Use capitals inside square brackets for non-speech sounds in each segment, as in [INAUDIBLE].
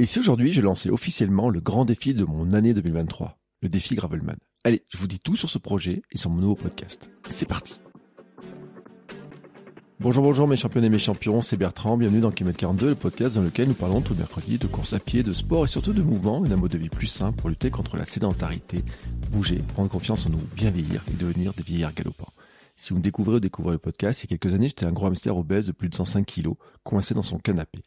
Et si aujourd'hui je lançais officiellement le grand défi de mon année 2023, le défi Gravelman? Allez, je vous dis tout sur ce projet et sur mon nouveau podcast. C'est parti Bonjour, bonjour mes champions et mes champions, c'est Bertrand, bienvenue dans Kilomètre 42, le podcast dans lequel nous parlons tout le mercredi de course à pied, de sport et surtout de mouvement et d'un mode de vie plus simple pour lutter contre la sédentarité, bouger, prendre confiance en nous, bien vieillir et devenir des vieillards galopants. Si vous me découvrez ou découvrez le podcast, il y a quelques années, j'étais un gros hamster obèse de plus de 105 kilos, coincé dans son canapé.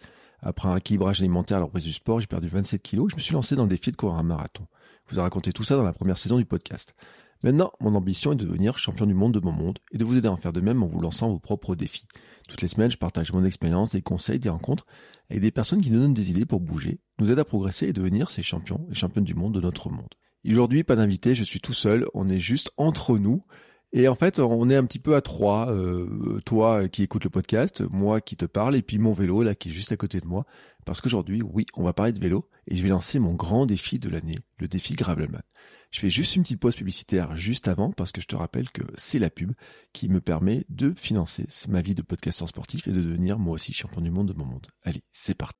Après un équilibrage alimentaire à la du sport, j'ai perdu 27 kilos et je me suis lancé dans le défi de courir un marathon. Je vous ai raconté tout ça dans la première saison du podcast. Maintenant, mon ambition est de devenir champion du monde de mon monde et de vous aider à en faire de même en vous lançant vos propres défis. Toutes les semaines, je partage mon expérience, des conseils, des rencontres avec des personnes qui nous donnent des idées pour bouger, nous aident à progresser et devenir ces champions et championnes du monde de notre monde. Aujourd'hui, pas d'invité, je suis tout seul, on est juste entre nous. Et en fait, on est un petit peu à trois. Euh, toi qui écoutes le podcast, moi qui te parle, et puis mon vélo là qui est juste à côté de moi. Parce qu'aujourd'hui, oui, on va parler de vélo et je vais lancer mon grand défi de l'année, le défi Gravelman. Je fais juste une petite pause publicitaire juste avant parce que je te rappelle que c'est la pub qui me permet de financer ma vie de podcasteur sportif et de devenir moi aussi champion du monde de mon monde. Allez, c'est parti.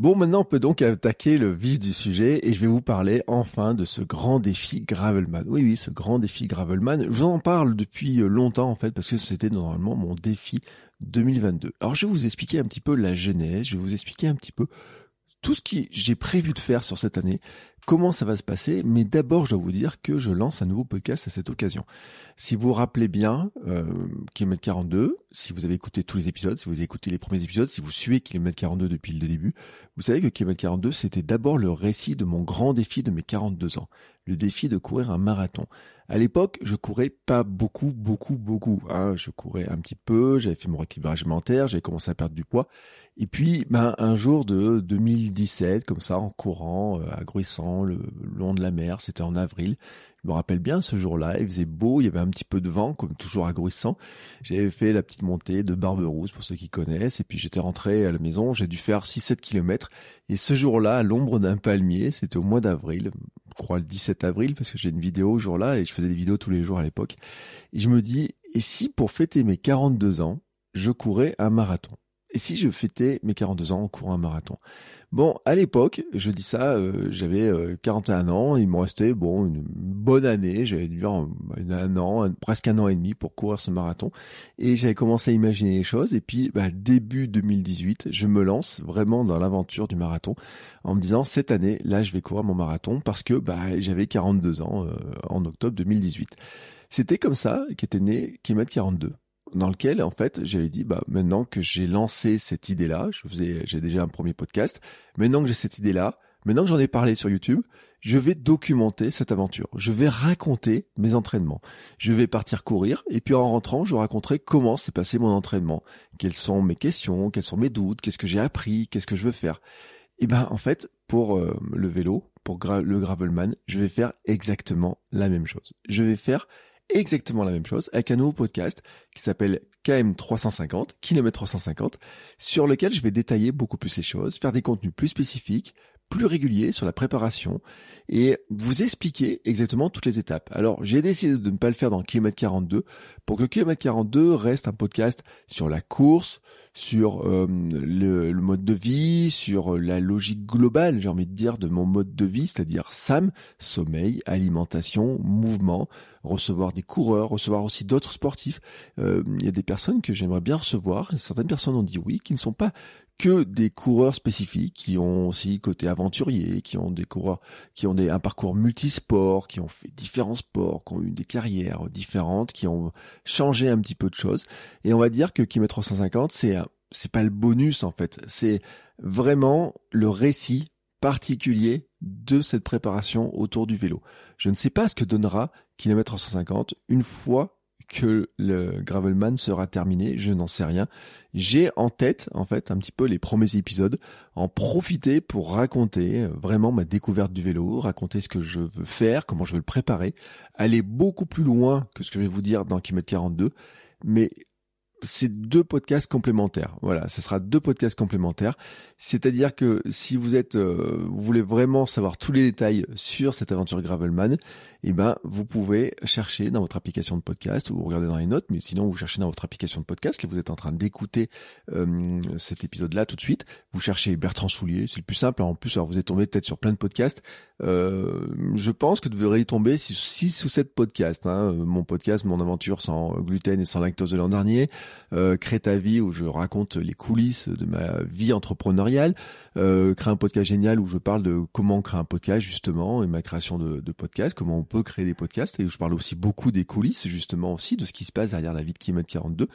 Bon, maintenant on peut donc attaquer le vif du sujet et je vais vous parler enfin de ce grand défi Gravelman. Oui, oui, ce grand défi Gravelman. Je vous en parle depuis longtemps en fait parce que c'était normalement mon défi 2022. Alors je vais vous expliquer un petit peu la genèse, je vais vous expliquer un petit peu tout ce que j'ai prévu de faire sur cette année, comment ça va se passer, mais d'abord je dois vous dire que je lance un nouveau podcast à cette occasion. Si vous vous rappelez bien, euh, Kilomètre 42, si vous avez écouté tous les épisodes, si vous avez écouté les premiers épisodes, si vous suivez Kilomètre 42 depuis le début, vous savez que Kilomètre 42 c'était d'abord le récit de mon grand défi de mes 42 ans, le défi de courir un marathon. À l'époque, je courais pas beaucoup, beaucoup, beaucoup. Hein. Je courais un petit peu, j'avais fait mon rééquilibrage alimentaire, j'avais commencé à perdre du poids. Et puis, ben, un jour de 2017, comme ça, en courant, euh, à Gruissant, le, long de la mer, c'était en avril. Je me rappelle bien ce jour-là, il faisait beau, il y avait un petit peu de vent, comme toujours à Gruissant. J'avais fait la petite montée de Barberousse, pour ceux qui connaissent, et puis j'étais rentré à la maison, j'ai dû faire 6-7 kilomètres. Et ce jour-là, à l'ombre d'un palmier, c'était au mois d'avril, je crois le 17 avril, parce que j'ai une vidéo ce jour-là, et je faisais des vidéos tous les jours à l'époque. Et je me dis, et si pour fêter mes 42 ans, je courais un marathon? Et si je fêtais mes 42 ans en courant un marathon? Bon, à l'époque, je dis ça, euh, j'avais 41 ans, il me restait bon une bonne année, j'avais dû un, un an, presque un an et demi pour courir ce marathon, et j'avais commencé à imaginer les choses. Et puis, bah, début 2018, je me lance vraiment dans l'aventure du marathon en me disant cette année, là, je vais courir mon marathon parce que bah, j'avais 42 ans euh, en octobre 2018. C'était comme ça qu'était né Kilomètre 42 dans lequel en fait j'avais dit bah maintenant que j'ai lancé cette idée là, je faisais j'ai déjà un premier podcast, maintenant que j'ai cette idée là, maintenant que j'en ai parlé sur YouTube, je vais documenter cette aventure. Je vais raconter mes entraînements. Je vais partir courir et puis en rentrant, je raconterai comment s'est passé mon entraînement, quelles sont mes questions, quels sont mes doutes, qu'est-ce que j'ai appris, qu'est-ce que je veux faire. Et ben en fait, pour euh, le vélo, pour le gravelman, je vais faire exactement la même chose. Je vais faire exactement la même chose avec un nouveau podcast qui s'appelle KM350, Kilomètre 350, sur lequel je vais détailler beaucoup plus les choses, faire des contenus plus spécifiques, plus réguliers sur la préparation et vous expliquer exactement toutes les étapes. Alors, j'ai décidé de ne pas le faire dans Kilomètre 42 pour que Kilomètre 42 reste un podcast sur la course, sur euh, le, le, mode de vie, sur la logique globale, j'ai envie de dire, de mon mode de vie, c'est-à-dire SAM, sommeil, alimentation, mouvement, recevoir des coureurs, recevoir aussi d'autres sportifs. Euh, il y a des personnes que j'aimerais bien recevoir, certaines personnes ont dit oui, qui ne sont pas que des coureurs spécifiques qui ont aussi côté aventurier, qui ont des coureurs qui ont des, un parcours multisport, qui ont fait différents sports, qui ont eu des carrières différentes, qui ont changé un petit peu de choses. Et on va dire que Kilomètre 350, c'est c'est pas le bonus en fait, c'est vraiment le récit particulier de cette préparation autour du vélo. Je ne sais pas ce que donnera kilomètre 350 une fois que le Gravelman sera terminé, je n'en sais rien. J'ai en tête, en fait, un petit peu les premiers épisodes, en profiter pour raconter euh, vraiment ma découverte du vélo, raconter ce que je veux faire, comment je veux le préparer, aller beaucoup plus loin que ce que je vais vous dire dans Kilomètre 42, mais c'est deux podcasts complémentaires. Voilà, ce sera deux podcasts complémentaires. C'est-à-dire que si vous êtes, euh, vous voulez vraiment savoir tous les détails sur cette aventure Gravelman, eh ben, vous pouvez chercher dans votre application de podcast ou regarder dans les notes, mais sinon vous cherchez dans votre application de podcast, là vous êtes en train d'écouter euh, cet épisode-là tout de suite, vous cherchez Bertrand Soulier, c'est le plus simple. En plus, alors vous êtes tombé peut-être sur plein de podcasts. Euh, je pense que vous devriez y tomber 6 ou 7 podcasts. Hein. Mon podcast, mon aventure sans gluten et sans lactose de l'an dernier, euh, Crée ta vie où je raconte les coulisses de ma vie entrepreneuriale, euh, Crée un podcast génial où je parle de comment créer un podcast justement et ma création de, de podcast, comment on créer des podcasts. Et je parle aussi beaucoup des coulisses justement aussi de ce qui se passe derrière la vie de Kilomètre 42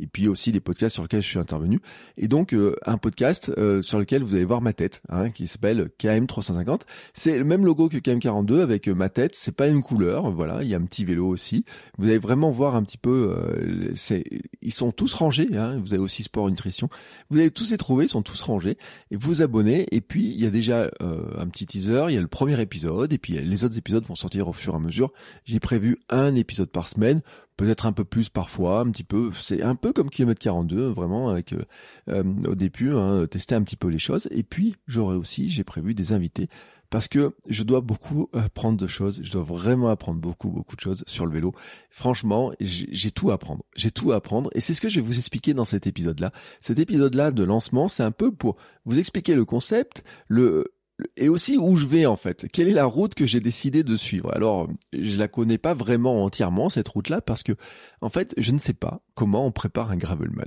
et puis aussi des podcasts sur lesquels je suis intervenu. Et donc euh, un podcast euh, sur lequel vous allez voir ma tête hein, qui s'appelle KM350 c'est le même logo que KM42 avec euh, ma tête c'est pas une couleur voilà il y a un petit vélo aussi. Vous allez vraiment voir un petit peu c'est ils sont tous rangés hein, vous avez aussi sport nutrition. Vous allez tous les trouver ils sont tous rangés. Et vous abonnez. Et puis il y a déjà un petit teaser. Il y a le premier épisode. Et puis les autres épisodes vont sortir au fur et à mesure. J'ai prévu un épisode par semaine, peut-être un peu plus parfois, un petit peu. C'est un peu comme kilomètre 42, vraiment avec euh, euh, au début, hein, tester un petit peu les choses. Et puis j'aurai aussi, j'ai prévu des invités parce que je dois beaucoup apprendre de choses. Je dois vraiment apprendre beaucoup, beaucoup de choses sur le vélo. Franchement, j'ai tout à apprendre. J'ai tout à apprendre et c'est ce que je vais vous expliquer dans cet épisode-là. Cet épisode-là de lancement, c'est un peu pour vous expliquer le concept, le et aussi où je vais en fait? Quelle est la route que j'ai décidé de suivre? Alors, je la connais pas vraiment entièrement cette route-là parce que en fait, je ne sais pas comment on prépare un gravelman.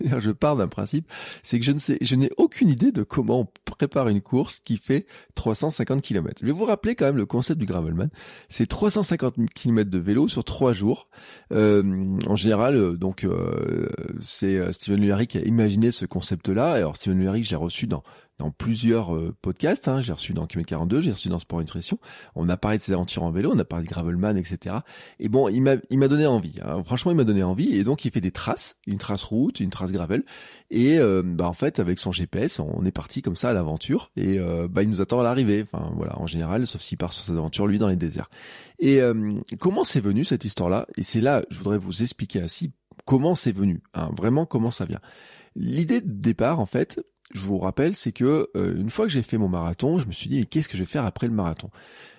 [LAUGHS] je pars d'un principe, c'est que je ne sais, je n'ai aucune idée de comment on prépare une course qui fait 350 km. Je vais vous rappeler quand même le concept du gravelman. C'est 350 km de vélo sur trois jours. Euh, en général, euh, donc euh, c'est Steven Lurie qui a imaginé ce concept-là. Alors Steven Lurie, j'ai reçu dans dans plusieurs euh, podcasts. Hein. J'ai reçu dans Kilomètre 42, j'ai reçu dans Sport Nutrition. On a parlé de ses aventures en vélo, on a parlé de Gravelman, etc. Et bon, il m'a, il m'a donné envie. Hein. Franchement, il m'a donné envie. Et donc, il fait des traces, une trace route, une trace gravel. Et euh, bah en fait, avec son GPS, on est parti comme ça à l'aventure. Et euh, bah il nous attend à l'arrivée. Enfin voilà, en général, sauf s'il part sur ses aventures lui dans les déserts. Et comment c'est venu cette histoire-là? Et c'est là, je voudrais vous expliquer ainsi comment c'est venu. Hein, vraiment comment ça vient? L'idée de départ, en fait, je vous rappelle, c'est que euh, une fois que j'ai fait mon marathon, je me suis dit mais qu'est-ce que je vais faire après le marathon?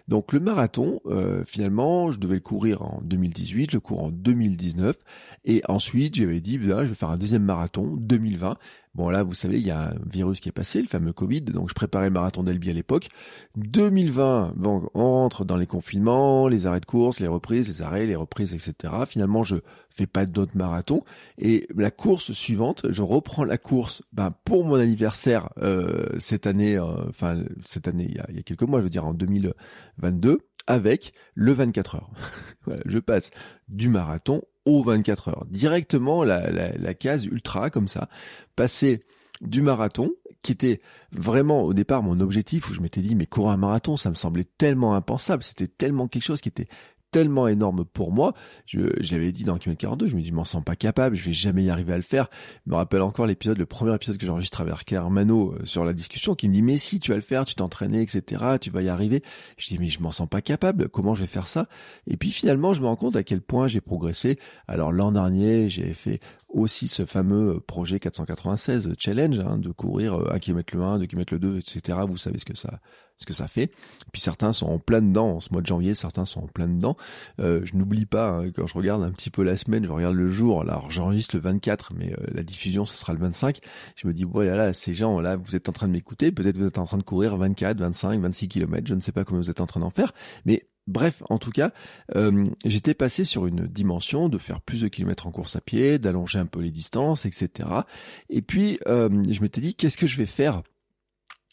Donc le marathon, euh, finalement, je devais le courir en 2018, je cours en 2019, et ensuite j'avais dit là, je vais faire un deuxième marathon 2020. Bon là, vous savez, il y a un virus qui est passé, le fameux Covid, donc je préparais le marathon d'Albi à l'époque. 2020, bon, on rentre dans les confinements, les arrêts de course, les reprises, les arrêts, les reprises, etc. Finalement, je fais pas d'autres marathons. Et la course suivante, je reprends la course ben, pour mon anniversaire euh, cette année, euh, enfin cette année, il y, a, il y a quelques mois, je veux dire en 2022, avec le 24 heures. [LAUGHS] voilà, je passe du marathon aux 24 heures. Directement la, la, case ultra comme ça. Passer du marathon, qui était vraiment au départ mon objectif, où je m'étais dit, mais courir un marathon, ça me semblait tellement impensable, c'était tellement quelque chose qui était tellement énorme pour moi. Je, j'avais dit dans Kilomètre 42, je me dis, je m'en sens pas capable, je vais jamais y arriver à le faire. Je me rappelle encore l'épisode, le premier épisode que j'enregistre avec Hermano euh, sur la discussion, qui me dit, mais si, tu vas le faire, tu t'entraînais, etc., tu vas y arriver. Je dis, mais je m'en sens pas capable, comment je vais faire ça? Et puis finalement, je me rends compte à quel point j'ai progressé. Alors l'an dernier, j'ai fait aussi ce fameux projet 496 challenge hein, de courir 1 km le 1, 2 km le 2, etc. Vous savez ce que ça ce que ça fait. Puis certains sont en plein dedans en ce mois de janvier, certains sont en plein dedans. Euh, je n'oublie pas hein, quand je regarde un petit peu la semaine, je regarde le jour. Alors j'enregistre le 24, mais euh, la diffusion ce sera le 25. Je me dis bon là, là ces gens là, vous êtes en train de m'écouter, peut-être vous êtes en train de courir 24, 25, 26 km, je ne sais pas comment vous êtes en train d'en faire, mais Bref, en tout cas, euh, j'étais passé sur une dimension de faire plus de kilomètres en course à pied, d'allonger un peu les distances, etc. Et puis, euh, je m'étais dit, qu'est-ce que je vais faire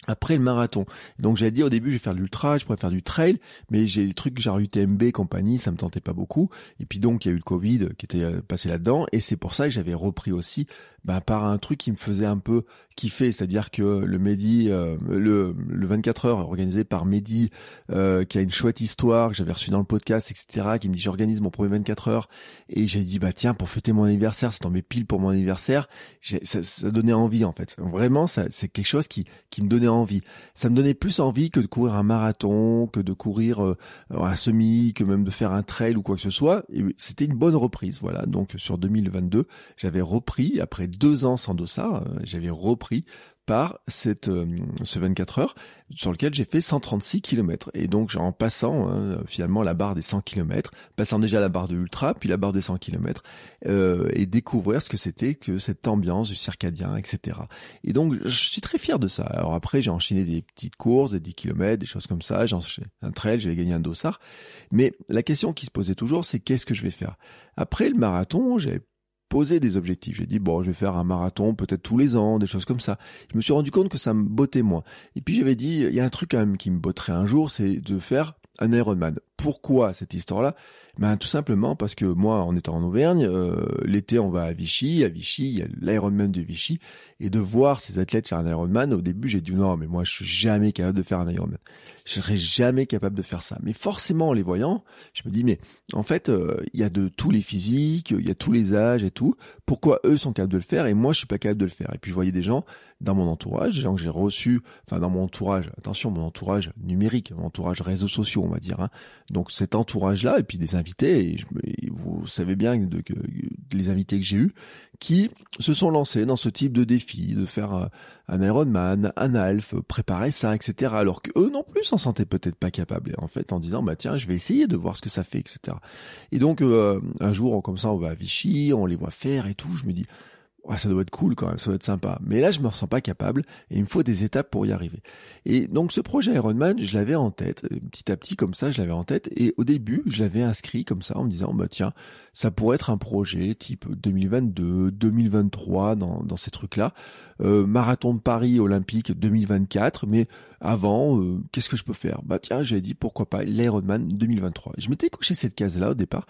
après le marathon. Donc j'avais dit au début je vais faire de l'ultra, je pourrais faire du trail, mais j'ai des trucs genre UTMB compagnie, ça me tentait pas beaucoup. Et puis donc il y a eu le Covid qui était euh, passé là-dedans, et c'est pour ça que j'avais repris aussi ben, par un truc qui me faisait un peu kiffer, c'est-à-dire que le Mehdi, euh, le, le 24 heures organisé par Mehdi, euh, qui a une chouette histoire que j'avais reçu dans le podcast, etc., qui me dit j'organise mon premier 24 heures, et j'ai dit bah tiens pour fêter mon anniversaire, c'est tombé pile pour mon anniversaire, ça, ça donnait envie en fait. Vraiment, ça c'est quelque chose qui qui me donnait envie. Ça me donnait plus envie que de courir un marathon, que de courir euh, un semi, que même de faire un trail ou quoi que ce soit. C'était une bonne reprise, voilà. Donc sur 2022, j'avais repris après deux ans sans dossard, j'avais repris par cette, euh, ce 24 heures sur lequel j'ai fait 136 km. Et donc en passant hein, finalement la barre des 100 km, passant déjà la barre de ultra, puis la barre des 100 km, euh, et découvrir ce que c'était que cette ambiance du circadien, etc. Et donc je suis très fier de ça. Alors après j'ai enchaîné des petites courses, des 10 km, des choses comme ça, j'ai un trail, j'avais gagné un dossard. Mais la question qui se posait toujours, c'est qu'est-ce que je vais faire? Après le marathon, j'avais poser des objectifs. J'ai dit bon, je vais faire un marathon peut-être tous les ans, des choses comme ça. Je me suis rendu compte que ça me bottait moins. Et puis j'avais dit il y a un truc quand même qui me botterait un jour, c'est de faire un Ironman. Pourquoi cette histoire-là? Ben tout simplement parce que moi, en étant en Auvergne, euh, l'été on va à Vichy, à Vichy il y a l'Ironman de Vichy, et de voir ces athlètes faire un Ironman, au début j'ai dit non, mais moi je suis jamais capable de faire un Ironman. Je serais jamais capable de faire ça. Mais forcément en les voyant, je me dis mais en fait euh, il y a de tous les physiques, il y a tous les âges et tout. Pourquoi eux sont capables de le faire et moi je suis pas capable de le faire? Et puis je voyais des gens dans mon entourage, des gens que j'ai reçus, enfin dans mon entourage, attention, mon entourage numérique, mon entourage réseaux sociaux, on va dire. Hein. Donc cet entourage-là, et puis des invités, et, vous savez bien de, que, les invités que j'ai eus, qui se sont lancés dans ce type de défi, de faire euh, un Ironman, un Alf, préparer ça, etc. Alors que eux non plus s'en sentaient peut-être pas capables. en fait, en disant, bah tiens, je vais essayer de voir ce que ça fait, etc. Et donc, euh, un jour, comme ça, on va à Vichy, on les voit faire et tout. Je me dis, ça doit être cool quand même, ça doit être sympa. Mais là, je me ressens pas capable et il me faut des étapes pour y arriver. Et donc, ce projet Ironman, je l'avais en tête, petit à petit comme ça, je l'avais en tête. Et au début, je l'avais inscrit comme ça en me disant, bah tiens, ça pourrait être un projet type 2022, 2023 dans, dans ces trucs-là. Euh, marathon de Paris olympique 2024, mais avant, euh, qu'est-ce que je peux faire? Bah tiens, j'ai dit pourquoi pas l'Ironman 2023. Je m'étais couché cette case-là au départ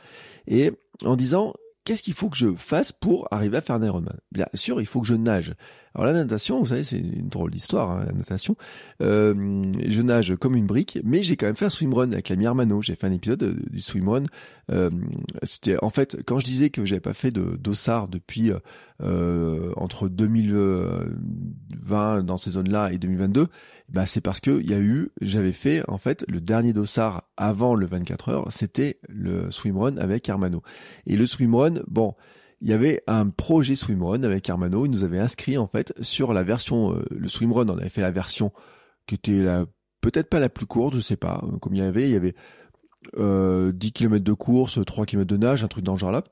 et en disant qu'est-ce qu'il faut que je fasse pour arriver à faire un Ironman? Bien sûr, il faut que je nage. Alors la natation, vous savez, c'est une drôle d'histoire, hein, la natation. Euh, je nage comme une brique, mais j'ai quand même fait un swimrun avec l'ami Armano. J'ai fait un épisode euh, du swimrun. Euh, C'était en fait quand je disais que j'avais pas fait de dossard depuis euh, entre 2020 dans ces zones-là et 2022, bah c'est parce que il y a eu, j'avais fait en fait le dernier dossard avant le 24 heures, c'était le swimrun avec Armano. Et le swimrun, bon il y avait un projet swimrun avec Armano. Il nous avait inscrit en fait sur la version, euh, le swimrun, on avait fait la version qui était la peut-être pas la plus courte, je sais pas. Comme il y avait, il y avait euh, 10 km de course, 3 km de nage, un truc dans ce genre-là.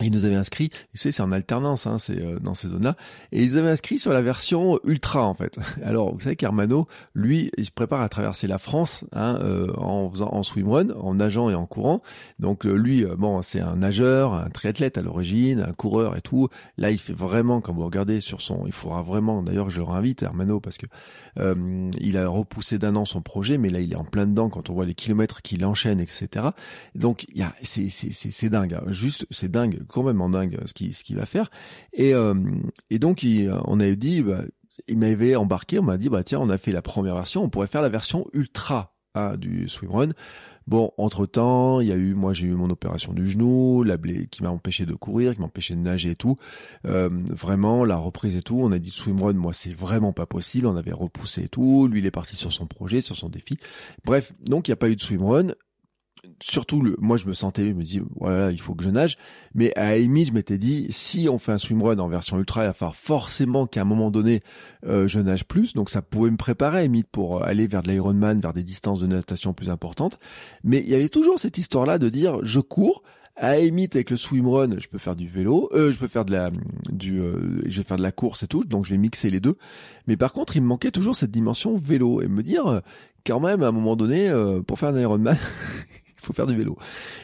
Ils nous avaient inscrit, tu sais, c'est en alternance, hein, c'est euh, dans ces zones-là, et ils avaient inscrit sur la version ultra en fait. [LAUGHS] Alors vous savez qu'Hermano, lui, il se prépare à traverser la France hein, euh, en faisant en swimrun, en nageant et en courant. Donc euh, lui, bon, c'est un nageur, un triathlète à l'origine, un coureur et tout. Là, il fait vraiment, quand vous regardez sur son, il faudra vraiment, d'ailleurs, je le réinvite Hermano parce que il a repoussé d'un an son projet, mais là, il est en plein dedans quand on voit les kilomètres qu'il enchaîne, etc. Donc, il y a, c'est dingue, hein. juste, c'est dingue quand même en dingue ce qu'il ce qu'il va faire. Et, euh, donc, il, on avait dit, bah, il m'avait embarqué, on m'a dit, bah tiens, on a fait la première version, on pourrait faire la version ultra hein, du swimrun. Bon, entre temps, il y a eu, moi j'ai eu mon opération du genou, la blé qui m'a empêché de courir, qui m'a empêché de nager et tout. Euh, vraiment, la reprise et tout, on a dit swimrun, moi c'est vraiment pas possible, on avait repoussé et tout. Lui il est parti sur son projet, sur son défi. Bref, donc il n'y a pas eu de swimrun surtout le, moi je me sentais, je me dis voilà il faut que je nage, mais à Amy je m'étais dit si on fait un swimrun en version ultra, il va falloir forcément qu'à un moment donné euh, je nage plus, donc ça pouvait me préparer à pour aller vers de l'Ironman, vers des distances de natation plus importantes, mais il y avait toujours cette histoire là de dire je cours, à Amy avec le swimrun, je peux faire du vélo, euh, je peux faire de la du euh, je vais faire de la course et tout, donc je vais mixer les deux. Mais par contre, il me manquait toujours cette dimension vélo et me dire quand même à un moment donné pour faire un Ironman [LAUGHS] il faut faire du vélo.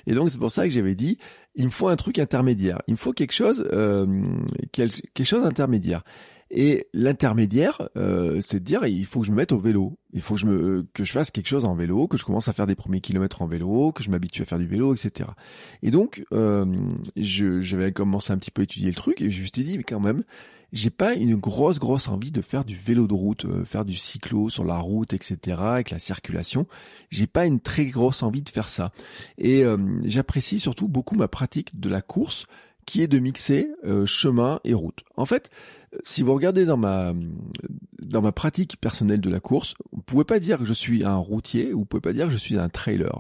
Et donc c'est pour ça que j'avais dit, il me faut un truc intermédiaire. Il me faut quelque chose, euh, quelque chose d'intermédiaire. Et l'intermédiaire, euh, c'est de dire il faut que je me mette au vélo, il faut que je me que je fasse quelque chose en vélo, que je commence à faire des premiers kilomètres en vélo, que je m'habitue à faire du vélo, etc. Et donc euh, j'avais commencé un petit peu à étudier le truc et je me suis dit mais quand même j'ai pas une grosse grosse envie de faire du vélo de route, euh, faire du cyclo sur la route, etc. avec la circulation. J'ai pas une très grosse envie de faire ça. Et euh, j'apprécie surtout beaucoup ma pratique de la course qui est de mixer euh, chemin et route. En fait, si vous regardez dans ma dans ma pratique personnelle de la course, vous pouvez pas dire que je suis un routier, ou vous pouvez pas dire que je suis un trailer.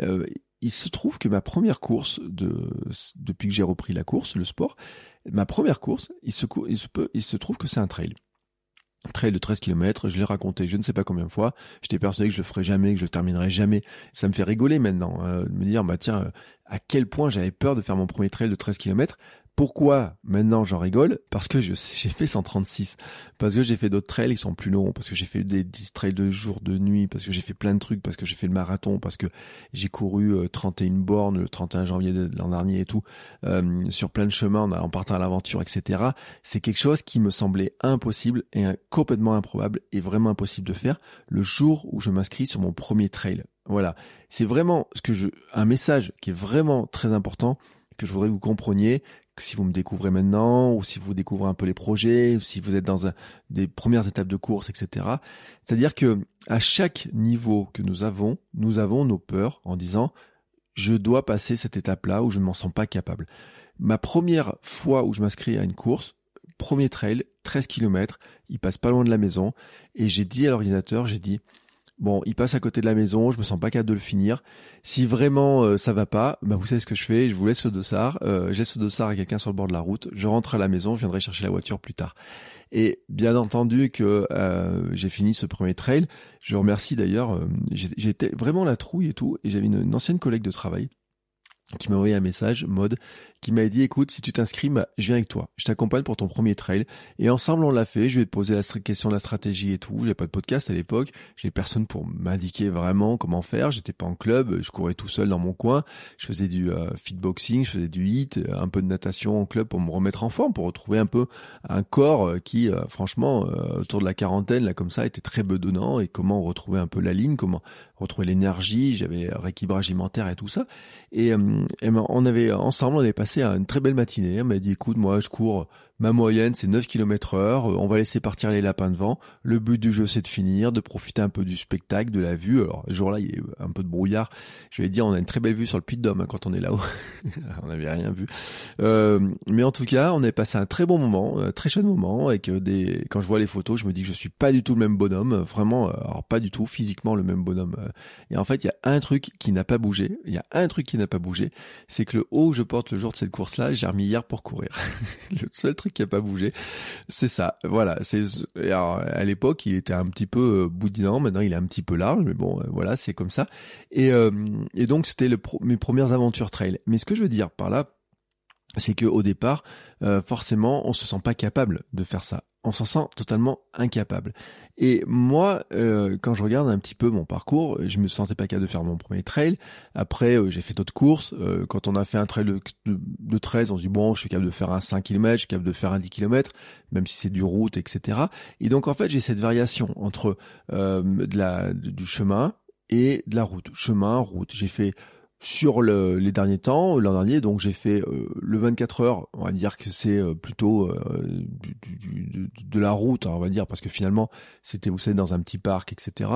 Euh, il se trouve que ma première course de depuis que j'ai repris la course, le sport, ma première course, il se, trouve que c'est un trail. Trail de 13 km, je l'ai raconté je ne sais pas combien de fois, j'étais persuadé que je le ferais jamais, que je le terminerais jamais. Ça me fait rigoler maintenant, hein, de me dire, bah tiens, à quel point j'avais peur de faire mon premier trail de 13 km pourquoi maintenant j'en rigole? Parce que [LAUGHS] j'ai fait 136, parce que j'ai fait d'autres trails qui sont plus longs, parce que j'ai fait des 10 trails de jour, de nuit, parce que j'ai fait plein de trucs, parce que j'ai fait le marathon, parce que j'ai couru 31 euh, bornes le 31 janvier de l'an dernier et tout, euh, sur plein de chemins en, partant à l'aventure, etc. C'est quelque chose qui me semblait impossible et complètement improbable et vraiment impossible de faire le jour où je m'inscris sur mon premier trail. Voilà, c'est vraiment ce que je, un message qui est vraiment très important que je voudrais que vous compreniez, si vous me découvrez maintenant, ou si vous découvrez un peu les projets, ou si vous êtes dans des premières étapes de course, etc. C'est-à-dire que à chaque niveau que nous avons, nous avons nos peurs en disant je dois passer cette étape-là où je ne m'en sens pas capable. Ma première fois où je m'inscris à une course, premier trail, 13 km, il passe pas loin de la maison, et j'ai dit à l'ordinateur, j'ai dit Bon, il passe à côté de la maison, je me sens pas capable de le finir. Si vraiment euh, ça va pas, bah vous savez ce que je fais, je vous laisse ce dossard, euh, j'ai ce dossard à quelqu'un sur le bord de la route, je rentre à la maison, je viendrai chercher la voiture plus tard. Et bien entendu que euh, j'ai fini ce premier trail. Je remercie d'ailleurs, euh, j'étais vraiment la trouille et tout, et j'avais une ancienne collègue de travail qui m'a envoyé un message mode qui m'a dit écoute si tu t'inscris bah, je viens avec toi. Je t'accompagne pour ton premier trail. Et ensemble on l'a fait. Je vais te poser la question de la stratégie et tout. J'ai pas de podcast à l'époque. J'ai personne pour m'indiquer vraiment comment faire. J'étais pas en club. Je courais tout seul dans mon coin. Je faisais du euh, fitboxing. Je faisais du hit un peu de natation en club pour me remettre en forme pour retrouver un peu un corps euh, qui euh, franchement euh, autour de la quarantaine là comme ça était très bedonnant. Et comment retrouver un peu la ligne comment retrouver l'énergie. J'avais rééquilibrage alimentaire et tout ça. Et, et on avait ensemble on avait passé une très belle matinée. Elle m'a dit, écoute, moi, je cours Ma moyenne, c'est 9 km heure. On va laisser partir les lapins devant. Le but du jeu, c'est de finir, de profiter un peu du spectacle, de la vue. Alors, ce jour-là, il y a un peu de brouillard. Je vais dire, on a une très belle vue sur le Puy de Dôme hein, quand on est là-haut. [LAUGHS] on n'avait rien vu. Euh, mais en tout cas, on a passé un très bon moment, un très chouette moment avec euh, des, quand je vois les photos, je me dis que je suis pas du tout le même bonhomme. Vraiment, euh, alors pas du tout physiquement le même bonhomme. Et en fait, il y a un truc qui n'a pas bougé. Il y a un truc qui n'a pas bougé. C'est que le haut que je porte le jour de cette course-là, j'ai remis hier pour courir. [LAUGHS] le seul truc qui a pas bougé. C'est ça. Voilà. C'est à l'époque, il était un petit peu euh, boudinant. Maintenant, il est un petit peu large, mais bon, euh, voilà, c'est comme ça. Et, euh, et donc, c'était mes premières aventures trail. Mais ce que je veux dire par là, c'est que au départ, forcément, on se sent pas capable de faire ça on s'en sent totalement incapable. Et moi, euh, quand je regarde un petit peu mon parcours, je me sentais pas capable de faire mon premier trail. Après, euh, j'ai fait d'autres courses. Euh, quand on a fait un trail de, de, 13, on se dit bon, je suis capable de faire un 5 km, je suis capable de faire un 10 km, même si c'est du route, etc. Et donc en fait, j'ai cette variation entre de la, du chemin et de la route. Chemin, route. J'ai fait sur le, les derniers temps, l'an dernier, donc j'ai fait euh, le 24 heures, on va dire que c'est euh, plutôt euh, du, de la route, hein, on va dire, parce que finalement c'était, vous savez, dans un petit parc, etc.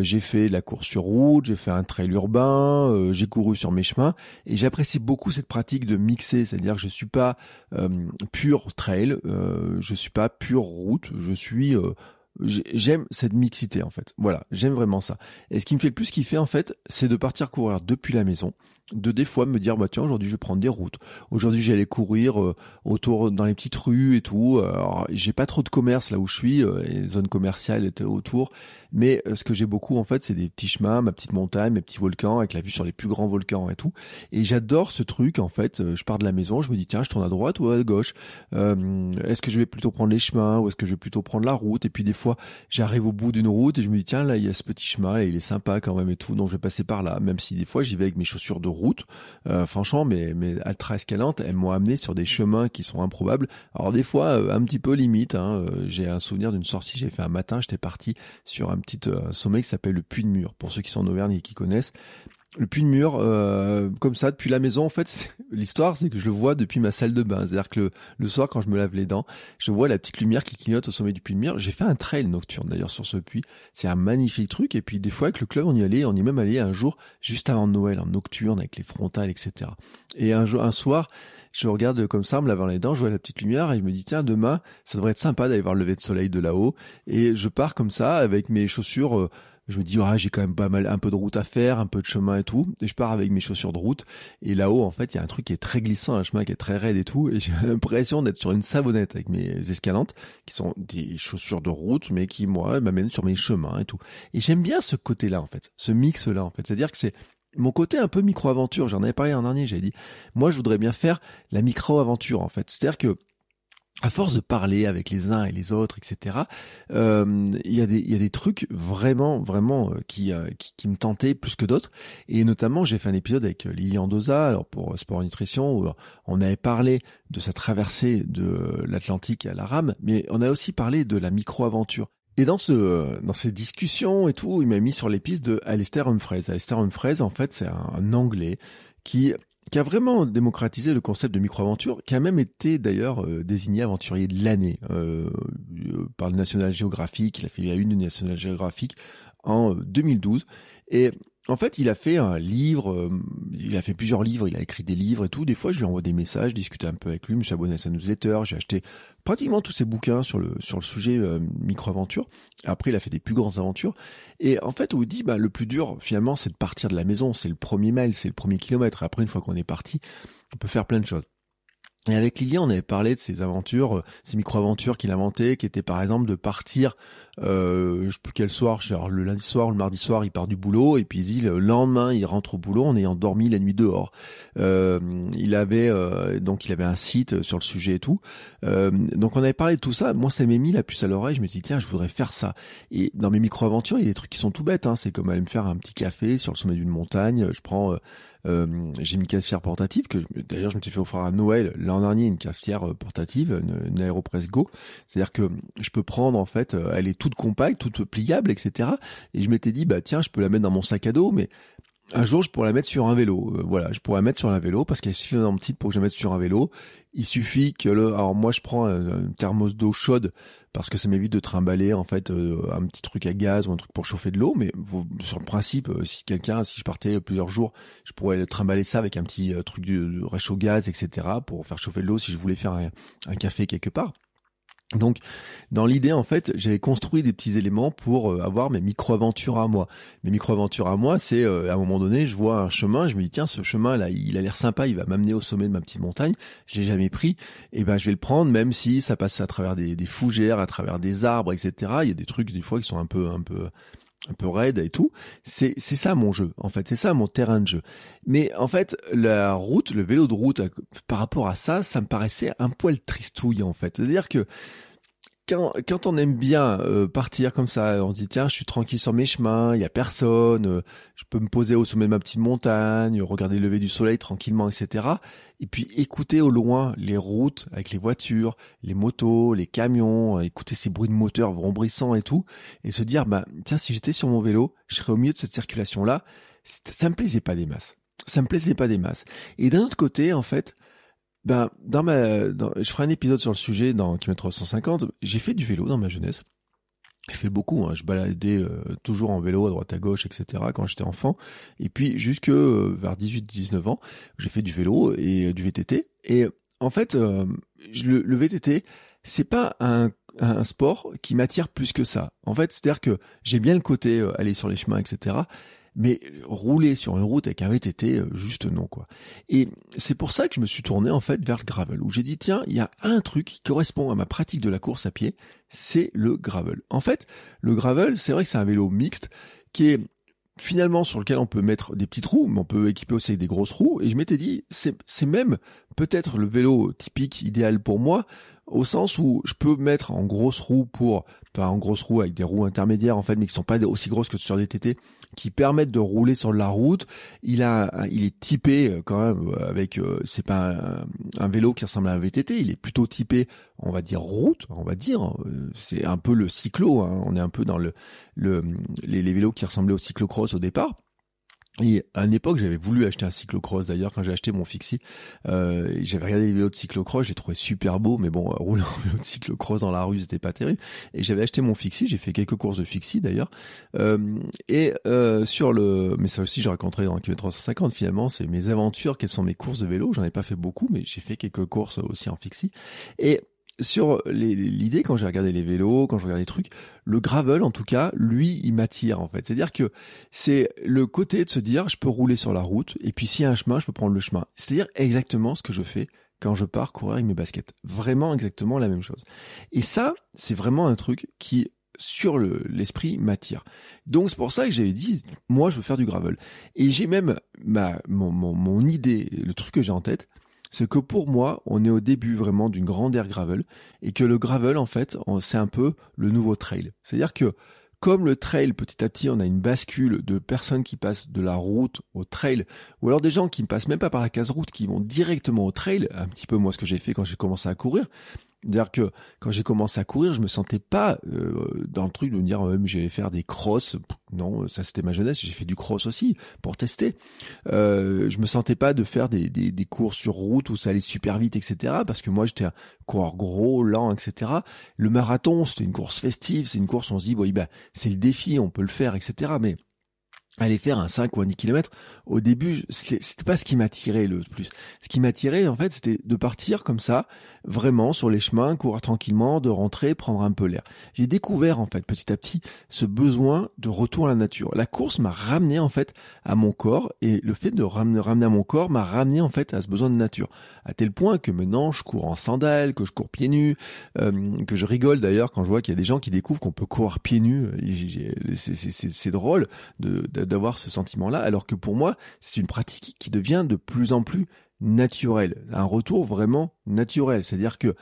j'ai fait la course sur route, j'ai fait un trail urbain, j'ai couru sur mes chemins, et j'apprécie beaucoup cette pratique de mixer, c'est-à-dire que je suis pas pur trail, je suis pas pure route, je suis j'aime cette mixité en fait. Voilà, j'aime vraiment ça. Et ce qui me fait le plus kiffer en fait, c'est de partir courir depuis la maison, de des fois me dire bah tiens aujourd'hui je vais prendre des routes. Aujourd'hui j'allais courir euh, autour dans les petites rues et tout. Alors j'ai pas trop de commerce là où je suis, euh, les zones commerciales étaient autour, mais euh, ce que j'ai beaucoup en fait c'est des petits chemins, ma petite montagne, mes petits volcans avec la vue sur les plus grands volcans et tout. Et j'adore ce truc en fait. Je pars de la maison, je me dis tiens je tourne à droite ou à gauche. est-ce que je vais plutôt prendre les chemins ou est-ce que je vais plutôt prendre la route? Et puis des fois j'arrive au bout d'une route et je me dis tiens là il y a ce petit chemin, là, il est sympa quand même et tout, donc je vais passer par là. Même si des fois j'y vais avec mes chaussures de route. Euh, franchement, mes, mes ultra escalantes, elles m'ont amené sur des chemins qui sont improbables. Alors des fois, euh, un petit peu limite. Hein, j'ai un souvenir d'une sortie, j'ai fait un matin, j'étais parti sur un petit sommet qui s'appelle le Puy de Mur. Pour ceux qui sont en Auvergne et qui connaissent, le puits de mur, euh, comme ça, depuis la maison, en fait, l'histoire, c'est que je le vois depuis ma salle de bain. C'est-à-dire que le, soir, quand je me lave les dents, je vois la petite lumière qui clignote au sommet du puits de mur. J'ai fait un trail nocturne, d'ailleurs, sur ce puits. C'est un magnifique truc. Et puis, des fois, avec le club, on y allait, on y est même allé un jour, juste avant Noël, en nocturne, avec les frontales, etc. Et un jour, un soir, je regarde comme ça, me lavant les dents, je vois la petite lumière et je me dis, tiens, demain, ça devrait être sympa d'aller voir le lever de soleil de là-haut. Et je pars comme ça, avec mes chaussures, euh, je me dis ouais, j'ai quand même pas mal un peu de route à faire, un peu de chemin et tout, et je pars avec mes chaussures de route. Et là-haut en fait il y a un truc qui est très glissant, un chemin qui est très raide et tout, et [LAUGHS] j'ai l'impression d'être sur une savonnette avec mes escalantes qui sont des chaussures de route mais qui moi m'amènent sur mes chemins et tout. Et j'aime bien ce côté-là en fait, ce mix-là en fait, c'est-à-dire que c'est mon côté un peu micro-aventure, j'en avais parlé un dernier, j'avais dit, moi je voudrais bien faire la micro-aventure en fait, c'est-à-dire que à force de parler avec les uns et les autres, etc., euh, il y, a des, y a des trucs vraiment, vraiment euh, qui, euh, qui, qui, me tentaient plus que d'autres. Et notamment, j'ai fait un épisode avec Lilian Doza, alors pour Sport Nutrition, où on avait parlé de sa traversée de l'Atlantique à la rame, mais on a aussi parlé de la micro-aventure. Et dans ce, dans ces discussions et tout, il m'a mis sur les pistes de Alistair Humphreys. Alistair Humphreys, en fait, c'est un Anglais qui qui a vraiment démocratisé le concept de micro-aventure, qui a même été d'ailleurs euh, désigné aventurier de l'année euh, euh, par le National Geographic. Il a fait la une du National Geographic en 2012. Et en fait, il a fait un livre, euh, il a fait plusieurs livres, il a écrit des livres et tout. Des fois, je lui envoie des messages, discute un peu avec lui, je me suis abonné à sa newsletter, j'ai acheté pratiquement tous ses bouquins sur le sur le sujet euh, micro-aventure. Après, il a fait des plus grandes aventures. Et en fait, on vous dit, bah, le plus dur, finalement, c'est de partir de la maison. C'est le premier mail, c'est le premier kilomètre. Après, une fois qu'on est parti, on peut faire plein de choses. Et avec Lilian, on avait parlé de ces aventures, euh, ces micro-aventures qu'il inventait, qui étaient par exemple de partir, euh, je sais plus quel soir, genre le lundi soir, le mardi soir, il part du boulot, et puis il le lendemain, il rentre au boulot en ayant dormi la nuit dehors. Euh, il avait euh, donc il avait un site sur le sujet et tout. Euh, donc on avait parlé de tout ça. Moi, ça m'est mis la puce à l'oreille. Je me suis dit tiens, je voudrais faire ça. Et dans mes micro-aventures, il y a des trucs qui sont tout bêtes. Hein. C'est comme aller me faire un petit café sur le sommet d'une montagne. Je prends euh, j'ai une cafetière portative que d'ailleurs je me suis fait offrir à Noël l'an dernier une cafetière euh, portative, une, Aeropress Go. C'est-à-dire que je peux prendre en fait, euh, elle est toute compacte, toute pliable, etc. Et je m'étais dit bah tiens, je peux la mettre dans mon sac à dos, mais un jour, je pourrais la mettre sur un vélo. voilà, je pourrais la mettre sur un vélo parce qu'elle est suffisamment petite pour que je la mette sur un vélo. Il suffit que le, alors moi je prends un, thermos d'eau chaude parce que ça m'évite de trimballer en fait euh, un petit truc à gaz ou un truc pour chauffer de l'eau mais sur le principe euh, si quelqu'un si je partais plusieurs jours je pourrais trimballer ça avec un petit euh, truc de, réchaud gaz etc pour faire chauffer de l'eau si je voulais faire un café quelque part donc, dans l'idée, en fait, j'avais construit des petits éléments pour euh, avoir mes micro-aventures à moi. Mes micro-aventures à moi, c'est euh, à un moment donné, je vois un chemin, je me dis tiens, ce chemin là, il a l'air sympa, il va m'amener au sommet de ma petite montagne. Je l'ai jamais pris, et ben je vais le prendre, même si ça passe à travers des, des fougères, à travers des arbres, etc. Il y a des trucs des fois qui sont un peu, un peu, un peu raide et tout. C'est c'est ça mon jeu en fait, c'est ça mon terrain de jeu. Mais en fait, la route, le vélo de route par rapport à ça, ça me paraissait un poil tristouille en fait. C'est-à-dire que quand, quand on aime bien euh, partir comme ça, on se dit tiens, je suis tranquille sur mes chemins, il y a personne, euh, je peux me poser au sommet de ma petite montagne, regarder le lever du soleil tranquillement, etc. Et puis écouter au loin les routes avec les voitures, les motos, les camions, euh, écouter ces bruits de moteurs vrombrissants et tout, et se dire bah tiens, si j'étais sur mon vélo, je serais au milieu de cette circulation là. Ça me plaisait pas des masses. Ça me plaisait pas des masses. Et d'un autre côté, en fait, ben, dans ma, je ferai un épisode sur le sujet dans kilomètre 150. J'ai fait du vélo dans ma jeunesse. J'ai fait beaucoup, hein. je baladais euh, toujours en vélo à droite à gauche, etc. quand j'étais enfant. Et puis jusque euh, vers 18-19 ans, j'ai fait du vélo et euh, du VTT. Et en fait, le, le, VTT, c'est pas un, un sport qui m'attire plus que ça. En fait, c'est-à-dire que j'ai bien le côté aller sur les chemins, etc mais rouler sur une route avec un VTT, euh, juste non quoi. Et c'est pour ça que je me suis tourné en fait vers le gravel, où j'ai dit tiens, il y a un truc qui correspond à ma pratique de la course à pied, c'est le gravel. En fait, le gravel, c'est vrai que c'est un vélo mixte qui est finalement sur lequel on peut mettre des petites roues, mais on peut équiper aussi des grosses roues. Et je m'étais dit, c'est même peut-être le vélo typique idéal pour moi, au sens où je peux mettre en grosse roue pour, enfin en grosse roue avec des roues intermédiaires en fait, mais qui sont pas aussi grosses que sur des TT, qui permettent de rouler sur la route. Il a, il est typé euh, quand même euh, avec, euh, c'est pas un, vélo qui ressemble à un VTT, il est plutôt typé, on va dire route, on va dire. C'est un peu le cyclo, hein. on est un peu dans le, le les, les vélos qui ressemblaient au cyclocross au départ. Et à une époque, j'avais voulu acheter un cyclocross. D'ailleurs, quand j'ai acheté mon Fixie, euh, j'avais regardé les vélos de cyclocross, j'ai trouvé super beau, mais bon, [LAUGHS] rouler en vélo de cyclocross dans la rue, c'était pas terrible. Et j'avais acheté mon Fixie, j'ai fait quelques courses de Fixie d'ailleurs. Euh, et euh, sur le, mais ça aussi, j'ai raconté dans le km 350. Finalement, c'est mes aventures, quelles sont mes courses de vélo. J'en ai pas fait beaucoup, mais j'ai fait quelques courses aussi en Fixie. Et sur l'idée quand j'ai regardé les vélos, quand je regarde les trucs, le gravel en tout cas, lui, il m'attire en fait. C'est-à-dire que c'est le côté de se dire je peux rouler sur la route et puis s'il y a un chemin, je peux prendre le chemin. C'est-à-dire exactement ce que je fais quand je pars courir avec mes baskets. Vraiment exactement la même chose. Et ça, c'est vraiment un truc qui sur l'esprit m'attire. Donc c'est pour ça que j'avais dit, moi je veux faire du gravel. Et j'ai même ma, mon, mon idée, le truc que j'ai en tête, c'est que pour moi, on est au début vraiment d'une grande ère gravel et que le gravel, en fait, c'est un peu le nouveau trail. C'est-à-dire que comme le trail, petit à petit, on a une bascule de personnes qui passent de la route au trail, ou alors des gens qui ne passent même pas par la case route, qui vont directement au trail, un petit peu moi ce que j'ai fait quand j'ai commencé à courir, c'est-à-dire que quand j'ai commencé à courir, je me sentais pas euh, dans le truc de me dire mais j'allais faire des crosses. Non, ça c'était ma jeunesse. J'ai fait du cross aussi pour tester. Euh, je me sentais pas de faire des, des, des courses sur route où ça allait super vite, etc. Parce que moi j'étais un coureur gros, lent, etc. Le marathon, c'était une course festive. C'est une course où on se dit bon, bah, c'est le défi, on peut le faire, etc. Mais aller faire un 5 ou un 10 km, au début, c'était pas ce qui m'attirait le plus. Ce qui m'attirait, en fait, c'était de partir comme ça, vraiment sur les chemins, courir tranquillement, de rentrer, prendre un peu l'air. J'ai découvert, en fait, petit à petit, ce besoin de retour à la nature. La course m'a ramené, en fait, à mon corps, et le fait de ramener, à mon corps m'a ramené, en fait, à ce besoin de nature. À tel point que maintenant, je cours en sandales, que je cours pieds nus, euh, que je rigole d'ailleurs quand je vois qu'il y a des gens qui découvrent qu'on peut courir pieds nus. C'est drôle d'avoir ce sentiment-là, alors que pour moi, c'est une pratique qui devient de plus en plus naturelle, un retour vraiment naturel. C'est-à-dire que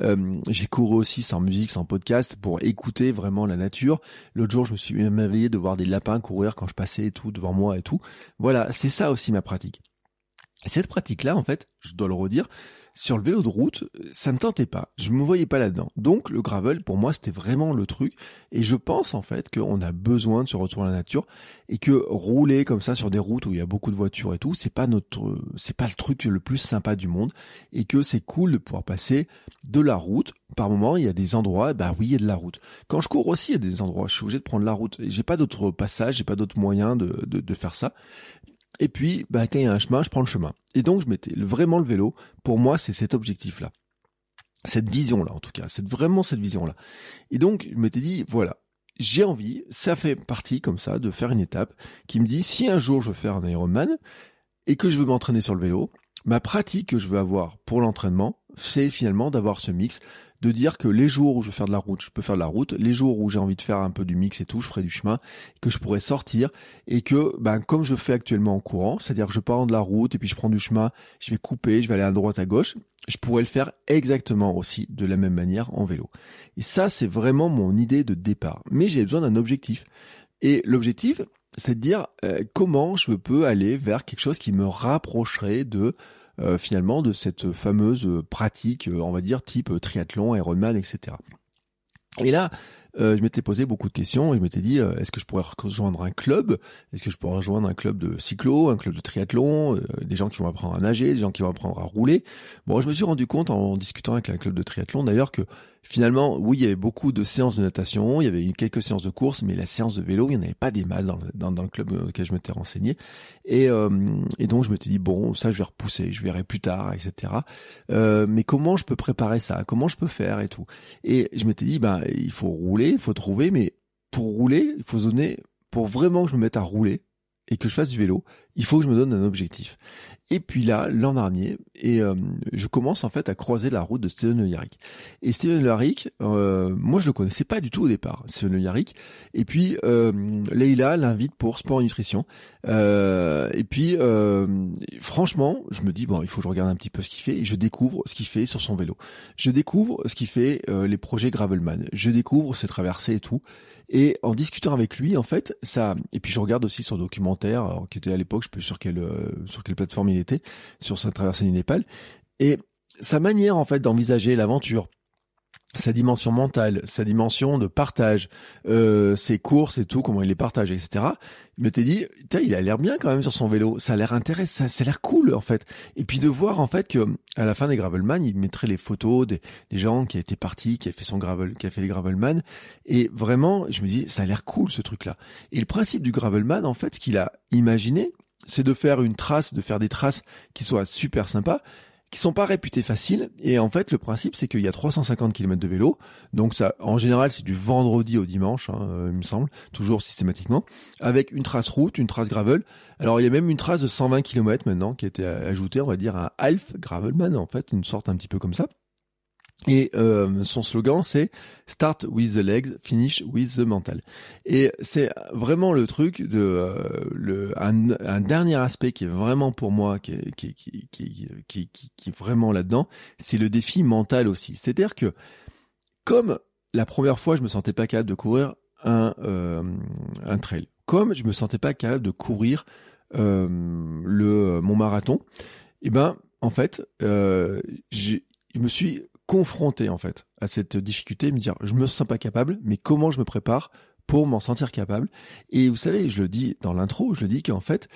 euh, j'ai couru aussi sans musique, sans podcast, pour écouter vraiment la nature. L'autre jour, je me suis même éveillé de voir des lapins courir quand je passais et tout devant moi et tout. Voilà, c'est ça aussi ma pratique. Et cette pratique-là, en fait, je dois le redire, sur le vélo de route, ça me tentait pas. Je me voyais pas là-dedans. Donc le gravel, pour moi, c'était vraiment le truc. Et je pense en fait qu'on a besoin de se retourner à la nature et que rouler comme ça sur des routes où il y a beaucoup de voitures et tout, c'est pas notre, c'est pas le truc le plus sympa du monde. Et que c'est cool de pouvoir passer de la route. Par moment, il y a des endroits, bah oui, il y a de la route. Quand je cours aussi, il y a des endroits, je suis obligé de prendre la route. J'ai pas d'autre passage, j'ai pas d'autre moyen de, de, de faire ça. Et puis, bah, quand il y a un chemin, je prends le chemin. Et donc, je mettais vraiment le vélo. Pour moi, c'est cet objectif-là. Cette vision-là, en tout cas. C'est vraiment cette vision-là. Et donc, je m'étais dit, voilà. J'ai envie, ça fait partie comme ça de faire une étape qui me dit si un jour je veux faire un Ironman et que je veux m'entraîner sur le vélo, ma pratique que je veux avoir pour l'entraînement, c'est finalement d'avoir ce mix de dire que les jours où je veux faire de la route, je peux faire de la route, les jours où j'ai envie de faire un peu du mix et tout, je ferai du chemin, que je pourrais sortir et que, ben, comme je fais actuellement en courant, c'est-à-dire que je pars de la route et puis je prends du chemin, je vais couper, je vais aller à droite, à gauche, je pourrais le faire exactement aussi de la même manière en vélo. Et ça, c'est vraiment mon idée de départ. Mais j'ai besoin d'un objectif. Et l'objectif, c'est de dire euh, comment je peux aller vers quelque chose qui me rapprocherait de euh, finalement de cette fameuse pratique, euh, on va dire type triathlon, Ironman, etc. Et là, euh, je m'étais posé beaucoup de questions je m'étais dit est-ce que je pourrais rejoindre un club? Est-ce que je pourrais rejoindre un club de cyclo, un club de triathlon, des gens qui vont apprendre à nager, des gens qui vont apprendre à rouler? Bon, je me suis rendu compte en discutant avec un club de triathlon d'ailleurs que finalement, oui, il y avait beaucoup de séances de natation, il y avait quelques séances de course, mais la séance de vélo, il n'y en avait pas des masses dans le, dans, dans le club auquel je m'étais renseigné. Et, euh, et donc, je m'étais dit, bon, ça, je vais repousser, je verrai plus tard, etc. Euh, mais comment je peux préparer ça? Comment je peux faire et tout? Et je m'étais dit, ben, il faut rouler, il faut trouver, mais pour rouler, il faut zoner, pour vraiment que je me mette à rouler, et que je fasse du vélo, il faut que je me donne un objectif. Et puis là, l'an dernier, et euh, je commence en fait à croiser la route de Steven Le Yarrick. Et Steven Le Yarrick, euh, moi je le connaissais pas du tout au départ, Steven Le Yarrick. Et puis euh, Leïla l'invite pour sport et nutrition. Euh, et puis franchement, je me dis bon, il faut que je regarde un petit peu ce qu'il fait. Et je découvre ce qu'il fait sur son vélo. Je découvre ce qu'il fait les projets Gravelman. Je découvre ses traversées et tout. Et en discutant avec lui, en fait, ça. Et puis je regarde aussi son documentaire, qui était à l'époque, je sais plus sur quelle euh, sur quelle plateforme il était, sur sa traversée du Népal. Et sa manière en fait d'envisager l'aventure, sa dimension mentale, sa dimension de partage, euh, ses courses et tout, comment il les partage, etc. Il m'était dit, il a l'air bien quand même sur son vélo, ça a l'air intéressant, ça, a l'air cool en fait. Et puis de voir en fait que à la fin des Gravelman, il mettrait les photos des, des gens qui étaient partis, qui a fait son gravel, qui a fait les Gravelman, et vraiment, je me dis, ça a l'air cool ce truc-là. Et le principe du Gravelman, en fait, ce qu'il a imaginé, c'est de faire une trace, de faire des traces qui soient super sympas, qui sont pas réputés faciles. Et en fait, le principe, c'est qu'il y a 350 km de vélo. Donc ça, en général, c'est du vendredi au dimanche, hein, euh, il me semble, toujours systématiquement, avec une trace route, une trace gravel. Alors il y a même une trace de 120 km maintenant qui a été ajoutée, on va dire, un half gravelman, en fait, une sorte un petit peu comme ça. Et euh, son slogan, c'est Start with the legs, finish with the mental. Et c'est vraiment le truc de euh, le un, un, dernier aspect qui est vraiment pour moi qui est, qui, qui, qui, qui, est vraiment là-dedans, c'est le défi mental aussi. C'est-à-dire que comme la première fois, je me sentais pas capable de courir un euh, un trail, comme je me sentais pas capable de courir euh, le mon marathon, et eh ben en fait, euh, je me suis confronté en fait à cette difficulté, me dire je me sens pas capable, mais comment je me prépare pour m'en sentir capable? Et vous savez, je le dis dans l'intro, je le dis qu'en fait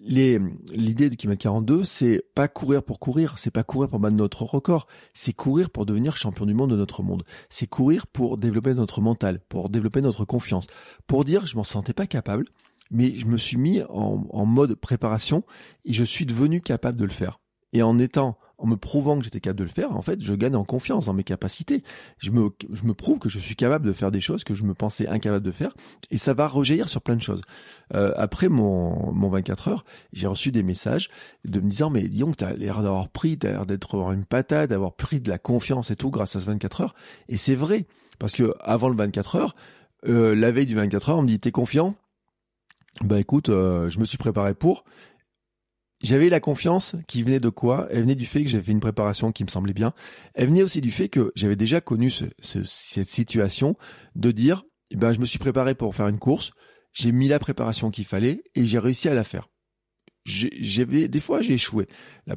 l'idée de kilomètre 42, c'est pas courir pour courir, c'est pas courir pour battre notre record, c'est courir pour devenir champion du monde de notre monde. C'est courir pour développer notre mental, pour développer notre confiance, pour dire je m'en sentais pas capable, mais je me suis mis en, en mode préparation et je suis devenu capable de le faire. Et en étant en me prouvant que j'étais capable de le faire, en fait, je gagne en confiance dans mes capacités. Je me, je me prouve que je suis capable de faire des choses que je me pensais incapable de faire, et ça va rejaillir sur plein de choses. Euh, après mon, mon 24 heures, j'ai reçu des messages de me disant, mais que t'as l'air d'avoir pris, t'as l'air d'être une patate, d'avoir pris de la confiance et tout grâce à ce 24 heures. Et c'est vrai, parce que avant le 24 heures, euh, la veille du 24 heures, on me dit, t'es confiant? Bah écoute, euh, je me suis préparé pour, j'avais la confiance qui venait de quoi? Elle venait du fait que j'avais fait une préparation qui me semblait bien. Elle venait aussi du fait que j'avais déjà connu ce, cette situation de dire, eh ben, je me suis préparé pour faire une course, j'ai mis la préparation qu'il fallait et j'ai réussi à la faire j'avais des fois j'ai échoué.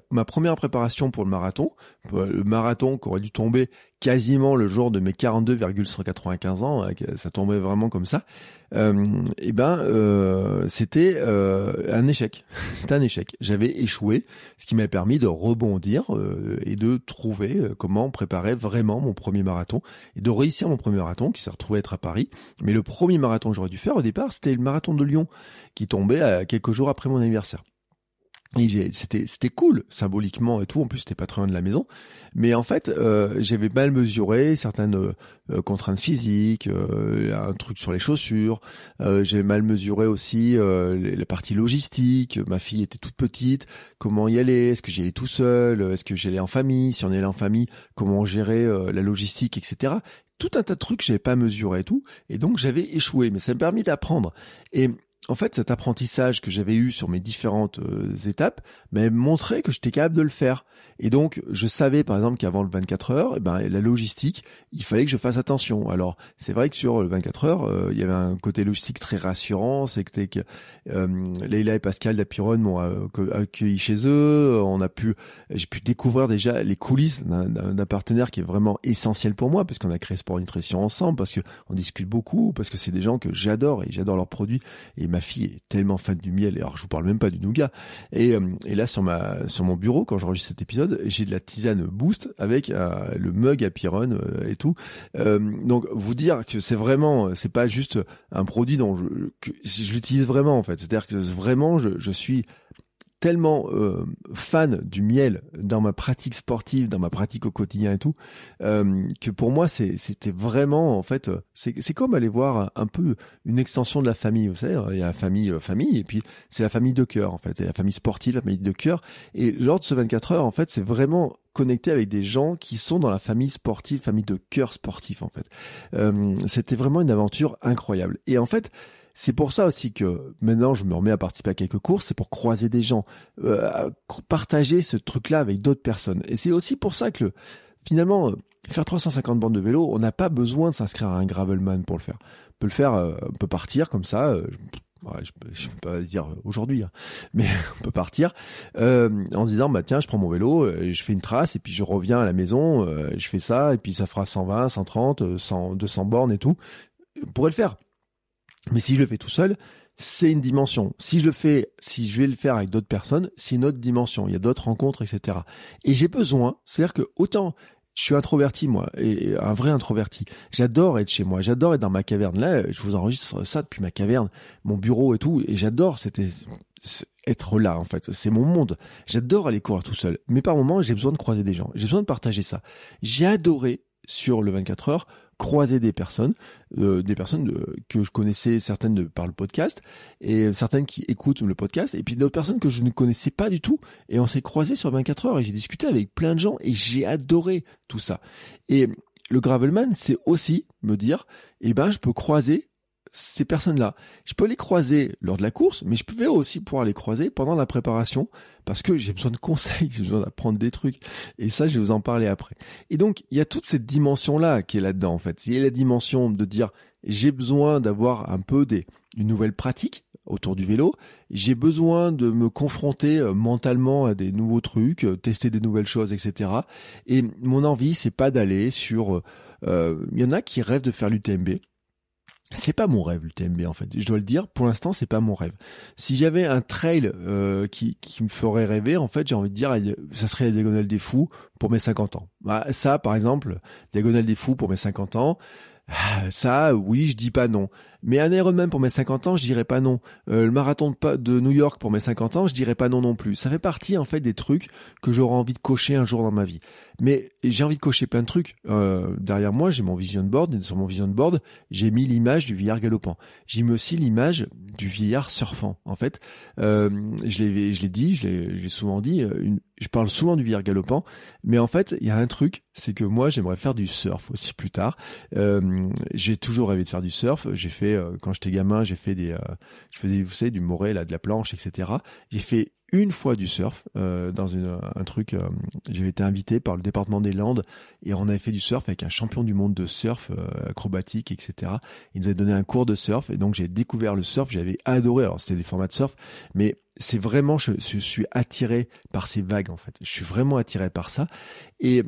ma première préparation pour le marathon, le marathon qui aurait dû tomber quasiment le jour de mes 42,195 ans, hein, ça tombait vraiment comme ça. Euh, et ben euh, c'était euh, un échec. [LAUGHS] c'était un échec. J'avais échoué, ce qui m'a permis de rebondir et de trouver comment préparer vraiment mon premier marathon et de réussir mon premier marathon qui s'est retrouvé être à Paris. Mais le premier marathon que j'aurais dû faire au départ, c'était le marathon de Lyon qui tombait quelques jours après mon anniversaire. C'était c'était cool symboliquement et tout. En plus, c'était pas très loin de la maison. Mais en fait, euh, j'avais mal mesuré certaines euh, contraintes physiques, euh, un truc sur les chaussures. j'avais mal mesuré aussi la partie logistique. Ma fille était toute petite. Comment y aller? Est-ce que j'y allais tout seul? Est-ce que j'allais en famille? Si on allait en famille, comment gérer la logistique, etc. Tout un tas de trucs j'avais pas mesuré et tout. Et donc j'avais échoué. Mais ça m'a permis d'apprendre. Et en fait, cet apprentissage que j'avais eu sur mes différentes euh, étapes m'a montré que j'étais capable de le faire. Et donc, je savais par exemple qu'avant le 24 heures, eh ben, la logistique, il fallait que je fasse attention. Alors, c'est vrai que sur le 24 heures, euh, il y avait un côté logistique très rassurant. C'était que euh, Leila et Pascal d'Apiron m'ont accueilli chez eux. On a pu, j'ai pu découvrir déjà les coulisses d'un partenaire qui est vraiment essentiel pour moi parce qu'on a créé Sport Nutrition ensemble, parce que on discute beaucoup, parce que c'est des gens que j'adore et j'adore leurs produits. Et ma fille est tellement fan du miel. Alors, je vous parle même pas du nougat. Et, euh, et là, sur ma, sur mon bureau, quand j'enregistre cet épisode, j'ai de la tisane Boost avec euh, le mug à Pyron euh, et tout. donc, vous dire que c'est vraiment, c'est pas juste un produit dont je, vraiment en fait. C'est-à-dire que vraiment, je, je suis tellement euh, fan du miel dans ma pratique sportive, dans ma pratique au quotidien et tout, euh, que pour moi c'était vraiment en fait c'est comme aller voir un peu une extension de la famille. Vous savez, il y a la famille famille et puis c'est la famille de cœur en fait, a la famille sportive, la famille de cœur. Et lors de ce 24 heures en fait, c'est vraiment connecté avec des gens qui sont dans la famille sportive, famille de cœur sportif en fait. c'était vraiment une aventure incroyable. Et en fait c'est pour ça aussi que maintenant je me remets à participer à quelques courses, c'est pour croiser des gens, euh, partager ce truc-là avec d'autres personnes. Et c'est aussi pour ça que finalement, euh, faire 350 bandes de vélo, on n'a pas besoin de s'inscrire à un gravelman pour le faire. On peut le faire, euh, on peut partir comme ça. je, peux, peux pas dire aujourd'hui, hein, [LAUGHS] mais on peut partir en se disant bah tiens je prends mon vélo, je fais une trace et puis je reviens à la maison, je fais ça et puis ça fera 120, 130, 100, 200 bornes et tout. On pourrait le faire. Mais si je le fais tout seul, c'est une dimension. Si je le fais, si je vais le faire avec d'autres personnes, c'est une autre dimension. Il y a d'autres rencontres, etc. Et j'ai besoin, c'est-à-dire que autant je suis introverti moi, et un vrai introverti. J'adore être chez moi, j'adore être dans ma caverne. Là, je vous enregistre ça depuis ma caverne, mon bureau et tout, et j'adore être là en fait. C'est mon monde. J'adore aller courir tout seul. Mais par moments, j'ai besoin de croiser des gens. J'ai besoin de partager ça. J'ai adoré sur le 24 heures croiser des personnes, euh, des personnes euh, que je connaissais certaines de, par le podcast et certaines qui écoutent le podcast et puis d'autres personnes que je ne connaissais pas du tout et on s'est croisés sur 24 heures et j'ai discuté avec plein de gens et j'ai adoré tout ça. Et le gravelman, c'est aussi me dire, eh ben, je peux croiser ces personnes-là. Je peux les croiser lors de la course, mais je pouvais aussi pouvoir les croiser pendant la préparation parce que j'ai besoin de conseils, [LAUGHS] j'ai besoin d'apprendre des trucs. Et ça, je vais vous en parler après. Et donc, il y a toute cette dimension-là qui est là-dedans, en fait. Il y a la dimension de dire, j'ai besoin d'avoir un peu des, une nouvelle pratique autour du vélo. J'ai besoin de me confronter euh, mentalement à des nouveaux trucs, euh, tester des nouvelles choses, etc. Et mon envie, c'est pas d'aller sur, euh, il y en a qui rêvent de faire l'UTMB c'est pas mon rêve le TMB en fait. Je dois le dire, pour l'instant c'est pas mon rêve. Si j'avais un trail euh, qui, qui me ferait rêver, en fait j'ai envie de dire, ça serait la diagonale des fous pour mes 50 ans. Bah, ça par exemple, diagonale des fous pour mes 50 ans, ah, ça oui je dis pas non. Mais un Ironman pour mes 50 ans, je dirais pas non. Euh, le marathon de, New York pour mes 50 ans, je dirais pas non non plus. Ça fait partie en fait des trucs que j'aurais envie de cocher un jour dans ma vie. Mais j'ai envie de cocher plein de trucs. Euh, derrière moi, j'ai mon vision board et sur mon vision board, j'ai mis l'image du vieillard galopant. J'ai mis aussi l'image du vieillard surfant. En fait, euh, je l'ai dit, je l'ai souvent dit. Une, je parle souvent du vieillard galopant, mais en fait, il y a un truc, c'est que moi, j'aimerais faire du surf aussi plus tard. j'ai toujours rêvé de faire du surf. J'ai fait euh, quand j'étais gamin, j'ai fait des, euh, je faisais, vous savez, du morel, là, de la planche, etc. J'ai fait une fois du surf euh, dans un truc. J'avais été invité par le département des Landes et on avait fait du surf avec un champion du monde de surf acrobatique, etc. Il nous avait donné un cours de surf et donc j'ai découvert le surf. J'avais adoré. Alors c'était des formats de surf, mais c'est vraiment, je, je, suis attiré par ces vagues en fait. Je suis vraiment attiré par ça et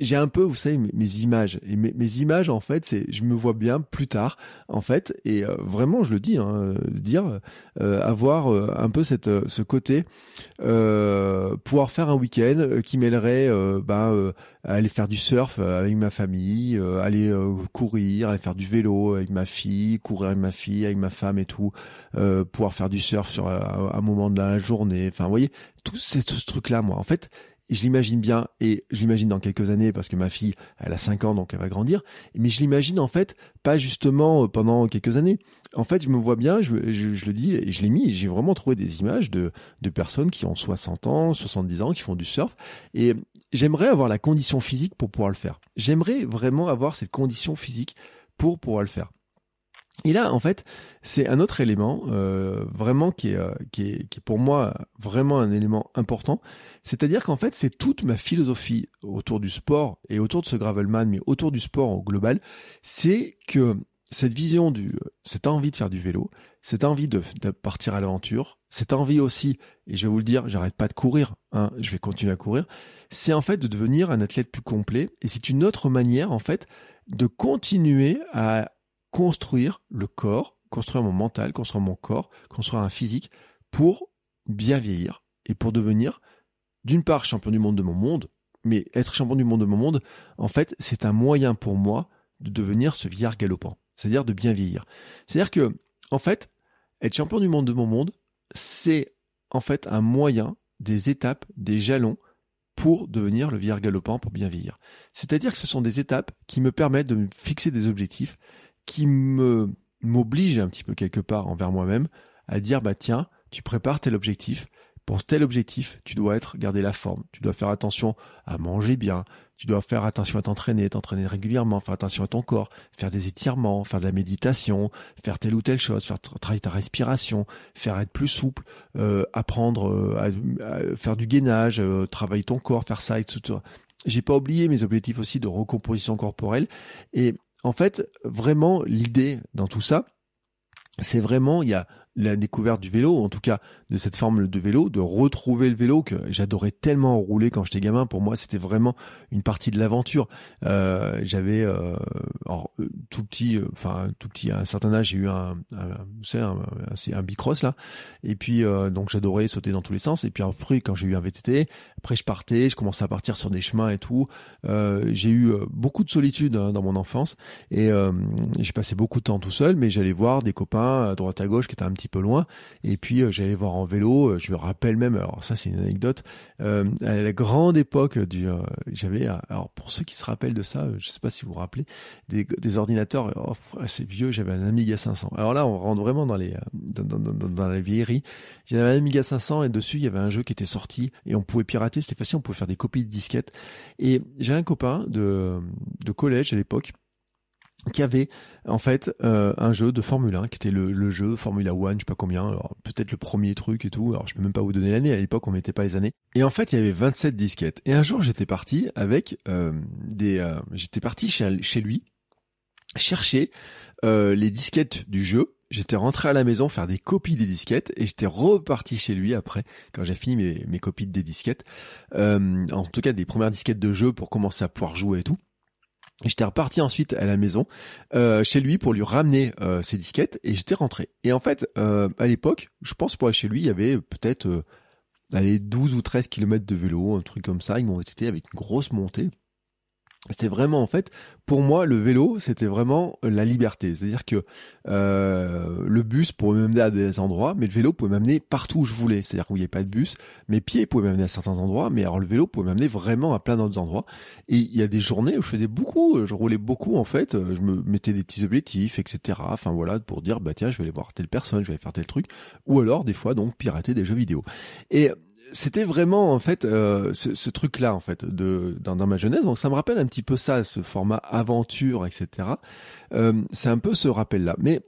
j'ai un peu, vous savez, mes, images. Mes, images, en fait, c'est, je me vois bien plus tard, en fait, et euh, vraiment, je le dis, hein, dire, euh, avoir euh, un peu cette, ce côté, pouvoir faire un week-end qui mêlerait, bah, aller faire du surf avec ma famille, aller courir, aller faire du vélo avec ma fille, courir avec ma fille, avec ma femme et tout, pouvoir faire du surf sur un, moment de la journée. Enfin, vous voyez, tout ce truc-là, moi, en fait, je l'imagine bien, et je l'imagine dans quelques années, parce que ma fille, elle a 5 ans, donc elle va grandir, mais je l'imagine en fait, pas justement euh, pendant quelques années. En fait, je me vois bien, je, le dis, et je l'ai mis, j'ai vraiment trouvé des images de, de personnes qui ont 60 ans, 70 ans, qui font du surf, et j'aimerais avoir la condition physique pour pouvoir le faire. J'aimerais vraiment avoir cette condition physique pour pouvoir le faire. Et là, en fait, c'est un autre élément euh, vraiment qui est, euh, qui, est, qui est pour moi vraiment un élément important. C'est-à-dire qu'en fait, c'est toute ma philosophie autour du sport et autour de ce gravelman, mais autour du sport au global, c'est que cette vision du, cette envie de faire du vélo, cette envie de, de partir à l'aventure, cette envie aussi, et je vais vous le dire, j'arrête pas de courir, hein, je vais continuer à courir, c'est en fait de devenir un athlète plus complet, et c'est une autre manière en fait de continuer à construire le corps, construire mon mental, construire mon corps, construire un physique pour bien vieillir et pour devenir, d'une part, champion du monde de mon monde, mais être champion du monde de mon monde, en fait, c'est un moyen pour moi de devenir ce vieillard galopant, c'est-à-dire de bien vieillir. C'est-à-dire que, en fait, être champion du monde de mon monde, c'est en fait un moyen, des étapes, des jalons pour devenir le vieillard galopant, pour bien vieillir. C'est-à-dire que ce sont des étapes qui me permettent de me fixer des objectifs, qui me m'obligent un petit peu quelque part envers moi-même à dire bah tiens, tu prépares tel objectif, pour tel objectif, tu dois être garder la forme, tu dois faire attention à manger bien, tu dois faire attention à t'entraîner, t'entraîner régulièrement, faire attention à ton corps, faire des étirements, faire de la méditation, faire telle ou telle chose, faire travailler ta respiration, faire être plus souple, euh, apprendre euh, à, faire du gainage, euh, travailler ton corps, faire ça, etc. J'ai pas oublié mes objectifs aussi de recomposition corporelle. Et en fait, vraiment, l'idée dans tout ça, c'est vraiment, il y a la découverte du vélo, en tout cas de cette forme de vélo, de retrouver le vélo que j'adorais tellement rouler quand j'étais gamin. Pour moi, c'était vraiment une partie de l'aventure. Euh, j'avais euh, euh tout petit, euh, enfin tout petit à un certain âge, j'ai eu un, un, un, un, bicross là, et puis euh, donc j'adorais sauter dans tous les sens. Et puis après, quand j'ai eu un VTT, après je partais, je commençais à partir sur des chemins et tout. j'ai eu beaucoup de solitude hein, dans mon enfance et j'ai passé beaucoup de temps tout seul, mais j'allais voir des copains à droite à gauche qui étaient un petit peu loin. Et puis euh, j'allais voir en vélo. Euh, je me rappelle même, alors ça c'est une anecdote, euh, à la grande époque du, j'avais, alors pour ceux qui se rappellent de ça, je sais pas si vous vous rappelez, des, ordinateurs oh, assez vieux. J'avais un Amiga 500. Alors là, on rentre vraiment dans les dans la vieillerie. J'avais un Amiga 500 et dessus il y avait un jeu qui était sorti et on pouvait pirater. C'était facile, on pouvait faire des copies de disquettes. Et j'ai un copain de de collège à l'époque qui avait en fait euh, un jeu de Formule 1 qui était le, jeu Formula One, je sais pas combien, peut-être le premier truc et tout. Alors je peux même pas vous donner l'année, à l'époque on mettait pas les années. Et en fait il y avait 27 disquettes. Et un jour j'étais parti avec euh, des, euh, j'étais parti chez, chez lui chercher les disquettes du jeu. J'étais rentré à la maison faire des copies des disquettes et j'étais reparti chez lui après quand j'ai fini mes, mes copies des disquettes. en tout cas des premières disquettes de jeu pour commencer à pouvoir jouer et tout. J'étais reparti ensuite à la maison euh, chez lui pour lui ramener euh, ses disquettes et j'étais rentré. Et en fait, euh, à l'époque, je pense pour chez lui, il y avait peut-être euh, allez, 12 ou 13 kilomètres de vélo, un truc comme ça. Ils m'ont été avec une grosse montée. C'était vraiment en fait pour moi, le vélo, c'était vraiment la liberté. C'est-à-dire que euh, le bus pouvait m'amener à des endroits, mais le vélo pouvait m'amener partout où je voulais. C'est-à-dire qu'il n'y avait pas de bus, mes pieds pouvaient m'amener à certains endroits, mais alors le vélo pouvait m'amener vraiment à plein d'autres endroits. Et il y a des journées où je faisais beaucoup, je roulais beaucoup en fait, je me mettais des petits objectifs, etc. Enfin voilà, pour dire bah tiens, je vais aller voir telle personne, je vais aller faire tel truc, ou alors des fois donc pirater des jeux vidéo. Et c'était vraiment en fait euh, ce, ce truc-là en fait de dans, dans, ma jeunesse. Donc ça me rappelle un petit peu ça, ce format aventure, etc. Euh, c'est un peu ce rappel-là. Mais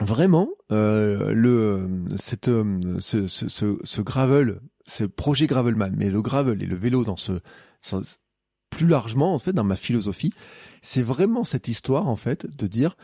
vraiment, euh, le cette ce, ce, ce, ce, gravel, ce projet gravelman, mais le gravel et le vélo dans ce, ce plus largement en fait dans ma philosophie, c'est vraiment cette histoire en fait de dire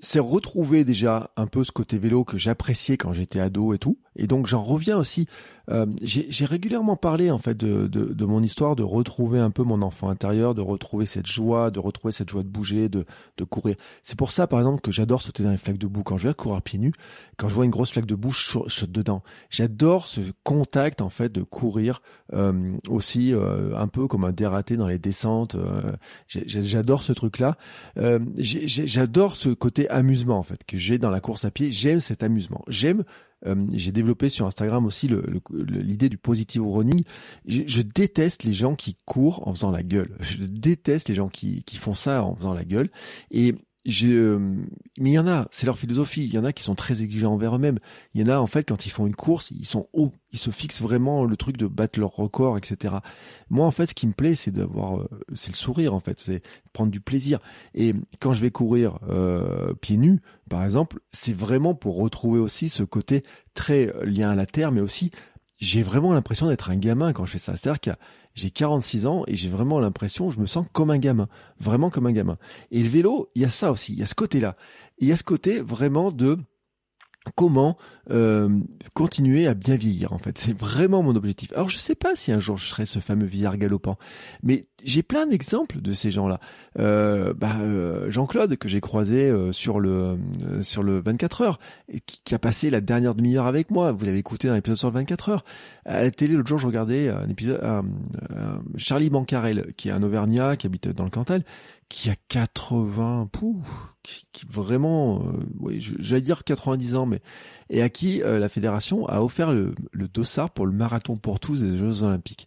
c'est retrouver déjà un peu ce côté vélo que j'appréciais quand j'étais ado et tout. Et donc j'en reviens aussi. Euh, j'ai régulièrement parlé en fait de, de, de, mon histoire, de retrouver un peu mon enfant intérieur, de retrouver cette joie, de retrouver cette joie de bouger, de, de courir. C'est pour ça par exemple que j'adore sauter dans les flaques de boue. Quand je vais courir pieds nus, quand je vois une grosse flaque de boue, je saute dedans. J'adore ce contact en fait de courir euh, aussi euh, un peu comme un dératé dans les descentes. Euh, j'adore ce truc là. Euh, j'adore ce côté amusement en fait que j'ai dans la course à pied. J'aime cet amusement. J'aime euh, j'ai développé sur Instagram aussi l'idée du positive running. Je, je, déteste les gens qui courent en faisant la gueule. Je déteste les gens qui, qui font ça en faisant la gueule. Et euh, mais il y en a, c'est leur philosophie. Il y en a qui sont très exigeants envers eux-mêmes. Il y en a en fait quand ils font une course, ils sont hauts, ils se fixent vraiment le truc de battre leur record, etc. Moi en fait, ce qui me plaît, c'est d'avoir, euh, c'est le sourire en fait, c'est prendre du plaisir. Et quand je vais courir euh, pieds nus, par exemple, c'est vraiment pour retrouver aussi ce côté très lien à la terre, mais aussi j'ai vraiment l'impression d'être un gamin quand je fais ça. C'est-à-dire qu'il y a j'ai 46 ans et j'ai vraiment l'impression, je me sens comme un gamin, vraiment comme un gamin. Et le vélo, il y a ça aussi, il y a ce côté-là. Il y a ce côté vraiment de comment euh, continuer à bien vieillir en fait. C'est vraiment mon objectif. Alors je sais pas si un jour je serai ce fameux vieillard galopant, mais j'ai plein d'exemples de ces gens-là. Euh, bah, euh, Jean-Claude que j'ai croisé euh, sur le sur le 24 heures, et qui, a passé la dernière demi-heure avec moi. Vous l'avez écouté dans l'épisode sur le 24 heures. À la télé l'autre jour, je regardais un épisode Charlie Bancarel, qui est un Auvergnat qui habite dans le Cantal, qui a 80, pouf, qui, qui vraiment, oui, j'allais dire 90 ans, mais et à qui la fédération a offert le, le dossard pour le marathon pour tous des Jeux Olympiques.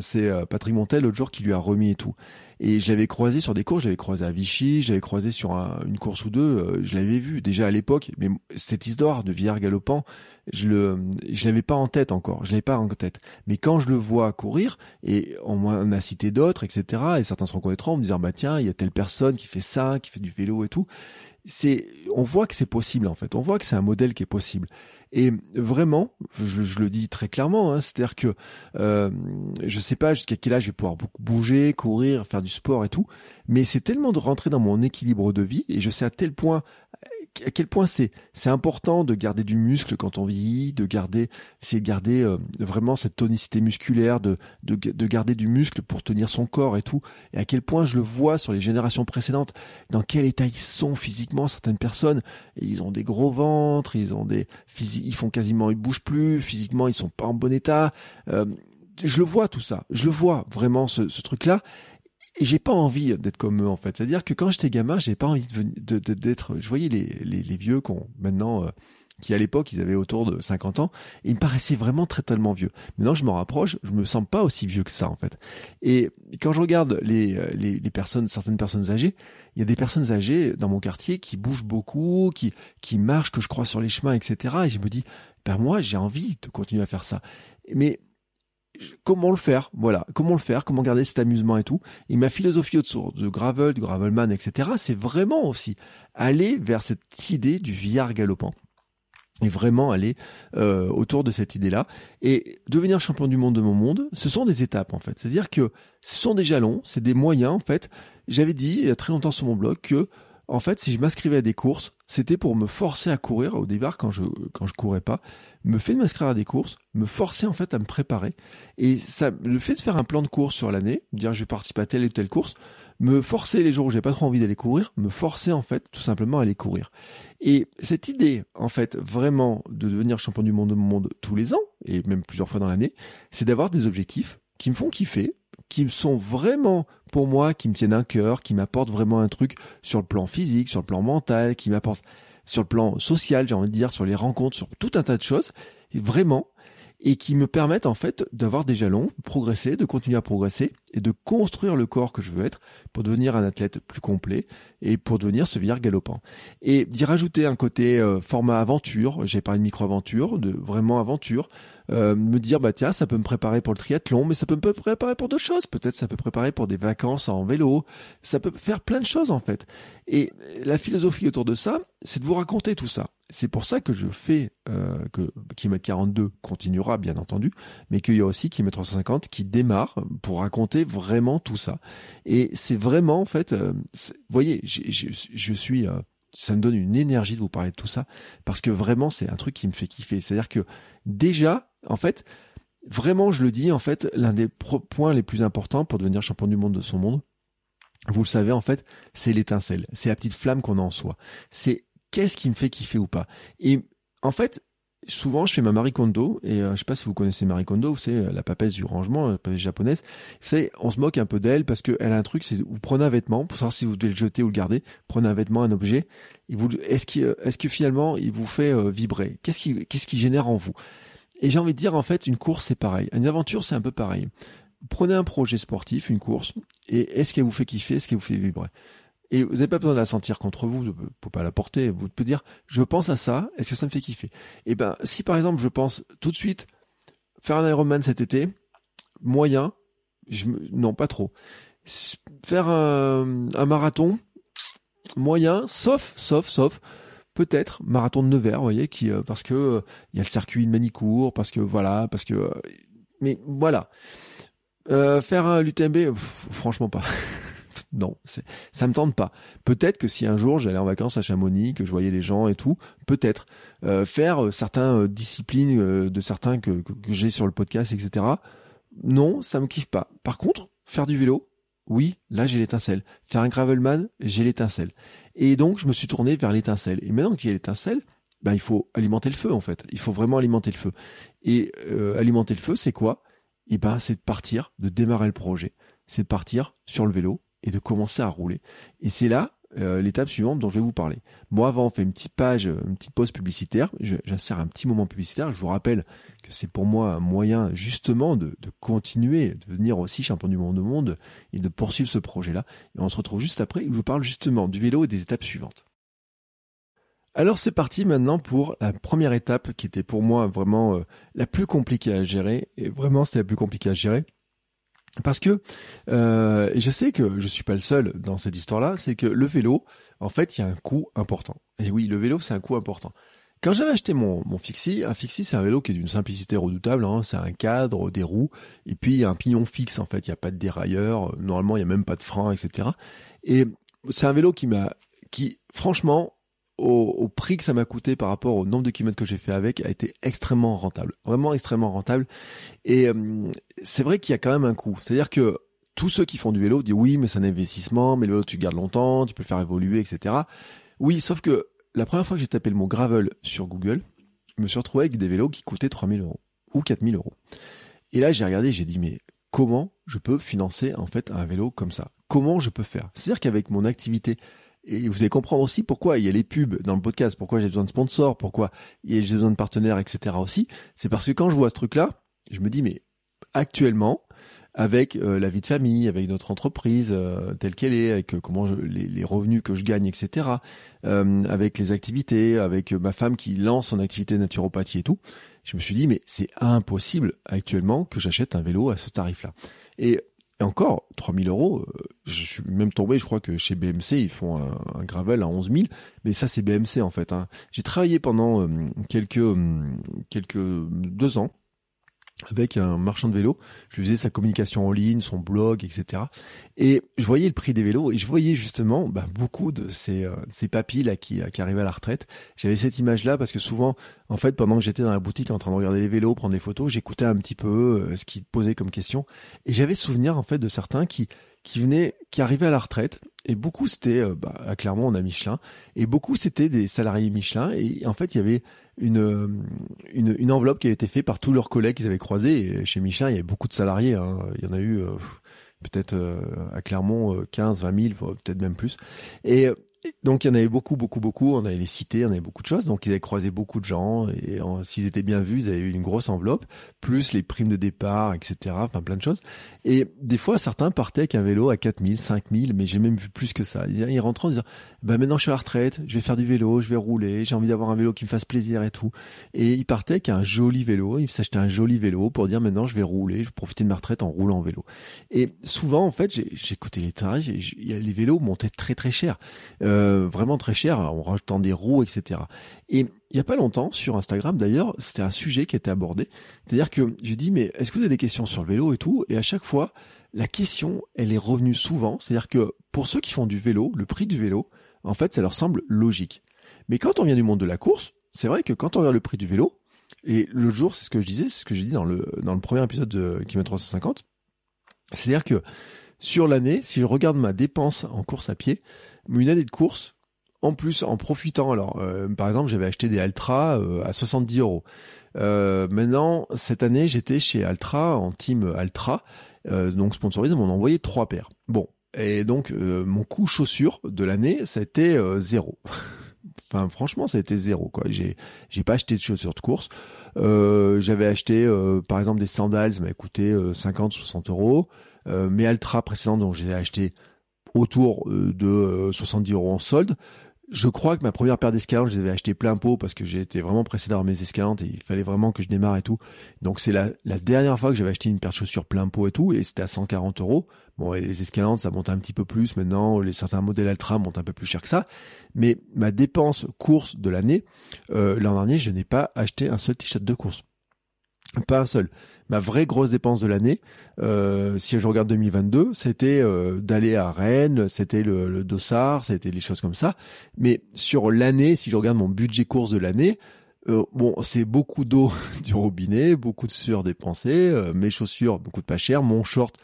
c'est Patrick Montel l'autre jour qui lui a remis et tout. Et je l'avais croisé sur des courses, j'avais croisé à Vichy, j'avais croisé sur une course ou deux, euh, je l'avais vu déjà à l'époque, mais cette histoire de Villard galopant, je le, je l'avais pas en tête encore, je l'avais pas en tête. Mais quand je le vois courir, et on a cité d'autres, etc., et certains se reconnaîtront en me disant, bah tiens, il y a telle personne qui fait ça, qui fait du vélo et tout. C'est, on voit que c'est possible en fait, on voit que c'est un modèle qui est possible. Et vraiment, je, le dis très clairement, hein, c'est-à-dire que euh, je sais pas jusqu'à quel âge je vais pouvoir bouger, courir, faire du sport et tout, mais c'est tellement de rentrer dans mon équilibre de vie et je sais à tel point à quel point c'est c'est important de garder du muscle quand on vieillit, de garder c'est garder euh, vraiment cette tonicité musculaire, de, de de garder du muscle pour tenir son corps et tout. Et à quel point je le vois sur les générations précédentes, dans quel état ils sont physiquement certaines personnes. ils ont des gros ventres, ils ont des ils font quasiment ils bougent plus physiquement, ils sont pas en bon état. Euh, je le vois tout ça, je le vois vraiment ce, ce truc là et j'ai pas envie d'être comme eux en fait. C'est-à-dire que quand j'étais gamin, j'ai pas envie de d'être. Je voyais les, les, les vieux qu'on maintenant. Euh, qui à l'époque ils avaient autour de 50 ans, ils me paraissaient vraiment très tellement vieux. Maintenant je m'en rapproche, je me sens pas aussi vieux que ça en fait. Et quand je regarde les, euh, les, les personnes, certaines personnes âgées, il y a des personnes âgées dans mon quartier qui bougent beaucoup, qui qui marchent, que je crois sur les chemins, etc. Et je me dis, ben moi j'ai envie de continuer à faire ça. Mais comment le faire, voilà, comment le faire, comment garder cet amusement et tout? Et ma philosophie autour de gravel, du gravelman, etc., c'est vraiment aussi aller vers cette idée du villard galopant et vraiment aller euh, autour de cette idée-là. Et devenir champion du monde de mon monde, ce sont des étapes en fait. C'est-à-dire que ce sont des jalons, c'est des moyens en fait. J'avais dit il y a très longtemps sur mon blog que en fait, si je m'inscrivais à des courses, c'était pour me forcer à courir au départ quand je quand je courais pas, me fait de m'inscrire à des courses, me forcer en fait à me préparer et ça le fait de faire un plan de course sur l'année, dire je vais participer à telle ou telle course, me forcer les jours où j'ai pas trop envie d'aller courir, me forcer en fait tout simplement à aller courir. Et cette idée en fait vraiment de devenir champion du monde de mon monde tous les ans et même plusieurs fois dans l'année, c'est d'avoir des objectifs qui me font kiffer, qui sont vraiment pour moi, qui me tiennent un cœur, qui m'apportent vraiment un truc sur le plan physique, sur le plan mental, qui m'apportent sur le plan social, j'ai envie de dire, sur les rencontres, sur tout un tas de choses, vraiment, et qui me permettent en fait d'avoir des jalons, progresser, de continuer à progresser et de construire le corps que je veux être pour devenir un athlète plus complet et pour devenir ce vieillard galopant. Et d'y rajouter un côté euh, format aventure, j'ai parlé de micro-aventure, de vraiment aventure, euh, me dire bah tiens ça peut me préparer pour le triathlon mais ça peut me préparer pour d'autres choses. Peut-être ça peut préparer pour des vacances en vélo. Ça peut faire plein de choses en fait. Et la philosophie autour de ça c'est de vous raconter tout ça. C'est pour ça que je fais euh, que Kilomètre 42 continuera bien entendu mais qu'il y a aussi Kilomètre 350 qui démarre pour raconter vraiment tout ça et c'est vraiment en fait euh, vous voyez je suis euh, ça me donne une énergie de vous parler de tout ça parce que vraiment c'est un truc qui me fait kiffer c'est à dire que déjà en fait, vraiment, je le dis, en fait, l'un des points les plus importants pour devenir champion du monde de son monde, vous le savez, en fait, c'est l'étincelle. C'est la petite flamme qu'on a en soi. C'est qu'est-ce qui me fait kiffer ou pas. Et en fait, souvent, je fais ma Marie Kondo, et euh, je sais pas si vous connaissez Marie Kondo, c'est euh, la papesse du rangement, la papesse japonaise. Vous savez, on se moque un peu d'elle parce qu'elle a un truc, c'est vous prenez un vêtement, pour savoir si vous devez le jeter ou le garder, prenez un vêtement, un objet, et vous, est-ce qu'il, est-ce que finalement, il vous fait euh, vibrer? Qu'est-ce qui, qu'est-ce qui génère en vous? Et j'ai envie de dire, en fait, une course, c'est pareil. Une aventure, c'est un peu pareil. Prenez un projet sportif, une course, et est-ce qu'elle vous fait kiffer, est-ce qu'elle vous fait vibrer? Et vous n'avez pas besoin de la sentir contre vous, pour pas la porter. Vous pouvez dire, je pense à ça, est-ce que ça me fait kiffer? Et eh ben, si par exemple je pense tout de suite faire un Ironman cet été, moyen, je non pas trop. Faire un, marathon, moyen, sauf, sauf, sauf, peut-être marathon de Nevers, vous voyez, qui euh, parce que euh, il y a le circuit de Manicourt, parce que voilà, parce que, euh, mais voilà. faire un l'UTMB, franchement pas. [LAUGHS] non, ça me tente pas. Peut-être que si un jour j'allais en vacances à Chamonix, que je voyais les gens et tout, peut-être euh, faire euh, certaines euh, disciplines de certains que, j'ai sur le podcast, etc. Non, ça me kiffe pas. Par contre, faire du vélo, oui, là j'ai l'étincelle. Faire un gravelman, j'ai l'étincelle. Et donc je me suis tourné vers l'étincelle. Et maintenant qu'il y a l'étincelle, ben, il faut alimenter le feu en fait. Il faut vraiment alimenter le feu. Et alimenter le feu, c'est quoi? Eh ben, c'est de partir, de démarrer le projet. C'est de partir sur le vélo et de commencer à rouler. Et c'est là, euh, l'étape suivante dont je vais vous parler. Moi, avant, on fait une petite page, une petite pause publicitaire. J'insère un petit moment publicitaire. Je vous rappelle que c'est pour moi un moyen justement de, de, continuer, de devenir aussi champion du monde au monde et de poursuivre ce projet-là. Et on se retrouve juste après où je vous parle justement du vélo et des étapes suivantes. Alors c'est parti maintenant pour la première étape qui était pour moi vraiment euh, la plus compliquée à gérer. Et vraiment c'était la plus compliquée à gérer. Parce que, euh, je sais que je suis pas le seul dans cette histoire-là, c'est que le vélo, en fait, il y a un coût important. Et oui, le vélo, c'est un coût important. Quand j'avais acheté mon, mon Fixie, un Fixie, c'est un vélo qui est d'une simplicité redoutable. Hein, c'est un cadre, des roues, et puis un pignon fixe. En fait, il n'y a pas de dérailleur. Normalement, il n'y a même pas de frein, etc. Et c'est un vélo qui m'a, qui, franchement, au, prix que ça m'a coûté par rapport au nombre de kilomètres que j'ai fait avec a été extrêmement rentable, vraiment extrêmement rentable. Et euh, c'est vrai qu'il y a quand même un coût. C'est-à-dire que tous ceux qui font du vélo disent oui, mais c'est un investissement, mais le vélo tu gardes longtemps, tu peux le faire évoluer, etc. Oui, sauf que la première fois que j'ai tapé le mot gravel sur Google, je me suis retrouvé avec des vélos qui coûtaient 3000 euros ou 4000 euros. Et là, j'ai regardé, j'ai dit mais comment je peux financer en fait un vélo comme ça? Comment je peux faire? C'est-à-dire qu'avec mon activité et vous allez comprendre aussi pourquoi il y a les pubs dans le podcast, pourquoi j'ai besoin de sponsors, pourquoi j'ai besoin de partenaires, etc. aussi. C'est parce que quand je vois ce truc-là, je me dis, mais actuellement, avec euh, la vie de famille, avec notre entreprise euh, telle qu'elle est, avec euh, comment les, revenus que je gagne, etc., avec les activités, avec ma femme qui lance son activité naturopathie et tout, je me suis dit, mais c'est impossible actuellement que j'achète un vélo à ce tarif-là. Et et encore, 3000 euros, euh, je suis même tombé, je crois que chez BMC, ils font un, gravel à 11 000, mais ça c'est BMC en fait. Hein. J'ai travaillé pendant euh, quelques, euh, quelques deux ans avec un marchand de vélo. Je faisais sa communication en ligne, son blog, etc. Et je voyais le prix des vélos et je voyais justement bah, beaucoup de ces, euh, ces papis là qui, qui arrivaient à la retraite. J'avais cette image là parce que souvent, en fait, pendant que j'étais dans la boutique en train de regarder les vélos, prendre des photos, j'écoutais un petit peu euh, ce qu'ils posaient comme question et j'avais souvenir en fait de certains qui qui venaient, qui à la retraite et beaucoup c'était, euh, bah, à Clermont on a Michelin et beaucoup c'était des salariés Michelin et en fait il y avait une, une, une, enveloppe qui avait été faite par tous leurs collègues qu'ils avaient croisés. Et chez Michelin, il y avait beaucoup de salariés. Hein. Il y en a eu euh, peut-être euh, à Clermont 15, 20 000, peut-être même plus. Et donc il y en avait beaucoup, beaucoup, beaucoup. On avait les cités, on avait beaucoup de choses. Donc ils avaient croisé beaucoup de gens et s'ils étaient bien vus, ils avaient eu une grosse enveloppe, plus les primes de départ, etc. Enfin plein de choses. Et des fois, certains partaient avec un vélo à 4000, 5000, mais j'ai même vu plus que ça. Ils, rentraient en disant, bah maintenant je suis à la retraite, je vais faire du vélo, je vais rouler, j'ai envie d'avoir un vélo qui me fasse plaisir et tout. Et ils partaient avec un joli vélo, ils s'achetaient un joli vélo pour dire maintenant je vais rouler, je vais profiter de ma retraite en roulant en vélo. Et souvent, en fait, j'ai écouté les tarifs, les vélos montaient très très cher. Euh, vraiment très cher, en rajoutant des roues, etc. Et il n'y a pas longtemps, sur Instagram d'ailleurs, c'était un sujet qui était abordé. C'est-à-dire que j'ai dit, mais est-ce que vous avez des questions sur le vélo et tout? Et à chaque fois, la question, elle est revenue souvent. C'est-à-dire que pour ceux qui font du vélo, le prix du vélo, en fait, ça leur semble logique. Mais quand on vient du monde de la course, c'est vrai que quand on regarde le prix du vélo, et le jour, c'est ce que je disais, c'est ce que j'ai dit dans le, dans le premier épisode de Kilomètre 350, c'est-à-dire que sur l'année, si je regarde ma dépense en course à pied, une année de course, en plus en profitant. Alors, euh, par exemple, j'avais acheté des Altra euh, à 70 euros. Euh, maintenant, cette année, j'étais chez Altra en team Altra, donc sponsorisé, on m'a envoyé trois paires. Bon, et donc mon coût chaussure de l'année, été zéro. [LAUGHS] enfin, franchement, ça a été zéro. Quoi, j'ai j'ai pas acheté de chaussures de course. j'avais acheté, par exemple, des sandales, ça m'a coûté 50, 60 euros. Mes Altra précédentes, donc j'ai acheté autour de 70 euros en solde. Je crois que ma première paire d'escalantes, je les avais achetées plein pot parce que été vraiment pressé d'avoir mes escalantes et il fallait vraiment que je démarre et tout. Donc c'est la, la dernière fois que j'avais acheté une paire de chaussures plein pot et tout et c'était à 140 euros. Bon, et les escalantes, ça monte un petit peu plus maintenant. Les certains modèles Ultra montent un peu plus cher que ça. Mais ma dépense course de l'année, euh, l'an dernier, je n'ai pas acheté un seul t-shirt de course. Pas un seul ma vraie grosse dépense de l'année, euh, si je regarde 2022, c'était euh, d'aller à Rennes, c'était le, le Dossard, c'était des choses comme ça. Mais sur l'année, si je regarde mon budget course de l'année, euh, bon, c'est beaucoup d'eau [LAUGHS] du robinet, beaucoup de sueur dépensée, mes chaussures beaucoup de pas cher, mon short.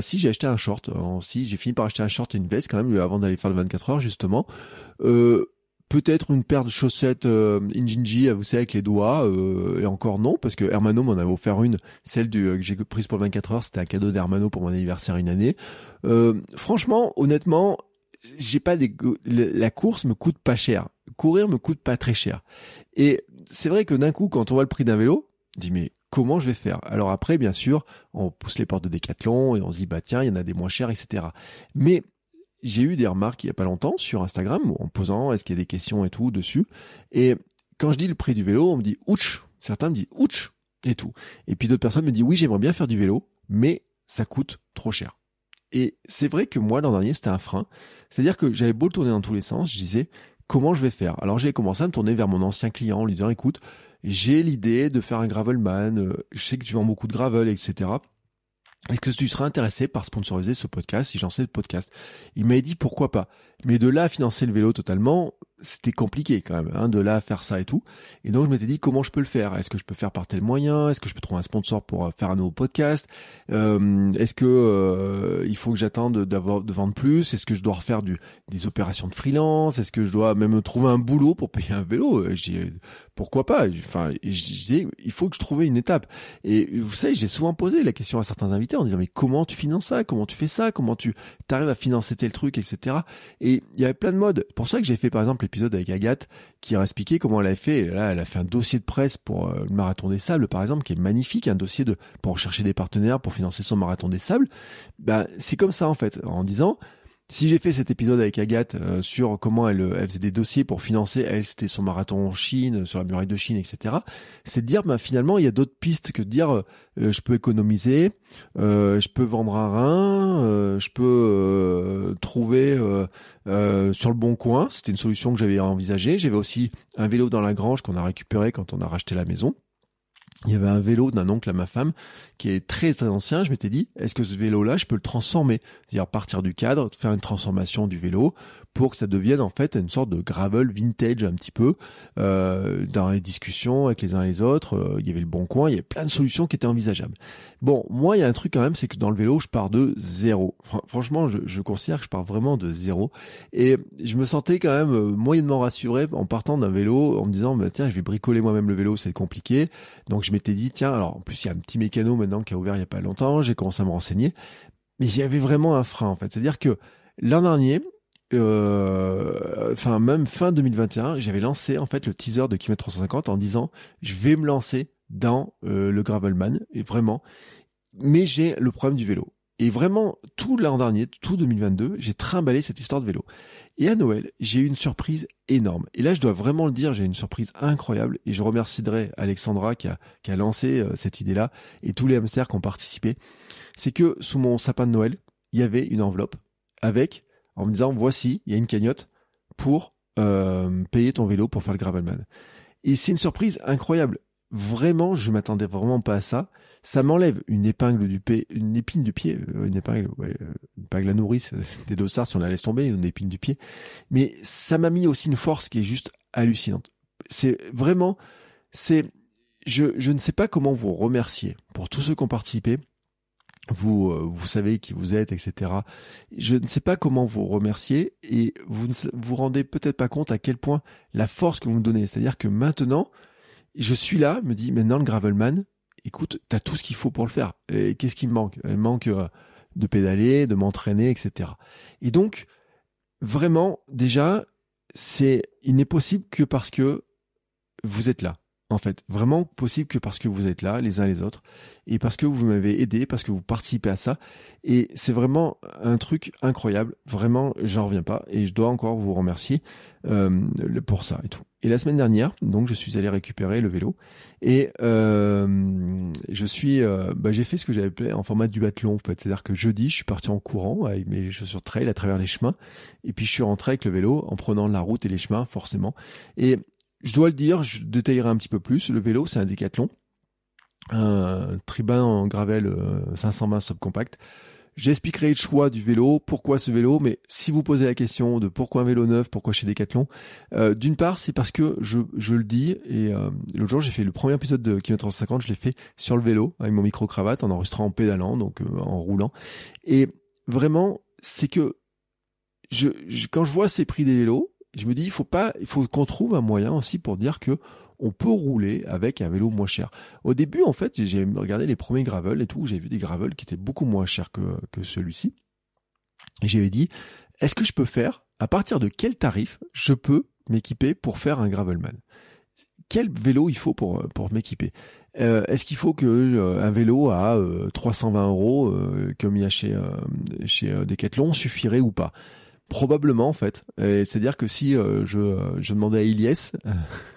si j'ai acheté un short, si j'ai fini par acheter un short et une veste quand même avant d'aller faire le 24 heures justement. Euh, peut-être une paire de chaussettes euh, Injinji, vous savez, avec les doigts, euh, et encore non, parce que Hermano m'en avait offert une, celle du, euh, que j'ai prise pour le 24 heures, c'était un cadeau d'Hermano pour mon anniversaire une année. Euh, franchement, honnêtement, j'ai pas des, la course me coûte pas cher. Courir me coûte pas très cher. Et c'est vrai que d'un coup, quand on voit le prix d'un vélo, on dit mais comment je vais faire? Alors après, bien sûr, on pousse les portes de Decathlon et on se dit bah tiens, il y en a des moins chers, etc. Mais j'ai eu des remarques il y a pas longtemps sur Instagram en posant est-ce qu'il y a des questions et tout dessus. Et quand je dis le prix du vélo, on me dit ouch. Certains me disent ouch et tout. Et puis d'autres personnes me disent oui, j'aimerais bien faire du vélo, mais ça coûte trop cher. Et c'est vrai que moi, l'an dernier, c'était un frein. C'est-à-dire que j'avais beau tourner dans tous les sens, je disais, comment je vais faire? Alors j'ai commencé à me tourner vers mon ancien client en lui disant, écoute, j'ai l'idée de faire un gravelman, euh, je sais que tu vends beaucoup de gravel, etc. Est-ce que tu serais intéressé par sponsoriser ce podcast si j'en sais le podcast? Il m'a dit pourquoi pas. Mais de là financer le vélo totalement, c'était compliqué quand même, hein, de là faire ça et tout. Et donc je m'étais dit comment je peux le faire? Est-ce que je peux faire par tel moyen? Est-ce que je peux trouver un sponsor pour euh, faire un nouveau podcast? Euh, Est-ce que euh, il faut que j'attende d'avoir de vendre plus? Est-ce que je dois refaire du, des opérations de freelance? Est-ce que je dois même trouver un boulot pour payer un vélo? Pourquoi pas? Enfin, il faut que je trouve une étape. Et vous savez, j'ai souvent posé la question à certains invités en disant mais comment tu finances ça? Comment tu fais ça? Comment tu arrives à financer tel truc, etc. Et il y avait plein de modes. Pour ça que j'ai fait par exemple épisode avec Agathe qui a expliqué comment elle a fait. Là, elle a fait un dossier de presse pour euh, le marathon des sables, par exemple, qui est magnifique, un dossier de pour chercher des partenaires pour financer son marathon des sables. Ben, c'est comme ça en fait, en disant si j'ai fait cet épisode avec Agathe euh, sur comment elle, elle, faisait des dossiers pour financer, elle, c'était son marathon en Chine, sur la muraille de Chine, etc. C'est de dire, bah, finalement, il y a d'autres pistes que de dire, euh, je peux économiser, euh, je peux vendre un rein, je peux trouver sur le bon coin. C'était une solution que j'avais envisagée. J'avais aussi un vélo dans la grange qu'on a récupéré quand on a racheté la maison il y avait un vélo d'un oncle à ma femme qui est très très ancien. Je m'étais dit, est-ce que ce vélo-là, je peux le transformer? C'est-à-dire partir du cadre, faire une transformation du vélo pour que ça devienne en fait une sorte de gravel vintage un petit peu. Euh, dans les discussions avec les uns et les autres, euh, il y avait le bon coin, il y avait plein de solutions qui étaient envisageables. Bon, moi, il y a un truc quand même, c'est que dans le vélo, je pars de zéro. franchement, je, je, considère que je pars vraiment de zéro. Et je me sentais quand même euh, moyennement rassuré en partant d'un vélo, en me disant, bah, tiens, je vais bricoler moi-même le vélo, c'est compliqué. Donc je m'étais dit, tiens, alors en plus, il y a un petit mécano maintenant qui a ouvert il y a pas longtemps, j'ai commencé à me renseigner. Mais j'y avais vraiment un frein, en fait. C'est-à-dire que l'an dernier, enfin même fin 2021, j'avais lancé en fait le teaser de Kimet 350 en disant je vais me lancer dans euh, le gravelman et vraiment mais j'ai le problème du vélo. Et vraiment tout l'an dernier, tout 2022, j'ai trimballé cette histoire de vélo. Et à Noël, j'ai eu une surprise énorme. Et là, je dois vraiment le dire, j'ai une surprise incroyable. Et je remercierai Alexandra qui a, qui a lancé euh, cette idée-là et tous les hamsters qui ont participé. C'est que sous mon sapin de Noël, il y avait une enveloppe avec en me disant voici, il y a une cagnotte pour euh, payer ton vélo pour faire le gravelman. Et c'est une surprise incroyable. Vraiment, je m'attendais vraiment pas à ça. Ça m'enlève une épingle du pied, une épine du pied, euh, une épingle, ouais, euh, une épingle à nourrice des dossards si on la laisse tomber, une épine du pied. Mais ça m'a mis aussi une force qui est juste hallucinante. C'est vraiment, c'est, je, je ne sais pas comment vous remercier pour tous ceux qui ont participé vous euh, vous savez qui vous êtes, etc. Je ne sais pas comment vous remercier et vous ne vous rendez peut-être pas compte à quel point la force que vous me donnez. C'est-à-dire que maintenant, je suis là, me dit maintenant le gravelman, écoute, t'as tout ce qu'il faut pour le faire. Et qu'est-ce qui me manque? Il manque euh, de pédaler, de m'entraîner, etc. Et donc, vraiment, déjà, c'est il n'est possible que parce que vous êtes là en fait. Vraiment possible que parce que vous êtes là, les uns les autres, et parce que vous m'avez aidé, parce que vous participez à ça. Et c'est vraiment un truc incroyable. Vraiment, j'en reviens pas. Et je dois encore vous remercier euh, pour ça et tout. Et la semaine dernière, donc, je suis allé récupérer le vélo et euh, je suis, euh, bah, j'ai fait ce que j'avais fait en format duathlon en fait. C'est-à-dire que jeudi, je suis parti en courant avec mes chaussures trail à travers les chemins, et puis je suis rentré avec le vélo en prenant la route et les chemins forcément. Et je dois le dire, je détaillerai un petit peu plus. Le vélo, c'est un décathlon. Un tribun en gravel 520 euh, subcompact. J'expliquerai le choix du vélo, pourquoi ce vélo, mais si vous posez la question de pourquoi un vélo neuf, pourquoi chez Decathlon, euh, d'une part c'est parce que je, je le dis, et euh, l'autre jour j'ai fait le premier épisode de Kilomètre 50, je l'ai fait sur le vélo, avec mon micro-cravate, en enregistrant en pédalant, donc en roulant. Et vraiment, c'est que je, quand je vois ces prix des vélos, je me dis, il faut pas, il faut qu'on trouve un moyen aussi pour dire que on peut rouler avec un vélo moins cher. Au début, en fait, j'ai regardé les premiers gravel et tout, j'ai vu des gravel qui étaient beaucoup moins chers que, que celui-ci. Et j'avais dit, est-ce que je peux faire, à partir de quel tarif je peux m'équiper pour faire un gravelman? Quel vélo il faut pour, pour m'équiper? Euh, Est-ce qu'il faut que euh, un vélo à 320 euros, comme il y a chez, chez Decathlon, suffirait ou pas? Probablement en fait. C'est-à-dire que si je, je demandais à Iliès, [LAUGHS]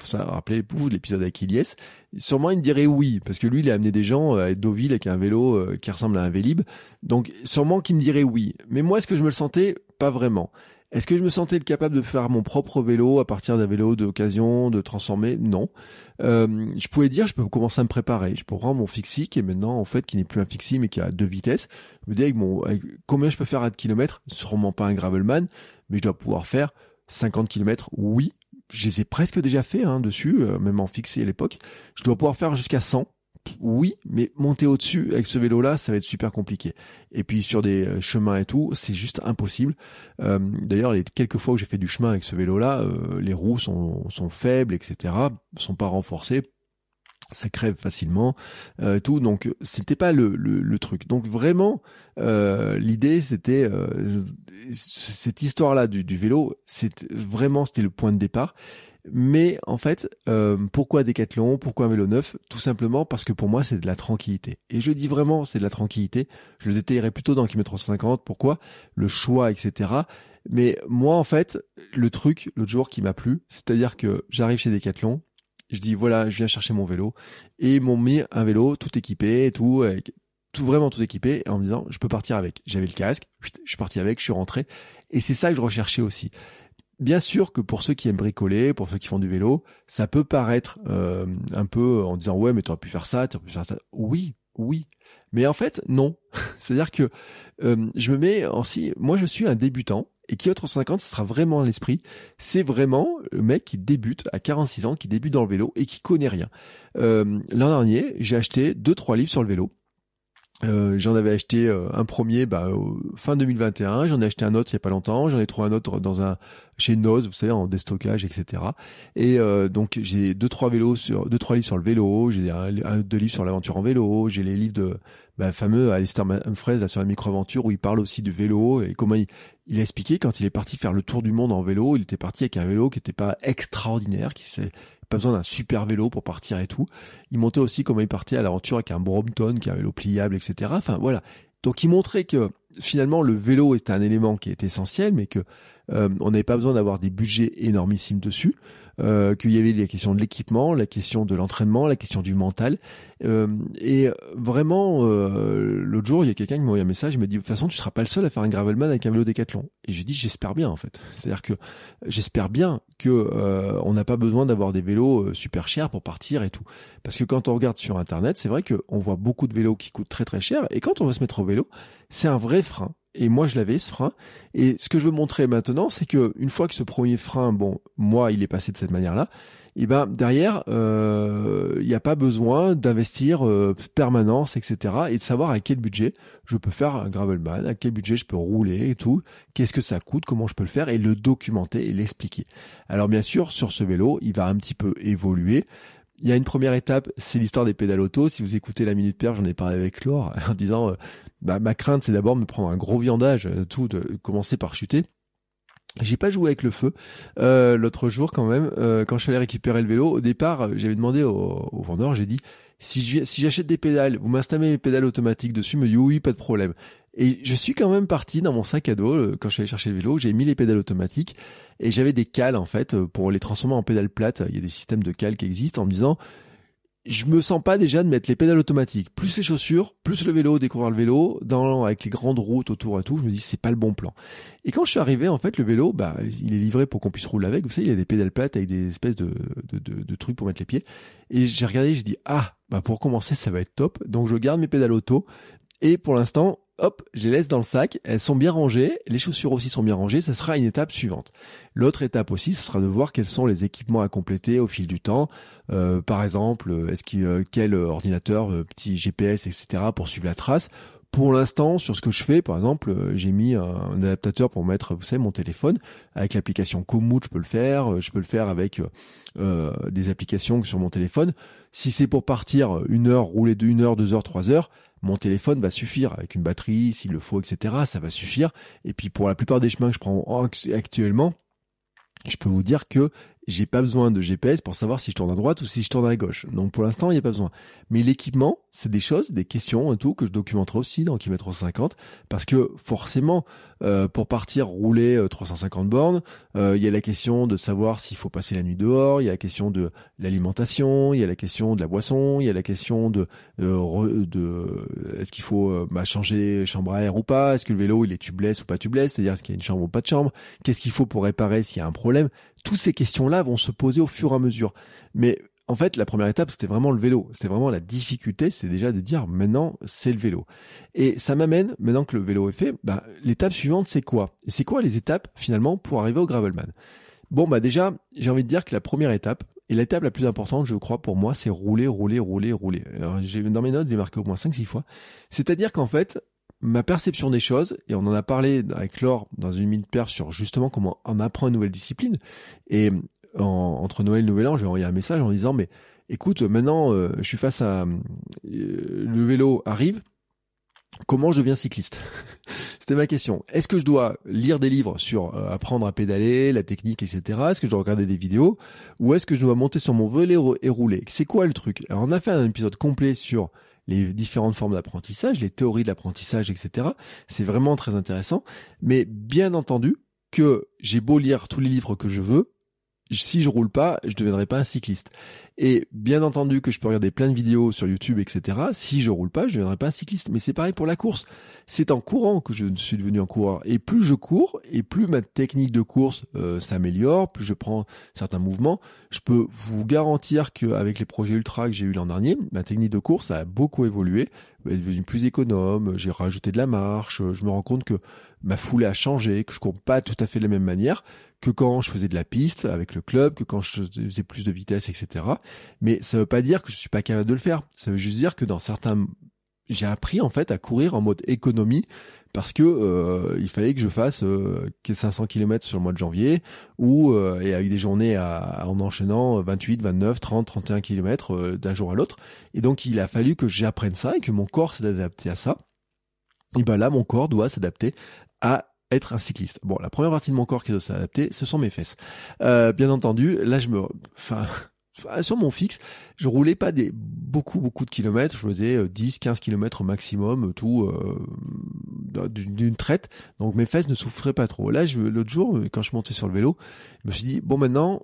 faut ça rappeler vous l'épisode avec Iliès, sûrement il me dirait oui, parce que lui il a amené des gens à Deauville avec un vélo euh, qui ressemble à un Vélib, donc sûrement qu'il me dirait oui. Mais moi est-ce que je me le sentais? Pas vraiment. Est-ce que je me sentais capable de faire mon propre vélo à partir d'un vélo d'occasion, de transformer? Non. Euh, je pouvais dire, je peux commencer à me préparer. Je peux rendre mon fixie qui est maintenant en fait qui n'est plus un fixie mais qui a deux vitesses. Je me dis avec mon combien je peux faire à de kilomètres Sûrement pas un gravelman, mais je dois pouvoir faire 50 km, oui, je les ai presque déjà fait hein, dessus, euh, même en fixé à l'époque. Je dois pouvoir faire jusqu'à 100. Oui, mais monter au-dessus avec ce vélo-là, ça va être super compliqué. Et puis sur des euh, chemins et tout, c'est juste impossible. Euh, D'ailleurs, les quelques fois où j'ai fait du chemin avec ce vélo-là, euh, les roues sont, sont faibles, etc., sont pas renforcées ça crève facilement euh, tout donc c'était pas le, le, truc donc vraiment l'idée c'était cette histoire là du, du vélo c'est vraiment c'était le point de départ mais en fait euh, pourquoi Décathlon pourquoi un vélo neuf? Tout simplement parce que pour moi c'est de la tranquillité. Et je dis vraiment c'est de la tranquillité. Je le détaillerai plutôt dans Kilométre 350 pourquoi? Le choix etc mais moi en fait le truc l'autre jour qui m'a plu c'est à dire que j'arrive chez Decathlon je dis voilà, je viens chercher mon vélo. Et ils m'ont mis un vélo tout équipé, tout, tout vraiment tout équipé, en me disant je peux partir avec. J'avais le casque, je suis parti avec, je suis rentré. Et c'est ça que je recherchais aussi. Bien sûr que pour ceux qui aiment bricoler, pour ceux qui font du vélo, ça peut paraître euh, un peu en disant ouais mais tu aurais pu faire ça, tu aurais pu faire ça. Oui, oui. Mais en fait, non. [LAUGHS] C'est-à-dire que euh, je me mets en si, moi je suis un débutant, et Kia 350, ce sera vraiment l'esprit. C'est vraiment le mec qui débute à 46 ans, qui débute dans le vélo et qui connaît rien. Euh, L'an dernier, j'ai acheté deux trois livres sur le vélo. Euh, j'en avais acheté euh, un premier bah, fin 2021, j'en ai acheté un autre il y a pas longtemps, j'en ai trouvé un autre dans un chez Noz, vous savez, en déstockage, etc. Et euh, donc j'ai deux trois vélos sur deux trois livres sur le vélo, j'ai un, deux livres sur l'aventure en vélo, j'ai les livres de bah, fameux Alistair Humphreys sur la micro-aventure où il parle aussi du vélo et comment il, il a expliqué quand il est parti faire le tour du monde en vélo, il était parti avec un vélo qui n'était pas extraordinaire, qui s'est pas besoin d'un super vélo pour partir et tout. Il montait aussi comment il partait à l'aventure avec un Brompton qui a un vélo pliable, etc. Enfin voilà. Donc il montrait que finalement le vélo est un élément qui est essentiel, mais que euh, on n'avait pas besoin d'avoir des budgets énormissimes dessus. Euh, qu'il y avait la question de l'équipement, la question de l'entraînement, la question du mental. Euh, et vraiment, euh, l'autre jour, il y a quelqu'un qui m'a envoyé un message, il m'a dit, de toute façon, tu seras pas le seul à faire un gravelman avec un vélo décathlon. Et j'ai dit, j'espère bien, en fait. C'est-à-dire que j'espère bien que euh, on n'a pas besoin d'avoir des vélos euh, super chers pour partir et tout. Parce que quand on regarde sur Internet, c'est vrai qu'on voit beaucoup de vélos qui coûtent très très cher. Et quand on veut se mettre au vélo, c'est un vrai frein. Et moi, je l'avais ce frein. Et ce que je veux montrer maintenant, c'est que une fois que ce premier frein, bon, moi, il est passé de cette manière-là, et ben derrière, il euh, n'y a pas besoin d'investir euh, permanence, etc. Et de savoir à quel budget je peux faire un gravelman, à quel budget je peux rouler et tout, qu'est-ce que ça coûte, comment je peux le faire et le documenter et l'expliquer. Alors bien sûr, sur ce vélo, il va un petit peu évoluer. Il y a une première étape, c'est l'histoire des pédales auto. Si vous écoutez la minute perf, j'en ai parlé avec Laure [LAUGHS] en disant, euh, bah, ma crainte c'est d'abord me prendre un gros viandage, euh, tout, de commencer par chuter. J'ai pas joué avec le feu euh, l'autre jour quand même. quand je suis allé récupérer le vélo, au départ, j'avais demandé au, au vendeur, j'ai dit si j'achète des pédales, vous m'installez mes pédales automatiques dessus, me dit oui, pas de problème. Et je suis quand même parti dans mon sac à dos quand je suis allé chercher le vélo, j'ai mis les pédales automatiques et j'avais des cales en fait pour les transformer en pédales plates. Il y a des systèmes de cales qui existent en me disant je me sens pas déjà de mettre les pédales automatiques, plus les chaussures, plus le vélo, découvrir le vélo, dans avec les grandes routes autour et tout. Je me dis c'est pas le bon plan. Et quand je suis arrivé, en fait, le vélo, bah, il est livré pour qu'on puisse rouler avec. Vous savez, il y a des pédales plates avec des espèces de, de, de, de trucs pour mettre les pieds. Et j'ai regardé, je dis ah, bah pour commencer, ça va être top. Donc je garde mes pédales auto. Et pour l'instant, hop, je les laisse dans le sac, elles sont bien rangées, les chaussures aussi sont bien rangées, ça sera une étape suivante. L'autre étape aussi, ce sera de voir quels sont les équipements à compléter au fil du temps. Euh, par exemple, est-ce qu'il euh, quel ordinateur, euh, petit GPS, etc. pour suivre la trace pour l'instant, sur ce que je fais, par exemple, euh, j'ai mis un, adaptateur pour mettre, vous savez, mon téléphone. Avec l'application Komoot, je peux le faire. Euh, je peux le faire avec euh, des applications sur mon téléphone. Si c'est pour partir une heure, rouler de une heure, deux heures, trois heures, mon téléphone va suffire avec une batterie, s'il le faut, etc. Ça va suffire. Et puis pour la plupart des chemins que je prends actuellement, je peux vous dire que j'ai pas besoin de GPS pour savoir si je tourne à droite ou si je tourne à gauche. Donc pour l'instant, il n'y a pas besoin. Mais l'équipement, c'est des choses, des questions, un tout que je documenterai aussi dans Kilometre 50 parce que forcément, euh, pour partir rouler 350 euh, bornes, euh, il y a la question de savoir s'il faut passer la nuit dehors, il y a la question de l'alimentation, il y a la question de la boisson, il y a la question de, de, est-ce qu'il faut bah, changer chambre à air ou pas, est-ce que le vélo il est tubeless ou pas tubeless, c'est-à-dire est-ce qu'il y a une chambre ou pas de chambre, qu'est-ce qu'il faut pour réparer s'il y a un problème? Toutes ces questions-là vont se poser au fur et à mesure. Mais en fait, la première étape, c'était vraiment le vélo. C'était vraiment la difficulté, c'est déjà de dire maintenant, c'est le vélo. Et ça m'amène, maintenant que le vélo est fait, bah, l'étape suivante, c'est quoi? Et c'est quoi les étapes, finalement, pour arriver au Gravelman? Bon, bah déjà, j'ai envie de dire que la première étape, et l'étape la plus importante, je crois, pour moi, c'est rouler, rouler, rouler, rouler. Alors, dans mes notes, j'ai marqué au moins 5-6 fois. C'est-à-dire qu'en fait, ma perception des choses, et on en a parlé avec Laure dans une minute paire sur justement comment on apprend une nouvelle discipline, et entre Noël et Nouvel An, j'ai envoyé un message en disant mais écoute, maintenant euh, je suis face à euh, le vélo arrive, comment je deviens cycliste? [LAUGHS] C'était ma question. Est-ce que je dois lire des livres sur euh, apprendre à pédaler, la technique, etc. Est-ce que je dois regarder des vidéos? Ou est-ce que je dois monter sur mon vélo et rouler? C'est quoi le truc? Alors on a fait un épisode complet sur les différentes formes d'apprentissage, les théories de l'apprentissage, etc. C'est vraiment très intéressant. Mais bien entendu que j'ai beau lire tous les livres que je veux, si je roule pas, je deviendrai pas un cycliste. Et bien entendu que je peux regarder plein de vidéos sur YouTube, etc. Si je roule pas, je deviendrai pas un cycliste. Mais c'est pareil pour la course. C'est en courant que je suis devenu un coureur. Et plus je cours, et plus ma technique de course euh, s'améliore, plus je prends certains mouvements, je peux vous garantir qu'avec les projets ultra que j'ai eu l'an dernier, ma technique de course a beaucoup évolué. Elle est devenue plus économe, j'ai rajouté de la marche, je me rends compte que ma foulée a changé, que je cours pas tout à fait de la même manière que quand je faisais de la piste avec le club, que quand je faisais plus de vitesse, etc. Mais ça veut pas dire que je suis pas capable de le faire. Ça veut juste dire que dans certains, j'ai appris en fait à courir en mode économie parce que euh, il fallait que je fasse euh, 500 km sur le mois de janvier ou euh, et avec des journées en enchaînant 28, 29, 30, 31 km d'un jour à l'autre. Et donc il a fallu que j'apprenne ça et que mon corps s'adapte à ça. Et ben là, mon corps doit s'adapter à être un cycliste. Bon, la première partie de mon corps qui doit s'adapter, ce sont mes fesses. Euh, bien entendu, là je me, enfin, sur mon fixe, je roulais pas des beaucoup beaucoup de kilomètres, je faisais 10 euh, 15 kilomètres au maximum tout euh, d'une traite. Donc mes fesses ne souffraient pas trop. Là, l'autre jour quand je montais sur le vélo, je me suis dit bon maintenant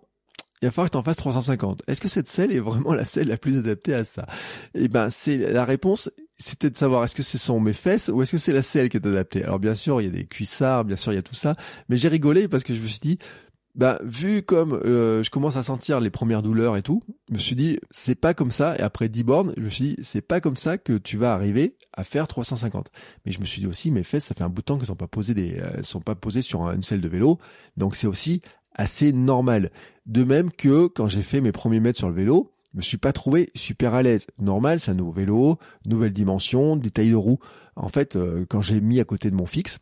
il va falloir que tu en fasses 350. Est-ce que cette selle est vraiment la selle la plus adaptée à ça? Eh ben, c'est la réponse, c'était de savoir est-ce que ce sont mes fesses ou est-ce que c'est la selle qui est adaptée? Alors bien sûr, il y a des cuissards, bien sûr, il y a tout ça, mais j'ai rigolé parce que je me suis dit, bah vu comme euh, je commence à sentir les premières douleurs et tout, je me suis dit c'est pas comme ça. Et après 10 bornes, je me suis dit c'est pas comme ça que tu vas arriver à faire 350. Mais je me suis dit aussi mes fesses, ça fait un bout de temps qu'elles sont pas posées des, elles sont pas posées sur une selle de vélo, donc c'est aussi assez normal. De même que quand j'ai fait mes premiers mètres sur le vélo, me suis pas trouvé super à l'aise. Normal, c'est un nouveau vélo, nouvelle dimension, des de roues. En fait, euh, quand j'ai mis à côté de mon fixe,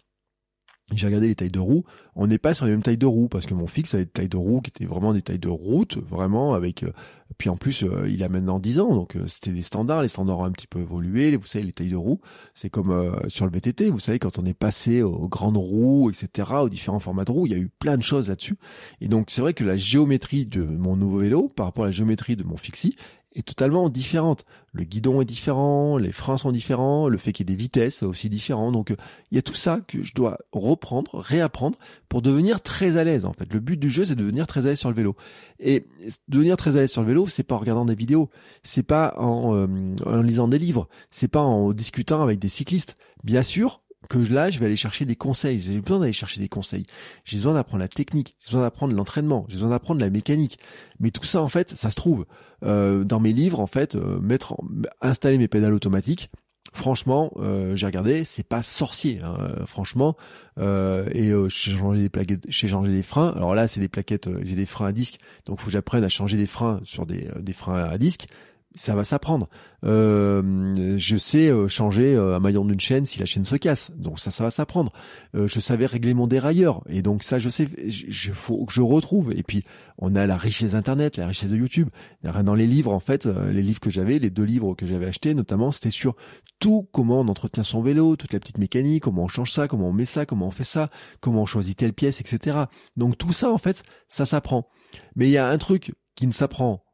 j'ai regardé les tailles de roues. On n'est pas sur les mêmes tailles de roues parce que mon fixe avait des tailles de roues qui étaient vraiment des tailles de route, vraiment avec. Euh, puis en plus, euh, il a maintenant 10 ans, donc euh, c'était des standards. Les standards ont un petit peu évolué. Vous savez, les tailles de roues, c'est comme sur le VTT. Vous savez, quand on est passé aux grandes roues, etc., aux différents formats de roues, il y a eu plein de choses là-dessus. Et donc c'est vrai que la géométrie de mon nouveau vélo par rapport à la géométrie de mon fixie est totalement différente. Le guidon est différent, les freins sont différents, le fait qu'il y ait des vitesses aussi différent. Donc euh, il y a tout ça que je dois reprendre, réapprendre pour devenir très à l'aise en fait. Le but du jeu c'est de devenir très à l'aise sur le vélo. Et devenir très à l'aise sur le vélo, c'est pas en regardant des vidéos, c'est pas en, euh, en lisant des livres, c'est pas en discutant avec des cyclistes. Bien sûr, que là, je vais aller chercher des conseils. J'ai besoin d'aller chercher des conseils. J'ai besoin d'apprendre la technique. J'ai besoin d'apprendre l'entraînement. J'ai besoin d'apprendre la mécanique. Mais tout ça, en fait, ça se trouve euh, dans mes livres. En fait, euh, mettre, installer mes pédales automatiques. Franchement, euh, j'ai regardé, c'est pas sorcier, hein, franchement. et j'ai changé des plaquettes, j'ai des freins. Alors là, c'est des plaquettes, j'ai des freins à disque, donc faut que j'apprenne à changer des freins sur des freins à disque ça va s'apprendre. Euh, je sais euh, changer euh, un maillon d'une chaîne si la chaîne se casse, donc ça, ça va s'apprendre. je savais régler mon dérailleur, et donc ça, je sais, je, faut que je retrouve. Et puis, on a la richesse Internet, la richesse de YouTube. Dans les livres, en fait, les livres que j'avais, les deux livres que j'avais achetés, notamment, c'était sur tout comment on entretient son vélo, toute la petite mécanique, comment on change ça, comment on met ça, comment on fait ça, comment on choisit telle pièce, etc. Donc tout ça, en fait, ça s'apprend. Mais il y a un truc qui ne s'apprend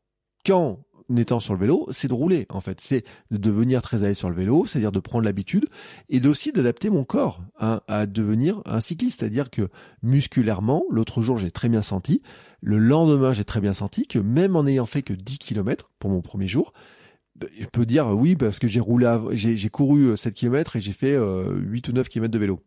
qu'en étant sur le vélo, c'est de rouler en fait, c'est de devenir très à l'aise sur le vélo, c'est-à-dire de prendre l'habitude et d'aussi d'adapter mon corps hein, à devenir un cycliste, c'est-à-dire que musculairement, l'autre jour j'ai très bien senti, le lendemain j'ai très bien senti que même en ayant fait que 10 km pour mon premier jour, ben, je peux dire oui parce que j'ai roulé, j'ai couru 7 km et j'ai fait 8 euh, ou 9 km de vélo.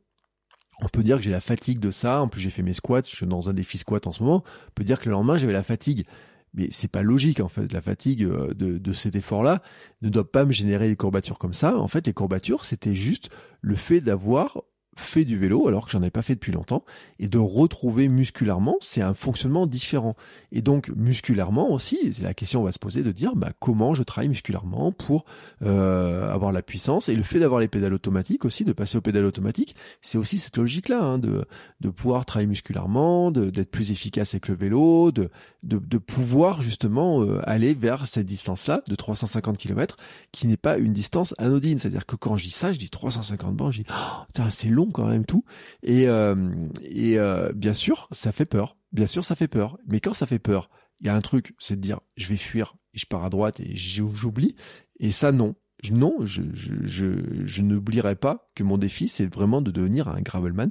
On peut dire que j'ai la fatigue de ça. En plus, j'ai fait mes squats. Je suis dans un défi squat en ce moment. On peut dire que le lendemain, j'avais la fatigue mais c'est pas logique en fait. La fatigue euh, de, de cet effort-là ne doit pas me générer des courbatures comme ça. En fait, les courbatures, c'était juste le fait d'avoir fait du vélo alors que j'en avais pas fait depuis longtemps et de retrouver musculairement c'est un fonctionnement différent. Et donc musculairement aussi la question va se poser de dire bah comment je travaille musculairement pour euh, avoir la puissance. Et le fait d'avoir les pédales automatiques aussi de passer aux pédales automatiques c'est aussi cette logique là hein, de de pouvoir travailler musculairement d'être plus efficace avec le vélo de de, pouvoir justement euh, aller vers cette distance là de 350 km qui n'est pas une distance anodine. C'est à dire que quand je dis ça je dis 350 bancs je dis oh, c'est long quand même tout. Et, euh, et euh, bien sûr, ça fait peur. Bien sûr, ça fait peur. Mais quand ça fait peur, il y a un truc, c'est de dire je vais fuir je pars à droite et j'oublie. Et ça, non. Non, je, je, je, je n'oublierai pas que mon défi, c'est vraiment de devenir un gravelman.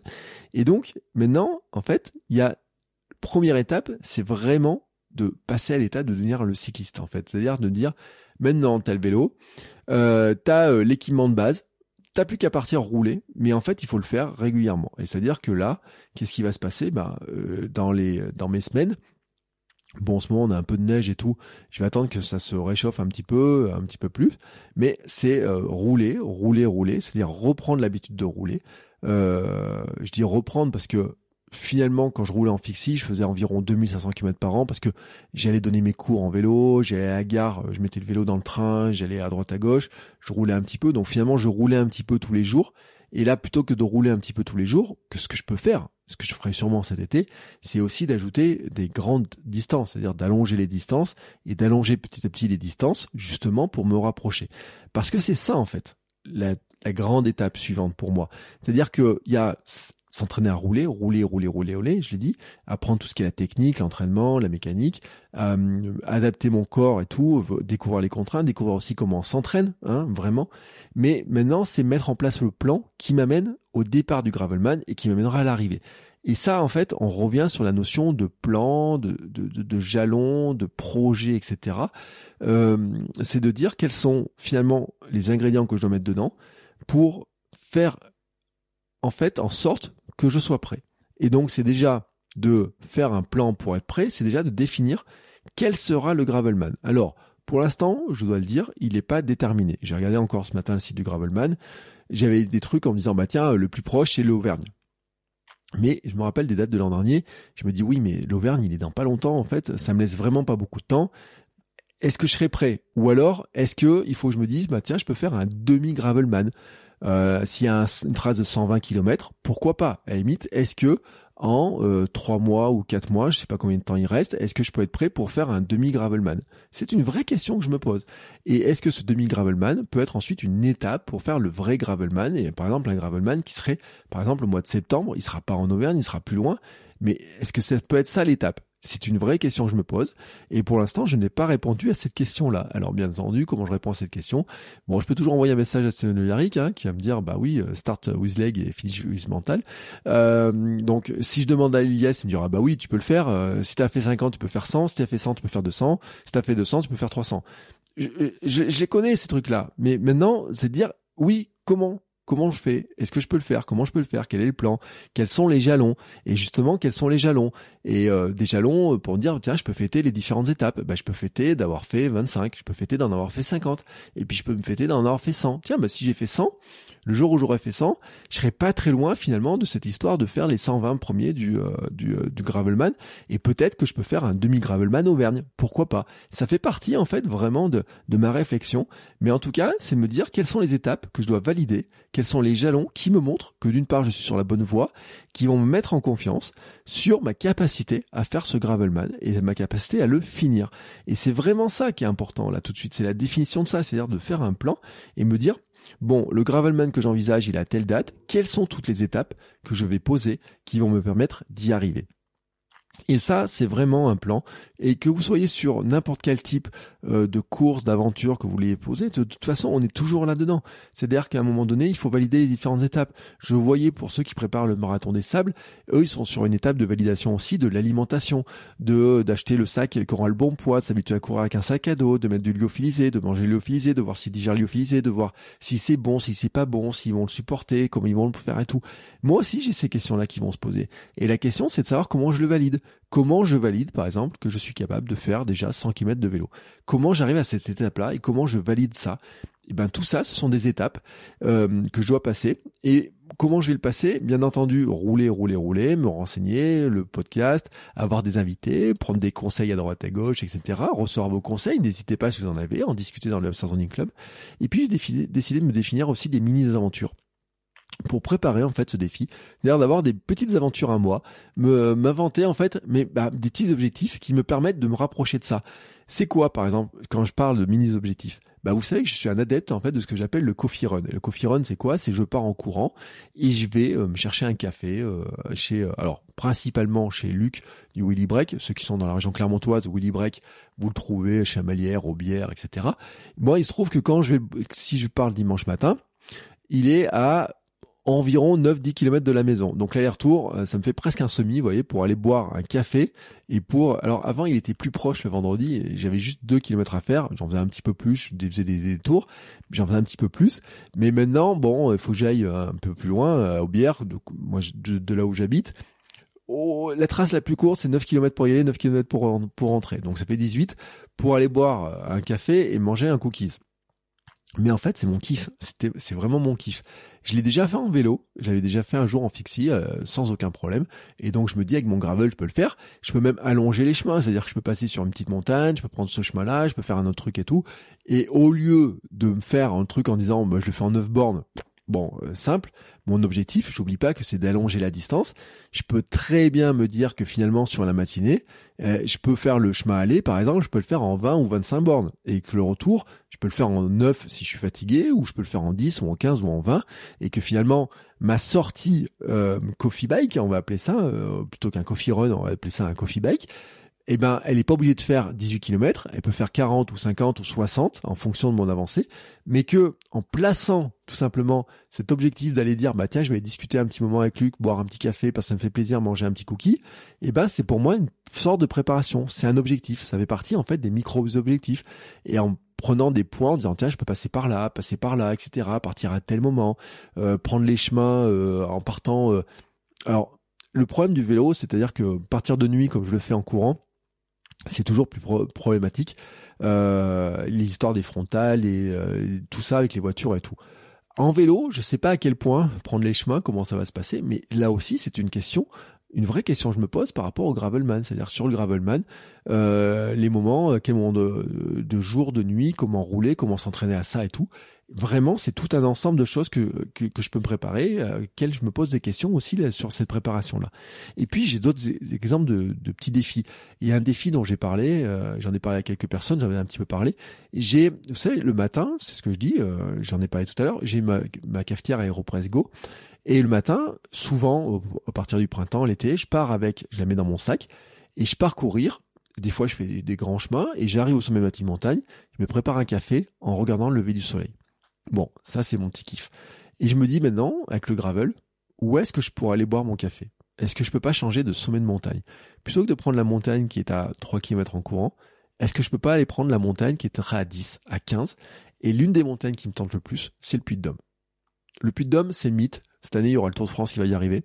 Et donc, maintenant, en fait, il y a première étape, c'est vraiment de passer à l'état de devenir le cycliste, en fait. C'est-à-dire de dire, maintenant, t'as le vélo, euh, t'as euh, l'équipement de base, t'as plus qu'à partir rouler, mais en fait, il faut le faire régulièrement. Et c'est-à-dire que là, qu'est-ce qui va se passer? Bah, euh, dans les dans mes semaines, bon, en ce moment, on a un peu de neige et tout. Je vais attendre que ça se réchauffe un petit peu, un petit peu plus. Mais c'est euh, rouler, rouler, rouler, c'est-à-dire reprendre l'habitude de rouler. Euh, je dis reprendre parce que finalement, quand je roulais en fixie, je faisais environ 2500 km par an parce que j'allais donner mes cours en vélo, j'allais à la gare, je mettais le vélo dans le train, j'allais à droite à gauche, je roulais un petit peu. Donc finalement, je roulais un petit peu tous les jours. Et là, plutôt que de rouler un petit peu tous les jours, que ce que je peux faire, ce que je ferai sûrement cet été, c'est aussi d'ajouter des grandes distances, c'est-à-dire d'allonger les distances et d'allonger petit à petit les distances, justement pour me rapprocher. Parce que c'est ça, en fait, la, la grande étape suivante pour moi. C'est-à-dire qu'il y a s'entraîner à rouler, rouler, rouler, rouler, rouler, je l'ai dit, apprendre tout ce qui est la technique, l'entraînement, la mécanique, euh, adapter mon corps et tout, découvrir les contraintes, découvrir aussi comment on s'entraîne, hein, vraiment. Mais maintenant, c'est mettre en place le plan qui m'amène au départ du gravelman et qui m'amènera à l'arrivée. Et ça, en fait, on revient sur la notion de plan, de, de, de, jalon, de projet, etc. Euh, c'est de dire quels sont finalement les ingrédients que je dois mettre dedans pour faire en fait en sorte que je sois prêt. Et donc c'est déjà de faire un plan pour être prêt, c'est déjà de définir quel sera le Gravelman. Alors, pour l'instant, je dois le dire, il n'est pas déterminé. J'ai regardé encore ce matin le site du Gravelman. J'avais des trucs en me disant, bah tiens, le plus proche, c'est l'Auvergne. Mais je me rappelle des dates de l'an dernier. Je me dis, oui, mais l'Auvergne, il est dans pas longtemps, en fait. Ça me laisse vraiment pas beaucoup de temps. Est-ce que je serai prêt? Ou alors, est-ce que il faut que je me dise, bah tiens, je peux faire un demi-Gravelman? Euh, s'il y a une trace de 120 km, pourquoi pas? À la limite, est-ce que en euh, 3 mois ou 4 mois, je sais pas combien de temps il reste, est-ce que je peux être prêt pour faire un demi-gravelman? C'est une vraie question que je me pose. Et est-ce que ce demi-gravelman peut être ensuite une étape pour faire le vrai gravelman? Et par exemple, un gravelman qui serait, par exemple, au mois de septembre, il sera pas en Auvergne, il sera plus loin, mais est-ce que ça peut être ça l'étape? C'est une vraie question que je me pose. Et pour l'instant, je n'ai pas répondu à cette question-là. Alors, bien entendu, comment je réponds à cette question? Bon, je peux toujours envoyer un message à Stéphane Yarick, hein, qui va me dire, bah oui, euh, start with leg et finish with mental. Euh, donc, si je demande à Elias, il me dira, bah oui, tu peux le faire. Euh, si tu as fait 50, tu peux faire 100. Si tu fait 100, tu peux faire 200. Si tu as fait 200, tu peux faire 300. Je, je, je les connais, ces trucs-là. Mais maintenant, c'est de dire, oui, comment? Comment je fais? Est-ce que je peux le faire? Comment je peux le faire? Quel est le plan? Quels sont les jalons? Et justement, quels sont les jalons? Et euh, des jalons pour dire, tiens, je peux fêter les différentes étapes. Bah, je peux fêter d'avoir fait 25, je peux fêter d'en avoir fait 50, et puis je peux me fêter d'en avoir fait 100. Tiens, bah, si j'ai fait 100, le jour où j'aurais fait 100, je serais pas très loin finalement de cette histoire de faire les 120 premiers du, euh, du, euh, du Gravelman, et peut-être que je peux faire un demi-Gravelman Auvergne. Pourquoi pas? Ça fait partie en fait vraiment de, de ma réflexion, mais en tout cas, c'est me dire quelles sont les étapes que je dois valider quels sont les jalons qui me montrent que d'une part je suis sur la bonne voie, qui vont me mettre en confiance sur ma capacité à faire ce gravelman et ma capacité à le finir. Et c'est vraiment ça qui est important là tout de suite, c'est la définition de ça, c'est-à-dire de faire un plan et me dire bon, le gravelman que j'envisage, il a telle date, quelles sont toutes les étapes que je vais poser qui vont me permettre d'y arriver? Et ça, c'est vraiment un plan. Et que vous soyez sur n'importe quel type euh, de course, d'aventure que vous voulez poser, de, toute façon, on est toujours là-dedans. C'est-à-dire qu'à un moment donné, il faut valider les différentes étapes. Je voyais pour ceux qui préparent le marathon des sables, eux, ils sont sur une étape de validation aussi de l'alimentation, de d'acheter le sac qui aura le bon poids, de s'habituer à courir avec un sac à dos, de mettre du lyophilisé, de manger lyophilisé, de voir s'il digère lyophilisé, de voir si c'est bon, si c'est pas bon, s'ils vont le supporter, comment ils vont le faire et tout. Moi aussi, j'ai ces questions-là qui vont se poser. Et la question, c'est de savoir comment je le valide. Comment je valide, par exemple, que je suis capable de faire déjà 100 km de vélo Comment j'arrive à cette étape-là et comment je valide ça? Et eh ben tout ça, ce sont des étapes euh, que je dois passer. Et comment je vais le passer? Bien entendu, rouler, rouler, rouler, me renseigner, le podcast, avoir des invités, prendre des conseils à droite à gauche, etc. Recevoir vos conseils, n'hésitez pas si vous en avez, en discuter dans le Running Club. Et puis j'ai décidé de me définir aussi des mini-aventures pour préparer en fait ce défi, d'ailleurs d'avoir des petites aventures à moi, m'inventer en fait mais bah, des petits objectifs qui me permettent de me rapprocher de ça. C'est quoi par exemple quand je parle de mini objectifs Bah vous savez que je suis un adepte en fait de ce que j'appelle le coffee run. Et le coffee run c'est quoi? C'est je pars en courant et je vais euh, me chercher un café euh, chez euh, alors principalement chez Luc du Willy Break, ceux qui sont dans la région clermontoise, Willy Break, vous le trouvez chez Amalière, Aubière, etc. Moi, il se trouve que quand je vais, si je parle dimanche matin, il est à environ 9-10 km de la maison. Donc l'aller-retour, euh, ça me fait presque un semi, vous voyez, pour aller boire un café. Et pour, alors avant, il était plus proche le vendredi, j'avais juste 2 km à faire, j'en faisais un petit peu plus, je faisais des, tours, j'en faisais un petit peu plus. Mais maintenant, bon, il faut que j'aille euh, un peu plus loin, euh, au Bière, de, de, là où j'habite. Oh, la trace la plus courte, c'est 9 km pour y aller, 9 km pour, pour rentrer. Donc ça fait 18 pour aller boire un café et manger un cookies. Mais en fait, c'est mon kiff. C'était, c'est vraiment mon kiff. Je l'ai déjà fait en vélo. J'avais déjà fait un jour en fixie euh, sans aucun problème. Et donc, je me dis avec mon gravel, je peux le faire. Je peux même allonger les chemins. C'est-à-dire que je peux passer sur une petite montagne, je peux prendre ce chemin-là, je peux faire un autre truc et tout. Et au lieu de me faire un truc en disant, bah, je le fais en 9 bornes, Bon, euh, simple, mon objectif, j'oublie pas que c'est d'allonger la distance. Je peux très bien me dire que finalement sur la matinée, euh, je peux faire le chemin aller, par exemple, je peux le faire en 20 ou 25 bornes. Et que le retour, je peux le faire en 9 si je suis fatigué ou je peux le faire en 10 ou en 15 ou en 20 et que finalement ma sortie euh, coffee bike, on va appeler ça plutôt qu'un coffee run, on va appeler ça un coffee bike, eh ben, elle n'est pas obligée de faire 18 km, elle peut faire 40 ou 50 ou 60 en fonction de mon avancée, mais que en plaçant tout simplement cet objectif d'aller dire bah tiens je vais discuter un petit moment avec Luc, boire un petit café parce que ça me fait plaisir, manger un petit cookie, eh ben c'est pour moi une sorte de préparation, c'est un objectif, ça fait partie en fait des micro objectifs et en prenant des points en disant tiens je peux passer par là, passer par là, etc. Partir à tel moment, euh, prendre les chemins euh, en partant. Euh, alors le problème du vélo, c'est-à-dire que partir de nuit comme je le fais en courant, c'est toujours plus problématique. Euh, les histoires des frontales et euh, tout ça avec les voitures et tout. En vélo, je sais pas à quel point prendre les chemins, comment ça va se passer, mais là aussi c'est une question, une vraie question que je me pose par rapport au gravelman, c'est-à-dire sur le gravelman, euh, les moments, quel moment de, jour, de nuit, comment rouler, comment s'entraîner à ça et tout vraiment, c'est tout un ensemble de choses que, que, je peux me préparer, euh, auxquelles je me pose des questions aussi sur cette préparation-là. Et puis, j'ai d'autres e-, exemples de, de, petits défis. Il y a un défi dont j'ai parlé, euh, j'en ai parlé à quelques personnes, j'en ai un petit peu parlé. J'ai, vous savez, le matin, c'est ce que je dis, euh, j'en ai parlé tout à l'heure, j'ai ma, ma cafetière Aeropress Go. Et le matin, souvent, à partir du printemps, l'été, je pars avec, je la mets dans mon sac, et je pars courir des fois, je fais des grands chemins et j'arrive au sommet de ma petite montagne. Je me prépare un café en regardant le lever du soleil. Bon, ça c'est mon petit kiff. Et je me dis maintenant, avec le gravel, où est-ce que je pourrais aller boire mon café? Est-ce que je peux pas changer de sommet de montagne? Plutôt que de prendre la montagne qui est à 3 km en courant, est-ce que je peux pas aller prendre la montagne qui est à 10, à 15 Et l'une des montagnes qui me tente le plus, c'est le Puy de Dôme. Le Puy de Dôme, c'est mythe. Cette année, il y aura le Tour de France qui va y arriver.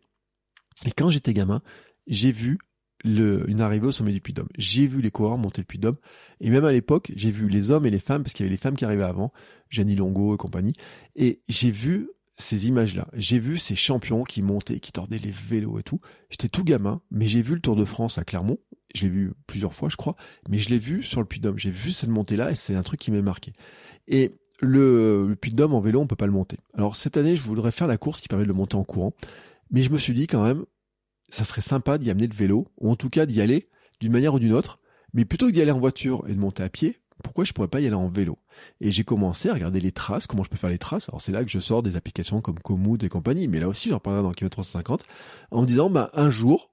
Et quand j'étais gamin, j'ai vu le, une arrivée au sommet du Puy de Dôme. J'ai vu les coureurs monter le Puy de Dôme. Et même à l'époque, j'ai vu les hommes et les femmes, parce qu'il y avait les femmes qui arrivaient avant, Jenny Longo et compagnie. Et j'ai vu ces images-là. J'ai vu ces champions qui montaient, qui tordaient les vélos et tout. J'étais tout gamin, mais j'ai vu le Tour de France à Clermont. Je l'ai vu plusieurs fois, je crois, mais je l'ai vu sur le Puy de Dôme. J'ai vu cette montée-là et c'est un truc qui m'a marqué. Et le, le Puy de Dôme en vélo, on peut pas le monter. Alors cette année, je voudrais faire la course qui permet de le monter en courant, mais je me suis dit quand même, ça serait sympa d'y amener le vélo, ou en tout cas d'y aller d'une manière ou d'une autre, mais plutôt que d'y aller en voiture et de monter à pied, pourquoi je pourrais pas y aller en vélo? Et j'ai commencé à regarder les traces, comment je peux faire les traces. Alors c'est là que je sors des applications comme Komoot et compagnie, mais là aussi j'en parlerai dans Km 350, en me disant, bah, un jour,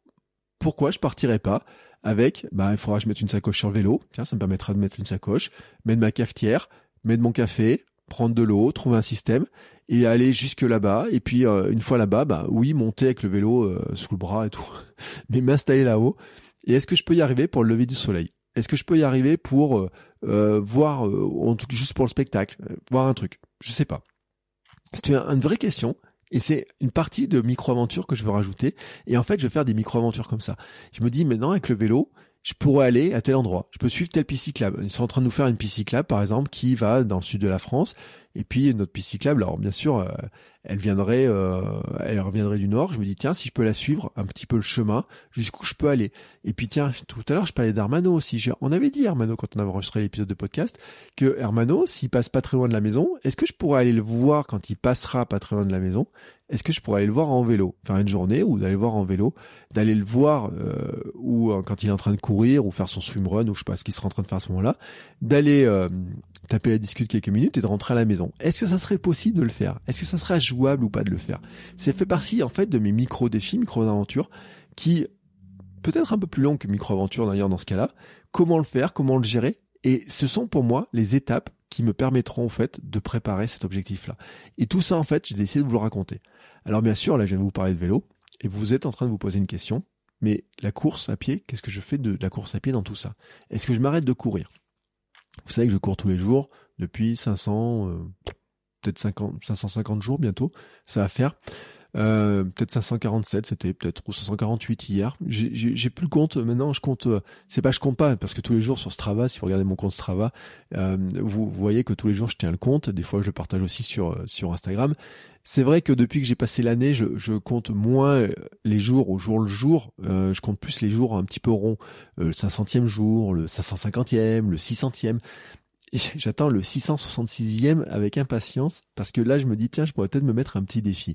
pourquoi je partirais pas avec, bah, il faudra que je mette une sacoche sur le vélo, tiens, ça me permettra de mettre une sacoche, mettre ma cafetière, mettre mon café, prendre de l'eau, trouver un système, et aller jusque là-bas. Et puis euh, une fois là-bas, bah oui, monter avec le vélo euh, sous le bras et tout, [LAUGHS] mais m'installer là-haut. Et est-ce que je peux y arriver pour le lever du soleil? Est-ce que je peux y arriver pour euh, euh voir, en tout cas juste pour le spectacle, voir un truc? Je sais pas. C'est une vraie question. Et c'est une partie de micro-aventure que je veux rajouter. Et en fait, je vais faire des micro-aventures comme ça. Je me dis maintenant avec le vélo, je pourrais aller à tel endroit. Je peux suivre telle piste cyclable. Ils sont en train de nous faire une piste cyclable, par exemple, qui va dans le sud de la France. Et puis notre piste cyclable, alors bien sûr, euh, elle viendrait, euh, elle reviendrait du nord. Je me dis tiens, si je peux la suivre un petit peu le chemin, jusqu'où je peux aller. Et puis tiens, tout à l'heure je parlais d'Hermano aussi. On avait dit Hermano quand on avait enregistré l'épisode de podcast que Hermano, s'il passe pas très loin de la maison, est-ce que je pourrais aller le voir quand il passera pas très loin de la maison? Est-ce que je pourrais aller le voir en vélo, faire une journée ou d'aller le voir en vélo, d'aller le voir euh, ou quand il est en train de courir ou faire son swimrun ou je sais pas ce qu'il sera en train de faire à ce moment-là, d'aller taper la discute quelques minutes et de rentrer à la maison. Est-ce que ça serait possible de le faire? Est-ce que ça serait ou pas de le faire C'est fait partie en fait de mes micro-défis, micro-aventures qui peut-être un peu plus long que micro-aventure d'ailleurs dans ce cas-là. Comment le faire Comment le gérer Et ce sont pour moi les étapes qui me permettront en fait de préparer cet objectif-là. Et tout ça en fait, j'ai décidé de vous le raconter. Alors bien sûr, là je viens de vous parler de vélo et vous êtes en train de vous poser une question. Mais la course à pied, qu'est-ce que je fais de la course à pied dans tout ça? Est-ce que je m'arrête de courir? Vous savez que je cours tous les jours depuis 500, euh, peut-être 50, 550 jours bientôt. Ça va faire. Euh, peut-être 547, c'était peut-être ou 548 hier. J'ai plus le compte. Maintenant, je compte. Euh, c'est pas je compte pas parce que tous les jours sur Strava, si vous regardez mon compte Strava, euh, vous, voyez que tous les jours je tiens le compte. Des fois, je le partage aussi sur sur Instagram. C'est vrai que depuis que j'ai passé l'année, je, je, compte moins les jours au jour le jour. je compte plus les jours un petit peu ronds. le 500e jour, le 550e, le 600e [LAUGHS] j'attends le 666e avec impatience parce que là je me dis tiens je pourrais peut-être me mettre un petit défi.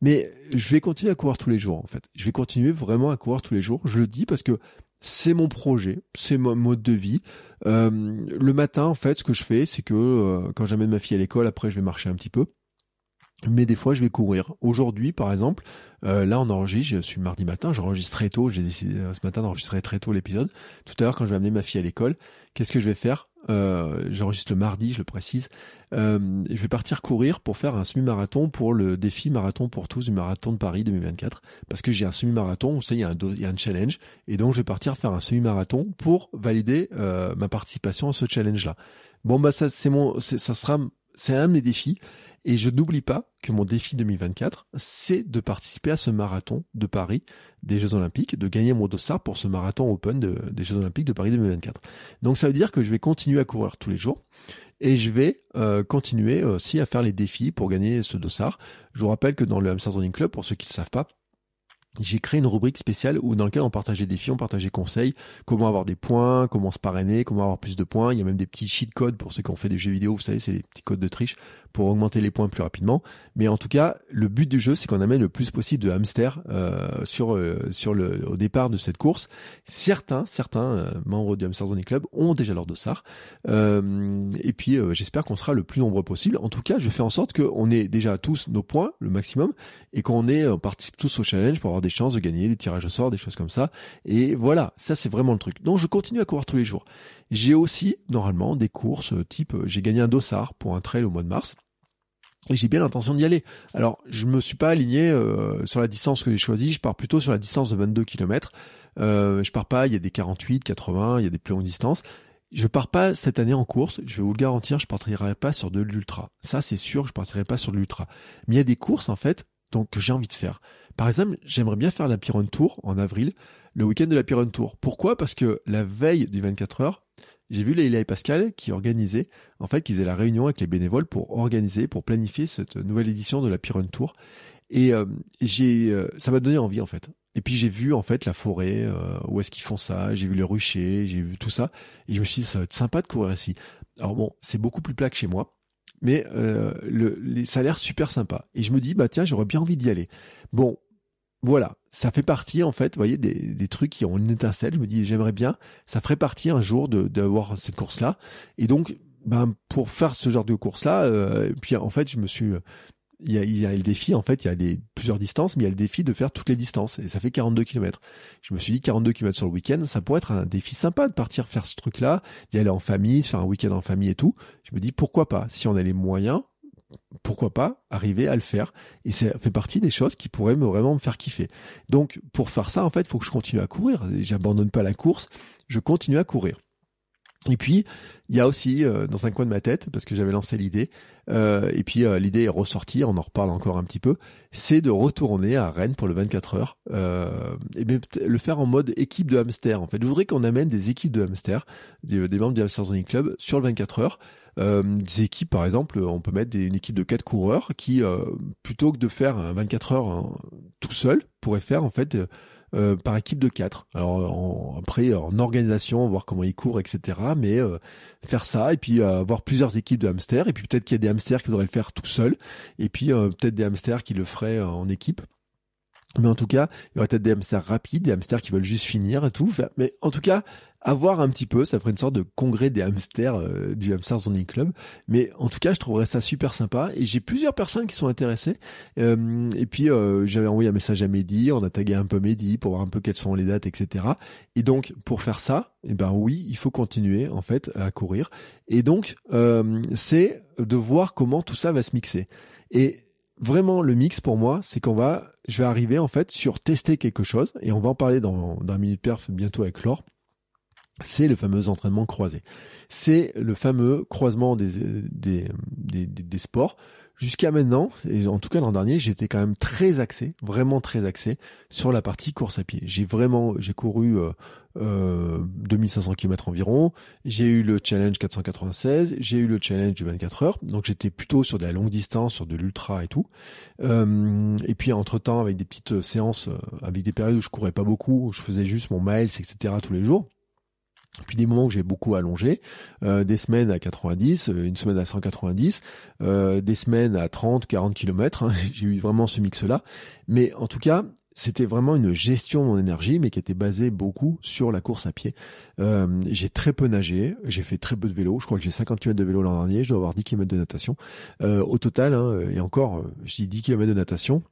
Mais je vais continuer à courir tous les jours en fait. Je vais continuer vraiment à courir tous les jours. Je le dis parce que c'est mon projet, c'est mon mode de vie. Euh, le matin en fait ce que je fais c'est que euh, quand j'amène ma fille à l'école après je vais marcher un petit peu mais des fois je vais courir. Aujourd'hui, par exemple, euh, là on enregistre, je suis mardi matin, j'enregistre très tôt, j'ai décidé ce matin d'enregistrer très tôt l'épisode. Tout à l'heure quand je vais amener ma fille à l'école, qu'est-ce que je vais faire? Euh, J'enregistre le mardi, je le précise. Euh, je vais partir courir pour faire un semi-marathon pour le défi marathon pour tous du marathon de Paris 2024. Parce que j'ai un semi-marathon, vous savez, il y, a un, y a un challenge, et donc je vais partir faire un semi-marathon pour valider euh, ma participation à ce challenge-là. Bon bah ça c'est mon, ça sera, c'est un de mes défis. Et je n'oublie pas que mon défi 2024, c'est de participer à ce marathon de Paris des Jeux Olympiques, de gagner mon dossard pour ce marathon open des Jeux Olympiques de Paris 2024. Donc ça veut dire que je vais continuer à courir tous les jours et je vais euh, continuer aussi à faire les défis pour gagner ce dossard. Je vous rappelle que dans le Hamster Running Club, pour ceux qui ne le savent pas, j'ai créé une rubrique spéciale où dans laquelle on partageait des défis, on partageait conseils, comment avoir des points, comment se parrainer, comment avoir plus de points. Il y a même des petits cheat codes pour ceux qui ont fait des jeux vidéo, vous savez, c'est des petits codes de triche pour augmenter les points plus rapidement. Mais en tout cas, le but du jeu, c'est qu'on amène le plus possible de hamsters euh, sur euh, sur le au départ de cette course. Certains certains euh, membres du Hamster Zone Club ont déjà leur dossard. et puis j'espère qu'on sera le plus nombreux possible. En tout cas, je fais en sorte qu'on ait déjà tous nos points, le maximum, et qu'on ait participe tous au challenge pour avoir des chances de gagner, des tirages au sort, des choses comme ça. Et voilà, ça c'est vraiment le truc. Donc je continue à courir tous les jours. J'ai aussi, normalement, des courses euh, type, euh, j'ai gagné un dossard pour un trail au mois de mars. Et j'ai bien l'intention d'y aller. Alors, je me suis pas aligné euh, sur la distance que j'ai choisie. Je pars plutôt sur la distance de 22 km. Euh, je pars pas. Il y a des 48, 80, il y a des plus longues distances. je pars pas cette année en course, je vais vous le garantir, je partirai pas sur de l'ultra. Ça, c'est sûr, je partirai pas sur de l'ultra. Mais il y a des courses, en fait, donc, que j'ai envie de faire. Par exemple, j'aimerais bien faire la Piron Tour en avril, le week-end de la Piron Tour. Pourquoi? Parce que la veille du 24 heures, j'ai vu Leila et Pascal qui organisaient, en fait, qui faisaient la réunion avec les bénévoles pour organiser, pour planifier cette nouvelle édition de la Piron Tour. Et euh, j'ai, euh, ça m'a donné envie en fait. Et puis j'ai vu en fait la forêt, euh, où est-ce qu'ils font ça, j'ai vu les ruchers, j'ai vu tout ça, et je me suis dit ça va être sympa de courir ici. Alors bon, c'est beaucoup plus plat que chez moi, mais euh, le, les, ça a l'air super sympa. Et je me dis bah tiens j'aurais bien envie d'y aller. Bon, voilà, ça fait partie en fait, vous voyez, des, des trucs qui ont une étincelle. Je me dis j'aimerais bien, ça ferait partie un jour de d'avoir cette course là. Et donc ben pour faire ce genre de course là, euh, puis en fait je me suis il y, a, il y a le défi, en fait, il y a des, plusieurs distances, mais il y a le défi de faire toutes les distances. Et ça fait 42 km. Je me suis dit 42 km sur le week-end, ça pourrait être un défi sympa de partir faire ce truc-là, d'y aller en famille, de faire un week-end en famille et tout. Je me dis pourquoi pas, si on a les moyens, pourquoi pas arriver à le faire. Et ça fait partie des choses qui pourraient me vraiment me faire kiffer. Donc, pour faire ça, en fait, il faut que je continue à courir. J'abandonne pas la course, je continue à courir. Et puis, il y a aussi euh, dans un coin de ma tête, parce que j'avais lancé l'idée, euh, et puis euh, l'idée est ressortie, on en reparle encore un petit peu, c'est de retourner à Rennes pour le 24 heures, et bien le faire en mode équipe de hamster. En fait, je voudrais qu'on amène des équipes de hamster, des, membres du Hamster Zoning Club, sur le 24 heures. Des équipes, par exemple, on peut mettre une équipe de quatre coureurs qui, plutôt que de faire un 24 heures hein, tout seul, pourrait faire en fait euh, par équipe de quatre. Alors après en organisation, voir comment ils courent, etc. Mais euh, faire ça et puis euh, avoir plusieurs équipes de hamsters et puis peut-être qu'il y a des hamsters qui voudraient le faire tout seul et puis peut-être des hamsters qui le feraient en équipe. Mais en tout cas, il y aurait peut-être des hamsters rapides, des hamsters qui veulent juste finir et tout. Mais en tout cas, avoir un petit peu, ça ferait une sorte de congrès des hamsters euh, du Hamster Zoning Club. Mais en tout cas, je trouverais ça super sympa. Et j'ai plusieurs personnes qui sont intéressées. Euh, et puis, euh, j'avais envoyé un message à Mehdi, on a tagué un peu Mehdi pour voir un peu quelles sont les dates, etc. Et donc, pour faire ça, eh ben oui, il faut continuer en fait à courir. Et donc, c'est de voir comment tout ça va se mixer. Et vraiment le mix pour moi, c'est qu'on va, je vais arriver en fait sur tester quelque chose et on va en parler dans, dans minute perf bientôt avec Laure. C'est le fameux entraînement croisé. C'est le fameux croisement des, des, des, des sports. Jusqu'à maintenant, et en tout cas l'an dernier, j'étais quand même très axé, vraiment très axé sur la partie course à pied. J'ai vraiment, j'ai couru euh, euh, 2500 km environ. J'ai eu le challenge 496, j'ai eu le challenge du 24 heures. Donc j'étais plutôt sur de la longue distance, sur de l'ultra et tout. Euh, et puis entre temps, avec des petites séances, euh, avec des périodes où je courais pas beaucoup, où je faisais juste mon miles, etc. tous les jours. Puis des moments où j'ai beaucoup allongé, euh, des semaines à 90, une semaine à 190, euh, des semaines à 30, 40 km. j'ai eu vraiment ce mix-là. Mais en tout cas, c'était vraiment une gestion de mon énergie, mais qui était basée beaucoup sur la course à pied. Euh, j'ai très peu nagé, j'ai fait très peu de vélo. Je crois que j'ai 50 km de vélo l'an dernier, je dois avoir 10 km de natation. Euh, au total, hein, et encore, je dis 10 km de natation.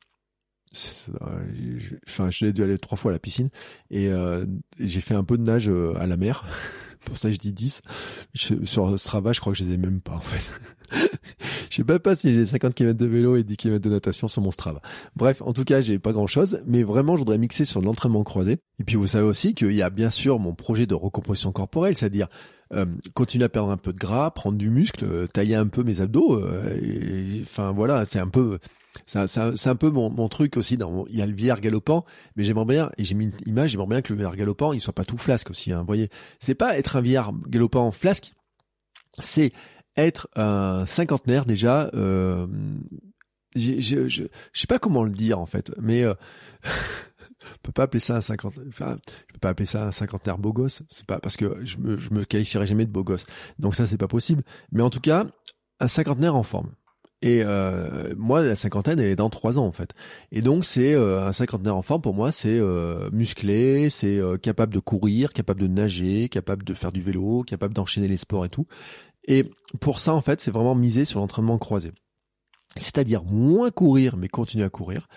Enfin, j'ai dû aller trois fois à la piscine et euh, j'ai fait un peu de nage à la mer. [LAUGHS] Pour ça, je dis 10. sur Strava, je crois que je les ai même pas, en fait. [LAUGHS] je sais pas, pas si j'ai 50 km de vélo et 10 km de natation sur mon Strava. Bref, en tout cas, j'ai pas grand chose, mais vraiment, je voudrais mixer sur l'entraînement croisé. Et puis, vous savez aussi qu'il y a bien sûr mon projet de recomposition corporelle, c'est-à-dire euh, continuer à perdre un peu de gras, prendre du muscle, euh, tailler un peu mes abdos. Euh, enfin voilà, c'est un peu, c'est un peu mon, truc aussi. Dans, il y a le vieillard galopant, mais j'aimerais bien, et j'ai mis une image, j'aimerais bien que le vieillard galopant, il soit pas tout flasque aussi. Hein, vous voyez, c'est pas être un vieillard galopant flasque, c'est être un cinquantenaire déjà. Euh, je, je, sais pas comment le dire en fait, mais euh, [LAUGHS] je peux pas appeler ça un cinquante, enfin, je peux pas appeler ça un cinquantenaire beau gosse. C'est pas parce que je me, je me qualifierai jamais de beau gosse. Donc ça c'est pas possible. Mais en tout cas, un cinquantenaire en forme. Et euh, moi, la cinquantaine, elle est dans trois ans en fait. Et donc, c'est euh, un cinquantenaire en forme pour moi, c'est euh, musclé, c'est euh, capable de courir, capable de nager, capable de faire du vélo, capable d'enchaîner les sports et tout. Et pour ça, en fait, c'est vraiment miser sur l'entraînement croisé. C'est-à-dire moins courir, mais continuer à courir,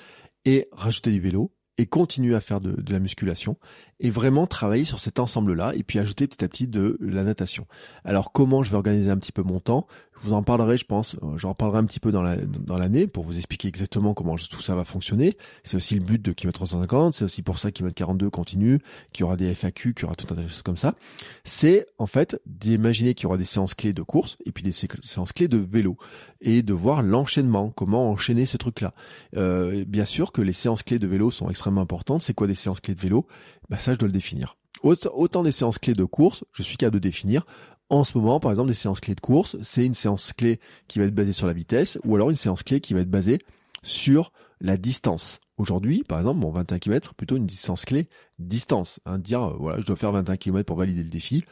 et rajouter du vélo, et continuer à faire de, de, la musculation, et vraiment travailler sur cet ensemble-là, et puis ajouter petit à petit de la natation. Alors comment je vais organiser un petit peu mon temps? Je vous en parlerai, je pense. Euh, j'en parlerai un petit peu dans la dans l'année pour vous expliquer exactement comment tout ça va fonctionner. C'est aussi le but de kilomètre 350. C'est aussi pour ça kilomètre 42 continue, qu'il y aura des FAQ, qu'il y aura tout un tas de choses comme ça. C'est en fait d'imaginer qu'il y aura des séances clés de course et puis des séances clés de vélo et de voir l'enchaînement, comment enchaîner ce truc-là. Euh, bien sûr que les séances clés de vélo sont extrêmement importantes. C'est quoi des séances clés de vélo? Bah ça, je dois le définir. Autant des séances clés de course, je suis capable de définir. En ce moment, par exemple, des séances clés de course, c'est une séance clé qui va être basée sur la vitesse, ou alors une séance clé qui va être basée sur la distance. Aujourd'hui, par exemple, mon 21 km, plutôt une distance clé distance. Hein, dire, euh, voilà, je dois faire 21 km pour valider le défi.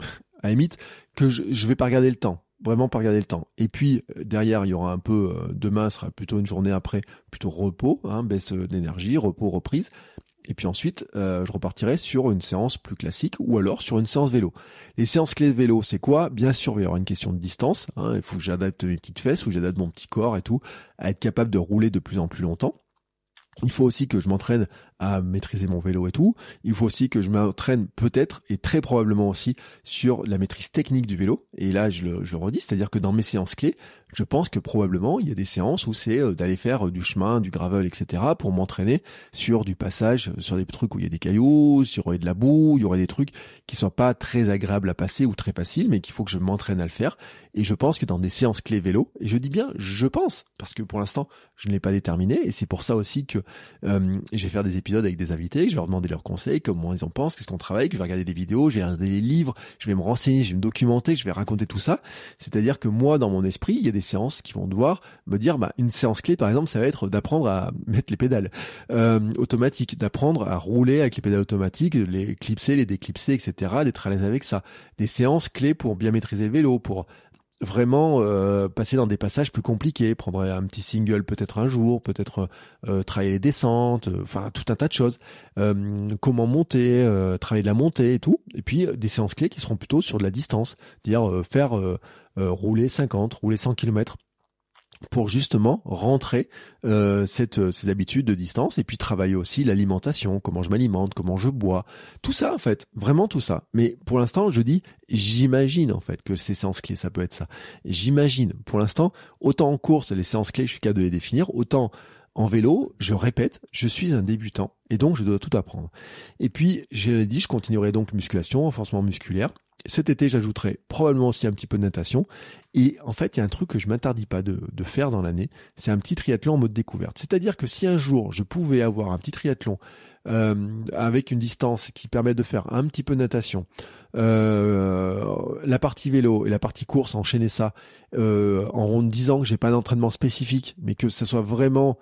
à la limite, que je, je vais pas regarder le temps. Vraiment pas regarder le temps. Et puis, euh, derrière, il y aura un peu, euh, demain sera plutôt une journée après, plutôt repos, hein, baisse d'énergie, repos, reprise. Et puis ensuite, euh, je repartirai sur une séance plus classique ou alors sur une séance vélo. Les séances clés de vélo, c'est quoi? Bien sûr, il y aura une question de distance. Hein, il faut que j'adapte mes petites fesses, ou j'adapte mon petit corps et tout, à être capable de rouler de plus en plus longtemps. Il faut aussi que je m'entraîne à maîtriser mon vélo et tout. Il faut aussi que je m'entraîne peut-être et très probablement aussi sur la maîtrise technique du vélo. Et là, je le, je le redis, c'est-à-dire que dans mes séances clés, je pense que probablement il y a des séances où c'est euh, d'aller faire euh, du chemin, du gravel, etc. pour m'entraîner sur du passage, sur des trucs où il y a des cailloux, sur de la boue, il y aurait des trucs qui sont pas très agréables à passer ou très faciles, mais qu'il faut que je m'entraîne à le faire. Et je pense que dans des séances clés vélo, et je dis bien je pense, parce que pour l'instant je ne l'ai pas déterminé, et c'est pour ça aussi que euh, je vais faire des épisodes avec des invités, je vais leur demander leurs conseils, comment ils en pensent, qu'est-ce qu'on travaille, que je vais regarder des vidéos, je vais regarder des livres, je vais me renseigner, je vais me documenter, je vais raconter tout ça. C'est-à-dire que moi, dans mon esprit, il y a des séances qui vont devoir me dire, bah, une séance clé, par exemple, ça va être d'apprendre à [LAUGHS] mettre les pédales euh, automatiques, d'apprendre à rouler avec les pédales automatiques, les clipser, les déclipser, etc., d'être à l'aise avec ça. Des séances clés pour bien maîtriser le vélo, pour vraiment euh, passer dans des passages plus compliqués, prendre un petit single peut-être un jour, peut-être euh, travailler les descentes, euh, enfin tout un tas de choses. comment monter, travailler de la montée et tout. Et puis des séances clés qui seront plutôt sur de la distance, c'est-à-dire faire rouler 50, rouler 100 km pour justement rentrer euh, cette, ces habitudes de distance et puis travailler aussi l'alimentation, comment je m'alimente, comment je bois, tout ça en fait, vraiment tout ça. Mais pour l'instant, je dis, j'imagine en fait que ces séances clés, ça peut être ça. J'imagine. Pour l'instant, autant en course, les séances clés, je suis capable de les définir, autant en vélo, je répète, je suis un débutant et donc je dois tout apprendre. Et puis, j'ai dit, je continuerai donc musculation, renforcement musculaire. Cet été, j'ajouterai probablement aussi un petit peu de natation. Et en fait, il y a un truc que je m'interdis pas de, faire dans l'année, c'est un petit triathlon en mode découverte. C'est-à-dire que si un jour je pouvais avoir un petit triathlon euh, avec une distance qui permet de faire un petit peu de natation, euh, la partie vélo et la partie course, enchaîner ça euh, en disant que j'ai pas d'entraînement spécifique, mais que ça soit vraiment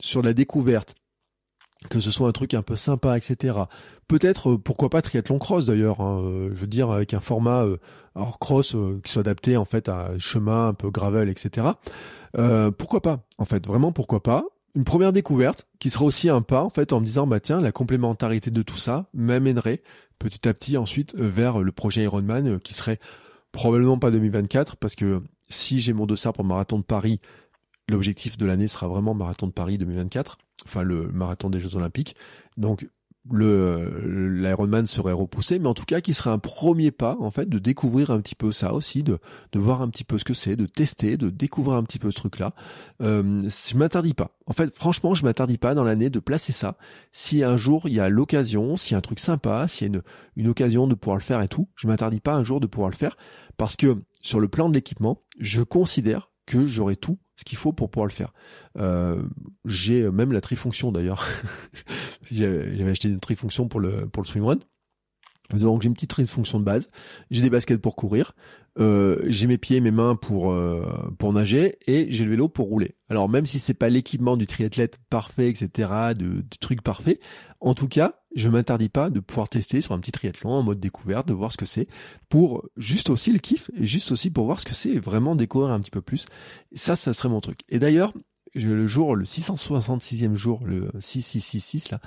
sur la découverte, que ce soit un truc un peu sympa, etc. Peut-être, euh, pourquoi pas triathlon cross d'ailleurs, hein, euh, je veux dire avec un format euh, hors cross qui soit adapté en fait à chemin un peu gravel, etc. pourquoi pas En fait, vraiment pourquoi pas Une première découverte qui sera aussi un pas en fait en me disant bah tiens la complémentarité de tout ça m'amènerait petit à petit ensuite vers le projet Ironman qui serait probablement pas 2024 parce que si j'ai mon dossier pour marathon de Paris, l'objectif de l'année sera vraiment marathon de Paris 2024 enfin le marathon des Jeux Olympiques. Donc le l'Ironman serait repoussé, mais en tout cas qui serait un premier pas en fait de découvrir un petit peu ça aussi, de de voir un petit peu ce que c'est, de tester, de découvrir un petit peu ce truc-là. Euh, je m'interdis pas. En fait, franchement, je m'interdis pas dans l'année de placer ça. Si un jour il y a l'occasion, s'il y a un truc sympa, s'il y a une une occasion de pouvoir le faire et tout, je m'interdis pas un jour de pouvoir le faire parce que sur le plan de l'équipement, je considère que j'aurai tout ce qu'il faut pour pouvoir le faire. Euh, j'ai même la trifonction d'ailleurs. [LAUGHS] J'avais acheté une trifonction pour le pour le swimrun. Donc j'ai une petite trifonction de base. J'ai des baskets pour courir. Euh, j'ai mes pieds, mes mains pour euh, pour nager et j'ai le vélo pour rouler. Alors même si c'est pas l'équipement du triathlète parfait, etc., de, de trucs parfaits, en tout cas, je m'interdis pas de pouvoir tester sur un petit triathlon en mode découverte, de voir ce que c'est, pour juste aussi le kiff, et juste aussi pour voir ce que c'est, et vraiment découvrir un petit peu plus. ça, ça serait mon truc. Et d'ailleurs, le jour, le 666e jour, le 6666 là,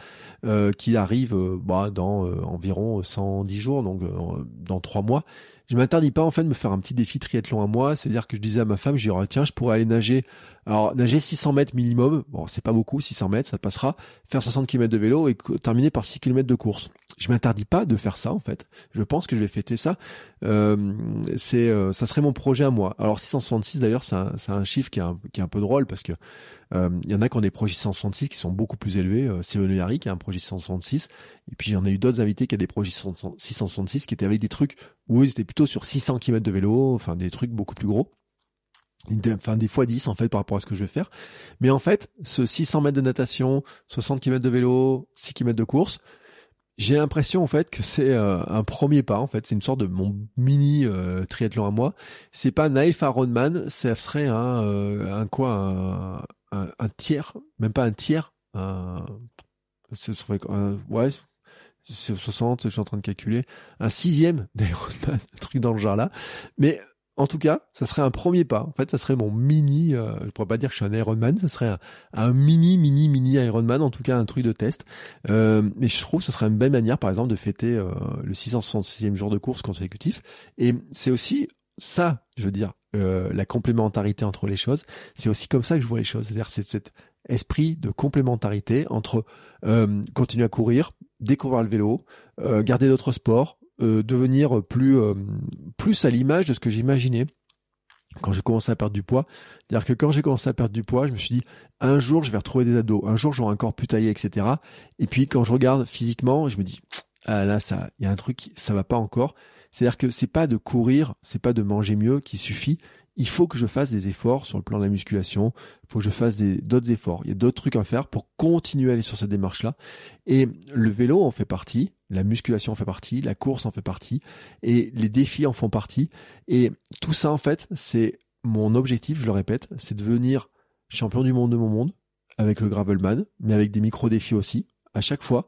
euh, qui arrive euh, bah, dans euh, environ 110 jours, donc dans trois mois, je m'interdis pas en fait de me faire un petit défi triathlon à moi, c'est-à-dire que je disais à ma femme, je dirais tiens, je pourrais aller nager, alors nager 600 mètres minimum, bon c'est pas beaucoup, 600 mètres ça passera, faire 60 km de vélo et terminer par 6 km de course. Je m'interdis pas de faire ça en fait. Je pense que je vais fêter ça. Euh, c'est, euh, ça serait mon projet à moi. Alors 666 d'ailleurs, c'est un, un, chiffre qui est un, qui est un peu drôle parce que euh, il y en a qui ont des projets 666 qui sont beaucoup plus élevés. Euh, Steven Yari qui a un projet 666. Et puis, j'en ai eu d'autres invités qui a des projets 666 qui étaient avec des trucs où ils étaient plutôt sur 600 km de vélo, enfin, des trucs beaucoup plus gros. Enfin, des fois 10 en fait par rapport à ce que je vais faire. Mais en fait, ce 600 mètres de natation, 60 km de vélo, 6 km de course, j'ai l'impression en fait que c'est euh, un premier pas en fait, c'est une sorte de mon mini euh, triathlon à moi. C'est pas Naïf Ironman, ça serait un, euh, un quoi un, un, tiers, même pas un tiers, un, ce serait, un, ouais, c'est 60, je suis en train de calculer, un sixième [LAUGHS] d'Ironman, un truc dans le genre là. Mais en tout cas, ça serait un premier pas. En fait, ça serait mon mini, euh, je pourrais pas dire que je suis un Ironman, ça serait un, mini, mini, mini Ironman, en tout cas un truc de test. Euh, mais je trouve que ça serait une belle manière, par exemple, de fêter euh, le 666e jour de course consécutif. Et c'est aussi ça, je veux dire, euh, la complémentarité entre les choses. C'est aussi comme ça que je vois les choses. C'est-à-dire c'est cet esprit de complémentarité entre euh, continuer à courir, découvrir le vélo, garder d'autres sports, euh, devenir plus euh, plus à l'image de ce que j'imaginais quand j'ai commencé à perdre du poids. C'est-à-dire que quand j'ai commencé à perdre du poids, je me suis dit un jour je vais retrouver des abdos, un jour j'aurai un corps plus taillé, etc. Et puis quand je regarde physiquement, je me dis ah là ça, il y a un truc, ça va pas encore. C'est-à-dire que c'est pas de courir, c'est pas de manger mieux qui suffit il faut que je fasse des efforts sur le plan de la musculation, il faut que je fasse d'autres efforts, il y a d'autres trucs à faire pour continuer à aller sur cette démarche-là. Et le vélo en fait partie, la musculation en fait partie, la course en fait partie, et les défis en font partie. Et tout ça en fait, c'est mon objectif, je le répète, c'est de devenir champion du monde de mon monde, avec le Gravelman, mais avec des micro-défis aussi, à chaque fois,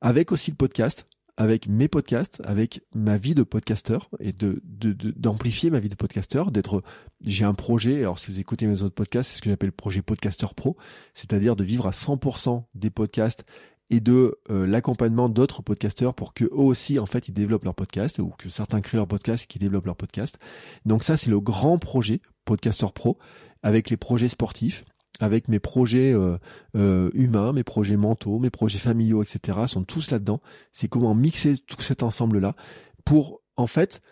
avec aussi le podcast, avec mes podcasts, avec ma vie de podcasteur et de d'amplifier ma vie de podcasteur, d'être j'ai un projet, alors si vous écoutez mes autres podcasts, c'est ce que j'appelle le projet podcasteur pro, c'est-à-dire de vivre à 100% des podcasts et de euh, l'accompagnement d'autres podcasteurs pour que eux aussi en fait ils développent leur podcast ou que certains créent leur podcast et qu'ils développent leur podcast. Donc ça c'est le grand projet podcasteur pro avec les projets sportifs avec mes projets euh, euh, humains, mes projets mentaux, mes projets familiaux, etc. sont tous là-dedans. C'est comment mixer tout cet ensemble-là pour, en fait,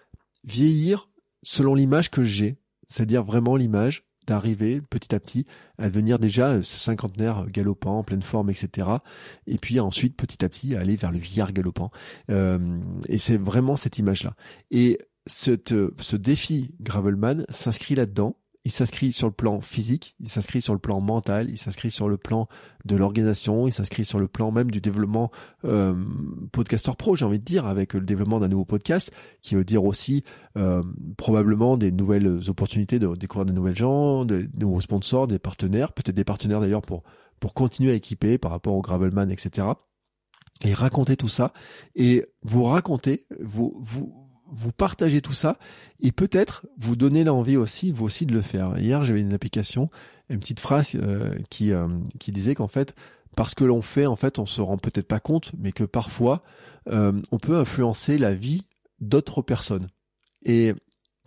vieillir selon l'image que j'ai. C'est-à-dire vraiment l'image d'arriver petit à petit à devenir déjà ce cinquantenaire galopant, en pleine forme, etc. Et puis ensuite, petit à petit, aller vers le vieillard galopant. Euh, et c'est vraiment cette image-là. Et cette, ce défi Gravelman s'inscrit là-dedans il s'inscrit sur le plan physique, il s'inscrit sur le plan mental, il s'inscrit sur le plan de l'organisation, il s'inscrit sur le plan même du développement euh, podcaster pro, j'ai envie de dire, avec le développement d'un nouveau podcast, qui veut dire aussi euh, probablement des nouvelles opportunités de découvrir de nouvelles gens, de, nouveaux sponsors, des partenaires, peut-être des partenaires d'ailleurs pour pour continuer à équiper par rapport au Gravelman, etc. Et raconter tout ça et vous raconter, vous vous vous partagez tout ça et peut-être vous donner l'envie aussi, vous aussi, de le faire. Hier, j'avais une application, une petite phrase euh, qui, euh, qui disait qu'en fait, parce que l'on fait, en fait, on se rend peut-être pas compte, mais que parfois, euh, on peut influencer la vie d'autres personnes. Et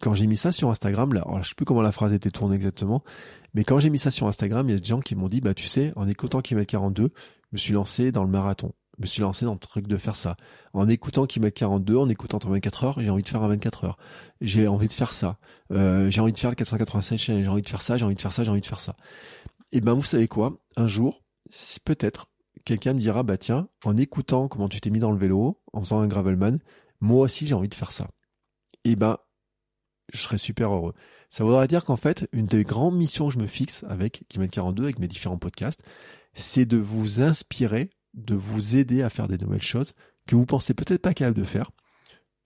quand j'ai mis ça sur Instagram, là, alors je sais plus comment la phrase était tournée exactement, mais quand j'ai mis ça sur Instagram, il y a des gens qui m'ont dit, bah tu sais, en écoutant Kilomètre 42, je me suis lancé dans le marathon je me suis lancé dans le truc de faire ça. En écoutant qui met 42, en écoutant 24 heures, j'ai envie de faire un 24 heures. J'ai envie de faire ça. Euh, j'ai envie de faire le 487, j'ai envie de faire ça, j'ai envie de faire ça, j'ai envie de faire ça. Et ben vous savez quoi? Un jour, peut-être, quelqu'un me dira, bah tiens, en écoutant comment tu t'es mis dans le vélo, en faisant un gravelman, moi aussi j'ai envie de faire ça. Et ben, je serais super heureux. Ça voudrait dire qu'en fait, une des grandes missions que je me fixe avec Kimet 42, avec mes différents podcasts, c'est de vous inspirer de vous aider à faire des nouvelles choses que vous pensez peut-être pas capable de faire.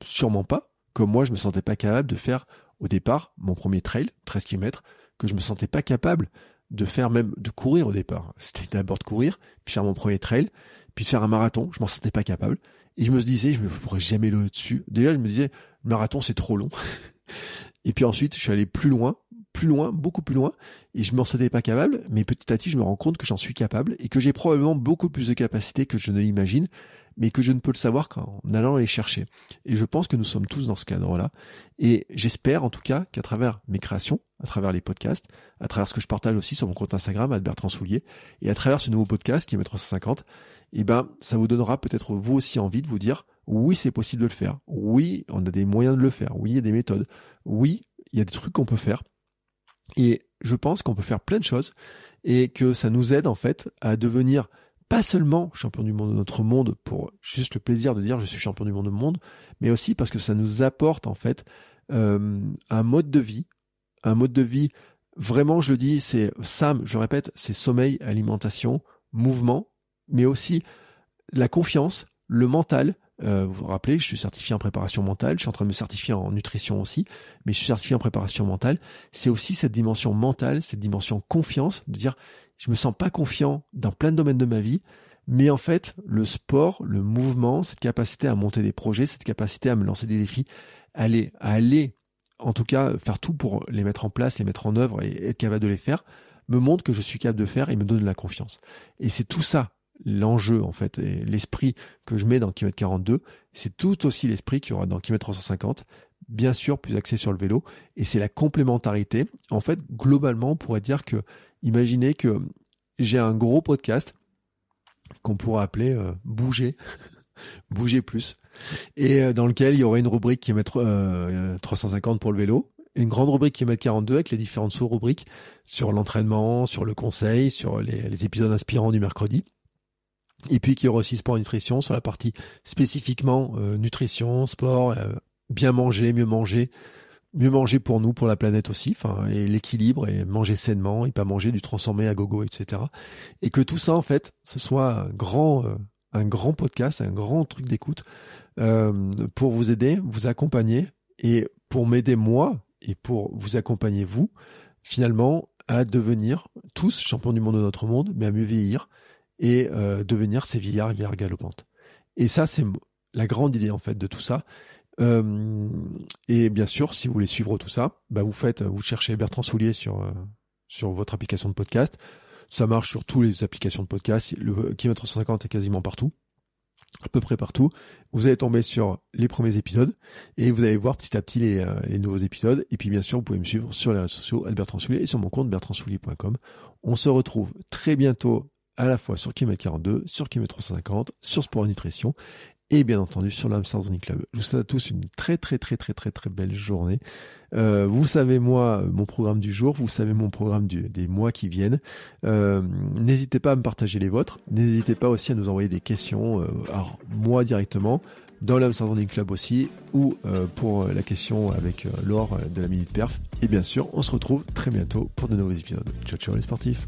Sûrement pas. Comme moi, je me sentais pas capable de faire au départ mon premier trail, 13 km, que je me sentais pas capable de faire même de courir au départ. C'était d'abord de courir, puis faire mon premier trail, puis faire un marathon, je m'en sentais pas capable. Et je me disais, je ne pourrais jamais le dessus. Déjà, je me disais, le marathon, c'est trop long. [LAUGHS] et puis ensuite, je suis allé plus loin, plus loin, beaucoup plus loin, et je m'en sentais pas capable, mais petit à petit, je me rends compte que j'en suis capable et que j'ai probablement beaucoup plus de capacités que je ne l'imagine, mais que je ne peux le savoir qu'en allant les chercher. Et je pense que nous sommes tous dans ce cadre-là. Et j'espère en tout cas qu'à travers mes créations, à travers les podcasts, à travers ce que je partage aussi sur mon compte Instagram, à Bertrand Soulier, et à travers ce nouveau podcast qui est 350, eh ben, ça vous donnera peut-être vous aussi envie de vous dire, oui, c'est possible de le faire. Oui, on a des moyens de le faire. Oui, il y a des méthodes. Oui, il y a des trucs qu'on peut faire. Et je pense qu'on peut faire plein de choses et que ça nous aide en fait à devenir pas seulement champion du monde de notre monde pour juste le plaisir de dire je suis champion du monde de monde, mais aussi parce que ça nous apporte en fait euh, un mode de vie, un mode de vie vraiment je le dis c'est Sam, je répète, c'est sommeil, alimentation, mouvement, mais aussi la confiance, le mental, euh, vous vous rappelez, je suis certifié en préparation mentale, je suis en train de me certifier en nutrition aussi, mais je suis certifié en préparation mentale. C'est aussi cette dimension mentale, cette dimension confiance, de dire je me sens pas confiant dans plein de domaines de ma vie, mais en fait, le sport, le mouvement, cette capacité à monter des projets, cette capacité à me lancer des défis, aller, aller, en tout cas, faire tout pour les mettre en place, les mettre en œuvre et être capable de les faire, me montre que je suis capable de faire et me donne de la confiance. Et c'est tout ça l'enjeu en fait et l'esprit que je mets dans kilomètre 42, c'est tout aussi l'esprit qu'il y aura dans kilomètre 350, bien sûr plus axé sur le vélo. Et c'est la complémentarité. En fait, globalement, on pourrait dire que imaginez que j'ai un gros podcast qu'on pourrait appeler euh, bouger. [LAUGHS] Bouger plus. Et euh, dans lequel il y aurait une rubrique qui mettre 350 pour le vélo, une grande rubrique qui est mettre 42 avec les différentes sous-rubriques sur l'entraînement, sur le conseil, sur les épisodes inspirants du mercredi. Et puis aussi sport et nutrition sur la partie spécifiquement euh, nutrition, sport, euh, bien manger, mieux manger, mieux manger pour nous, pour la planète aussi, enfin et l'équilibre et manger sainement et pas manger du transformé à gogo, etc. Et que tout ça en fait, ce soit un grand, euh, un grand podcast, un grand truc d'écoute pour vous aider, vous accompagner et pour m'aider moi et pour vous accompagner vous, finalement à devenir tous champions du monde de notre monde, mais à mieux vieillir et euh, devenir ces vieillards et galopantes. Et ça, c'est la grande idée en fait de tout ça. Euh, et bien sûr, si vous voulez suivre tout ça, bah vous faites, vous cherchez Bertrand Soulier sur euh, sur votre application de podcast. Ça marche sur toutes les applications de podcast. Le kilomètre 150 est quasiment partout, à peu près partout. Vous allez tomber sur les premiers épisodes et vous allez voir petit à petit les, euh, les nouveaux épisodes. Et puis bien sûr, vous pouvez me suivre sur les réseaux sociaux, Bertrand Soulier et sur mon compte bertrandsoulier.com. On se retrouve très bientôt à la fois sur Kilomètre 42, sur Kilomètre 350, sur Sport Nutrition et bien entendu sur l'Amsterdam Running Club. Je vous souhaite à tous une très très très très très très belle journée. Euh, vous savez moi mon programme du jour, vous savez mon programme des mois qui viennent. Euh, n'hésitez pas à me partager les vôtres. N'hésitez pas aussi à nous envoyer des questions, euh, alors moi directement, dans l'Amsterdam Running Club aussi, ou pour la question avec Laure de la Minute Perf. Et bien sûr, on se retrouve très bientôt pour de nouveaux épisodes. Ciao ciao les sportifs